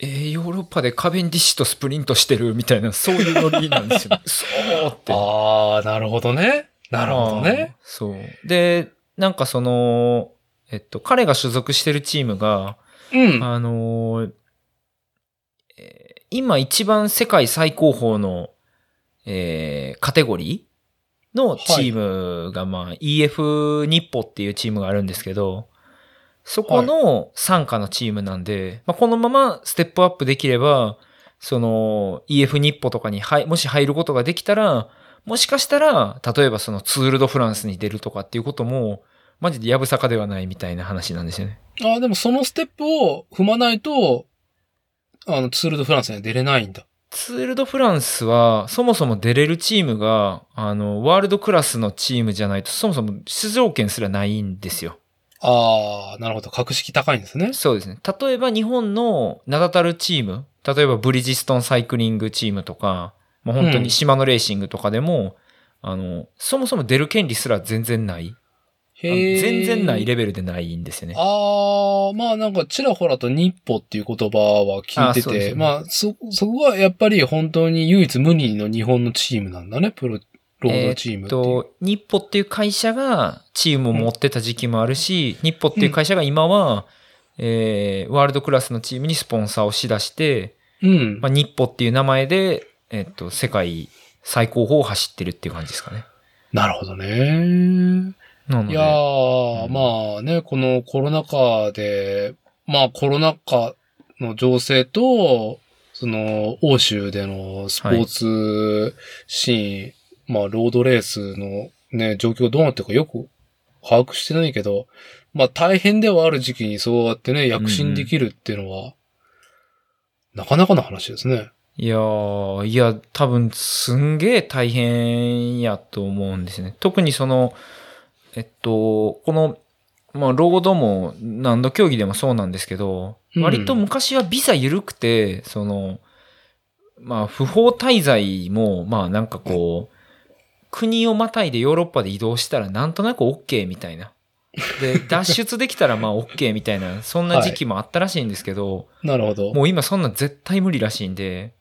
えー、ヨーロッパでカベンディッシュとスプリントしてるみたいな、そういうノリなんですよ。そうって。ああ、なるほどね。なるほどね。そう。で、なんかその、えっと、彼が所属してるチームが、うん。あのーえー今一番世界最高峰の、えーカテゴリーのチームが、まあ、EF 日歩っていうチームがあるんですけど、そこの参加のチームなんで、まあ、このままステップアップできれば、その EF 日歩とかに入もし入ることができたら、もしかしたら、例えばそのツールドフランスに出るとかっていうことも、マジでやぶさかではないみたいな話なんですよね。ああ、でもそのステップを踏まないと、あの、ツールドフランスには出れないんだ。ツール・ド・フランスは、そもそも出れるチームが、あの、ワールドクラスのチームじゃないと、そもそも出場権すらないんですよ。ああ、なるほど。格式高いんですね。そうですね。例えば日本の名だたるチーム、例えばブリヂストンサイクリングチームとか、まあ、本当うんに島のレーシングとかでも、あの、そもそも出る権利すら全然ない。全然ないレベルでないんですよね。ああ、まあなんかちらほらと日歩っていう言葉は聞いてて、あねまあそ、そこがやっぱり本当に唯一無二の日本のチームなんだね、プロ、ロードチームっていう。と、日歩っていう会社がチームを持ってた時期もあるし、日歩っていう会社が今は、えーワールドクラスのチームにスポンサーをしだして、うん。まあ、日歩っていう名前で、えっと、世界最高峰を走ってるっていう感じですかね。なるほどね。いやー、うんまあね、このコロナ禍で、まあコロナ禍の情勢と、その、欧州でのスポーツシーン、まあロードレースのね、状況どうなってるかよく把握してないけど、まあ大変ではある時期にそうやってね、躍進できるっていうのは、なかなかの話ですね。いやー、いや、多分、すんげえ大変やと思うんですね。特にその、えっと、この、まあ、ロードも何度競技でもそうなんですけど、うん割と昔はビザ緩くて、その、まあ、不法滞在も、まあ、なんかこう、国をまたいでヨーロッパで移動したらなんとなく OK みたいな。で、脱出できたらまあ OK みたいな、そんな時期もあったらしいんですけど、なるほど。もう今そんな絶対無理らしいんで、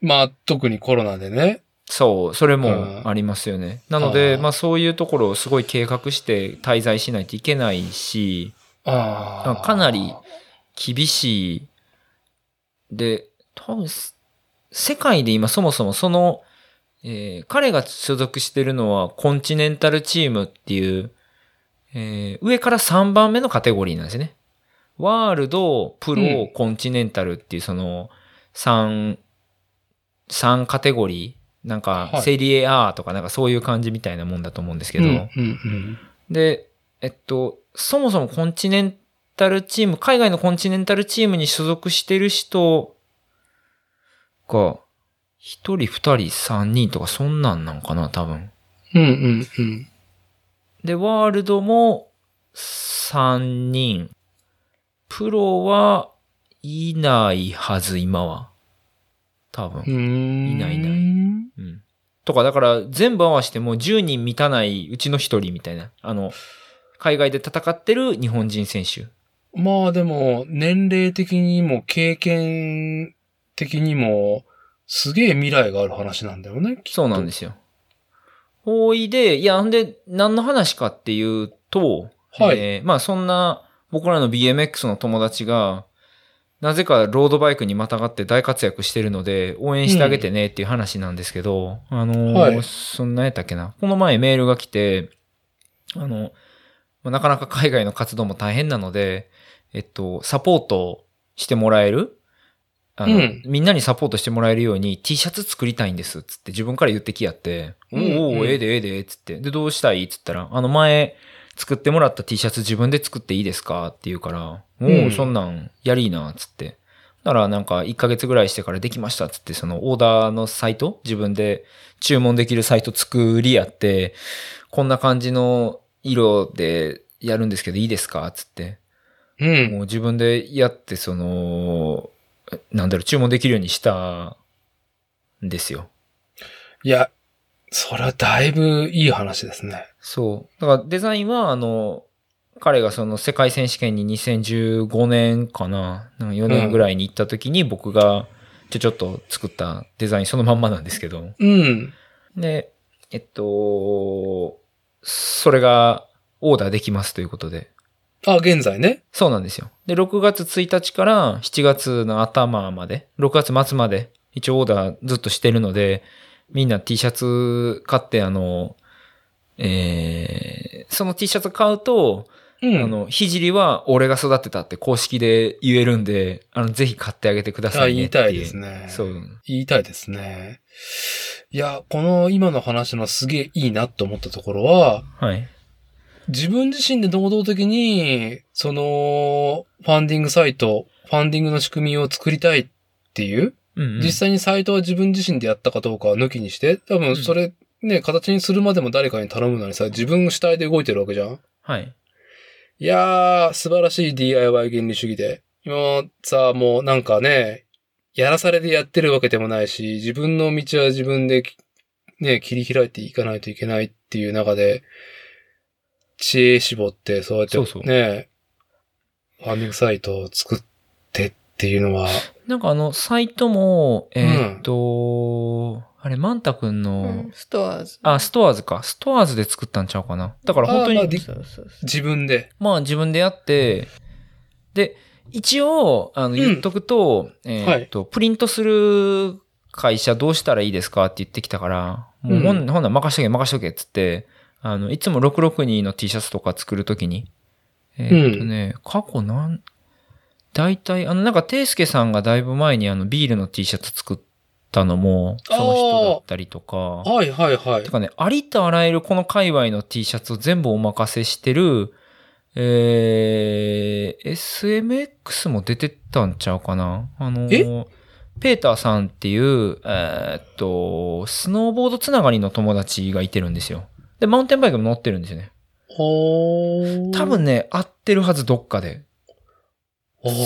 まあ特にコロナでね。そう、それうんもありますよね。なので、まあそういうところをすごい計画して滞在しないといけないし、ああ。かなり厳しい。で、多分、す世界で今そもそもその、えー彼が所属してるのはコンチネンタルチームっていう、えー上から3番目のカテゴリーなんですね。ワールド、プロ、うんコンチネンタルっていうその3、3カテゴリー。なんかは、いセリエ A とかなんかそういう感じみたいなもんだと思うんですけど。で、えっと、そもそもコンチネンタルチーム、海外のコンチネンタルチームに所属してる人が、一人、二人、三人とかそんなんなんかな、多分。うんうんうん。で、ワールドも三人。プロはいないはず、今は。多分。いいないいないうん。とか、だから全部合わせても10人満たないうちの1人みたいな。あの、海外で戦ってる日本人選手。まあでも、年齢的にも経験的にも、すげえ未来がある話なんだよね。。そうなんですすよ。多いで、いや、んで、何の話かっていうと、はいえーまあそんな僕らの BMX の友達が、なぜかロードバイクにまたがって大活躍してるので、応援してあげてねっていう話なんですけど、あのーはいそんなやったっけな？この前メールが来て、あの、まあなかなか海外の活動も大変なので、えっと、サポートしてもらえるあの、うんみんなにサポートしてもらえるように T シャツ作りたいんです、つって自分から言ってきやって、うんおーおええでええで、つって。で、どうしたいつったら、あの前、作ってもらった T シャツ自分で作っていいですかって言うから、おお、うんそんなんやりーな、つって。だからなんか1ヶ月ぐらいしてからできました、つって、そのオーダーのサイト、自分で注文できるサイト作りやって、こんな感じの色でやるんですけどいいですかつって。うん。もう自分でやって、その、えなんだろう、注文できるようにしたんですよ。いや、それはだいぶいい話ですね。そう。だからデザインは、あの、彼がその世界選手権に2015年かな、なんか4年ぐらいに行った時に僕がちょちょっと作ったデザインそのまんまなんですけど。うん。で、えっと、それがオーダーできますということで。あ、現在ね。そうなんですよ。で、6月1日から7月の頭まで、6月末まで、一応オーダーずっとしてるので、みんな T シャツ買って、あの、えー、その T シャツ買うと、うん。あの、ひじりは俺が育てたって公式で言えるんで、あの、ぜひ買ってあげてくださあ、いねってう言いたいですね。そう。言いたいですね。いや、この今の話のすげえいいなと思ったところは、はい。自分自身で能動的に、その、ファンディングサイト、ファンディングの仕組みを作りたいっていう、うん、うん。実際にサイトは自分自身でやったかどうかは抜きにして、多分それ、ね、形にするまでも誰かに頼むのにさ、自分主体で動いてるわけじゃんはい。いやー、素晴らしい DIY 原理主義で。今さ、もうなんかね、やらされでやってるわけでもないし、自分の道は自分で、ね、切り開いていかないといけないっていう中で、知恵絞って、そうやってそうそうね、ファンディングサイトを作ってっていうのは、なんかあの、サイトも、えーっと、あれ、マンタくんの、うんストアーズ。あ、ストアーズか。ストアーズで作ったんちゃうかな。だから本当に、あまあでそうそうそう自分で。まあ自分でやって、で、一応、あの、言っとくと、えーっと、プリントする会社どうしたらいいですかって言ってきたから、もうほん、うんほんなら任しとけ任しとけっつって、あの、いつも662の T シャツとか作るときに、えーっとね、過去なん、大体、あの、なんか、ていすけさんがだいぶ前にあの、ビールの T シャツ作ったのも、その人だったりとか、はいはいはい。て。かね、ありとあらゆるこの界隈の T シャツを全部お任せしてる、えー、SMX も出てったんちゃうかな。あのえ？ペーターさんっていう、えーっと、スノーボードつながりの友達がいてるんですよ。で、マウンテンバイクも乗ってるんですよね。ほー。多分ね、合ってるはず、どっかで。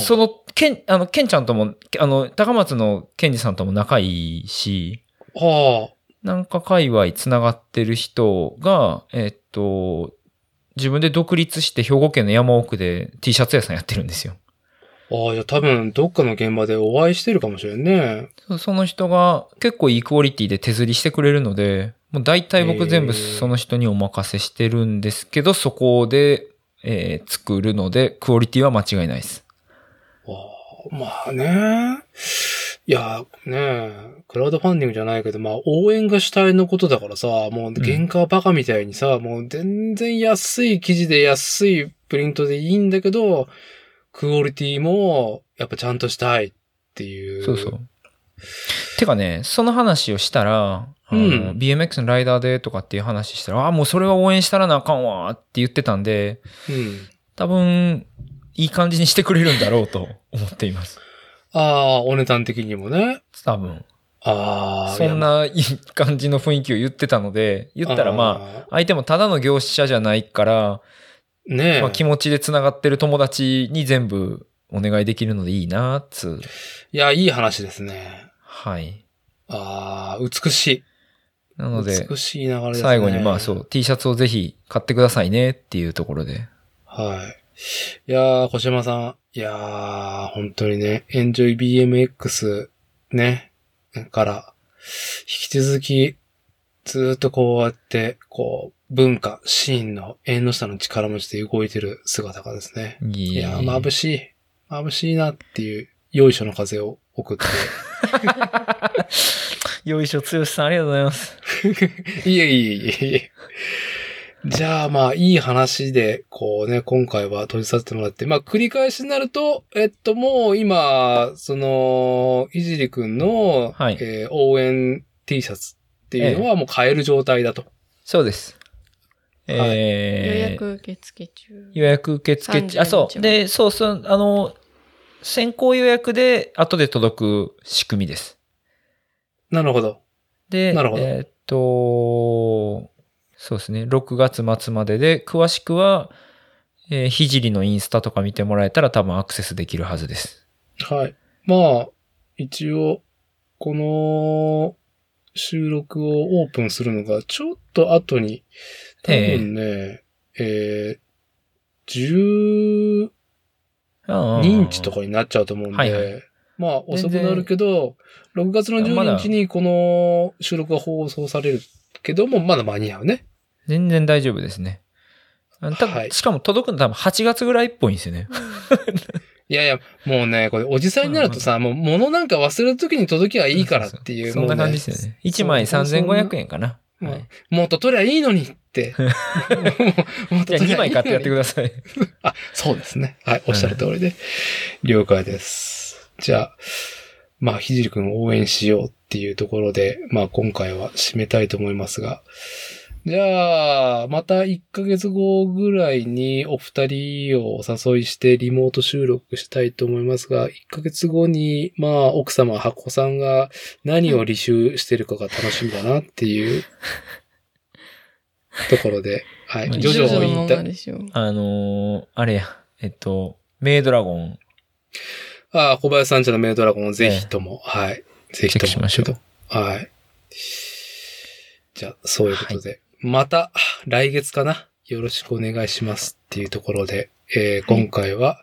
その、ケン、あの、ケンちゃんとも、あの、高松のケンジさんとも仲いいし、はなんか界隈つながってる人が、えっと、自分で独立して兵庫県の山奥で T シャツ屋さんやってるんですよ。あ。ああ、じゃあ多分どっかの現場でお会いしてるかもしれんね。そその人が結構いいクオリティで手刷りしてくれるので、もう大体僕全部その人にお任せしてるんですけど、そこで、えー作るので、クオリティは間違いないです。まあね。いや、ねクラウドファンディングじゃないけど、まあ応援が主体のことだからさ、もう原価バカみたいにさ、もう全然安い記事で安いプリントでいいんだけど、クオリティもやっぱちゃんとしたいっていう。そうそう。てかね、その話をしたら、うん BMX のライダーでとかっていう話したら、あ、もうそれは応援したらなあかんわって言ってたんで、うん。多分、いい感じにしてくれるんだろうと思っています。ああ、お値段的にもね。多分。ああ、そんないい感じの雰囲気を言ってたので、言ったらまあ、あ相手もただの業者じゃないから、ー、ねえ。まあ、気持ちで繋がってる友達に全部お願いできるのでいいな、つう。いや、いい話ですね。はい。ああ、美しい。なので、美しい流れですね。最後にまあそう、T シャツをぜひ買ってくださいねっていうところで。はい。いやー、小島さん。いやー、本当にね、エンジョイ BMX ね、から、引き続き、ずーっとこうやって、こう、文化、シーンの縁の下の力持ちで動いてる姿がですね。いいやー、眩しい。眩しいなっていう、よいしょの風を送って。よいしょ、つよしさんありがとうございます。いえいえいえいえ。じゃあまあ、いい話で、こうね、今回は取りさせてもらって、まあ、繰り返しになると、えっと、もう今、その、いじりくんの、はいえー応援 T シャツっていうのはもう買える状態だと。そうです。はい予えー、約受付中。予約受付中、30あ、そ日う。で、そうそう、あの、先行予約で後で届く仕組みです。なるほど。で、なるほどえーっと、そうですね、6月末までで、詳しくは、えーひじりのインスタとか見てもらえたら多分アクセスできるはずです。はい。まあ、一応、この収録をオープンするのがちょっと後に、多分ね、えー、10認認知とかになっちゃうと思うんで、はいはいまあ遅くなるけど、6月の12日にこの収録が放送されるけども、まだ間に合うね。全然大丈夫ですね。多分はいしかも届くの多分8月ぐらいっぽいんですよね。いやいや、もうね、これおじさんになるとさ、もう物なんか忘れるときに届きゃいいからっていう。そんな感じですよね。1枚3500円かな。うんはいもっと取りゃいいのにって。もっとじゃあ2枚買ってやってくだださい。あ、そうですね。はい、おっしゃる通りで。了解です。じゃあ、まあ、ひじりくんを応援しようっていうところで、まあ、今回は締めたいと思いますが。じゃあ、また1ヶ月後ぐらいにお二人をお誘いしてリモート収録したいと思いますが、1ヶ月後に、まあ、奥様、箱さんが何を履修してるかが楽しみだなっていう ところで、はい。まあジョジョをのまま引退、でしょ。あのーあれや、えっと、メイドラゴン、ああ、小林さんちのメイドラゴンをぜひとも、はい。ぜひとも。しましょうはい。じゃあ、そういうことで、また、来月かな？よろしくお願いしますっていうところで、えー今回は、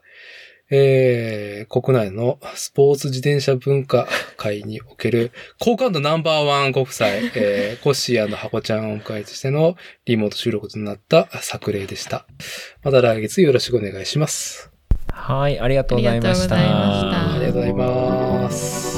えー国内のスポーツ自転車文化会における好感度ナンバーワン国際、えーコッシー箱ちゃんをお迎えしてのリモート収録となった作例でした。また来月よろしくお願いします。はい、ありがとうございました。あありがとうございます。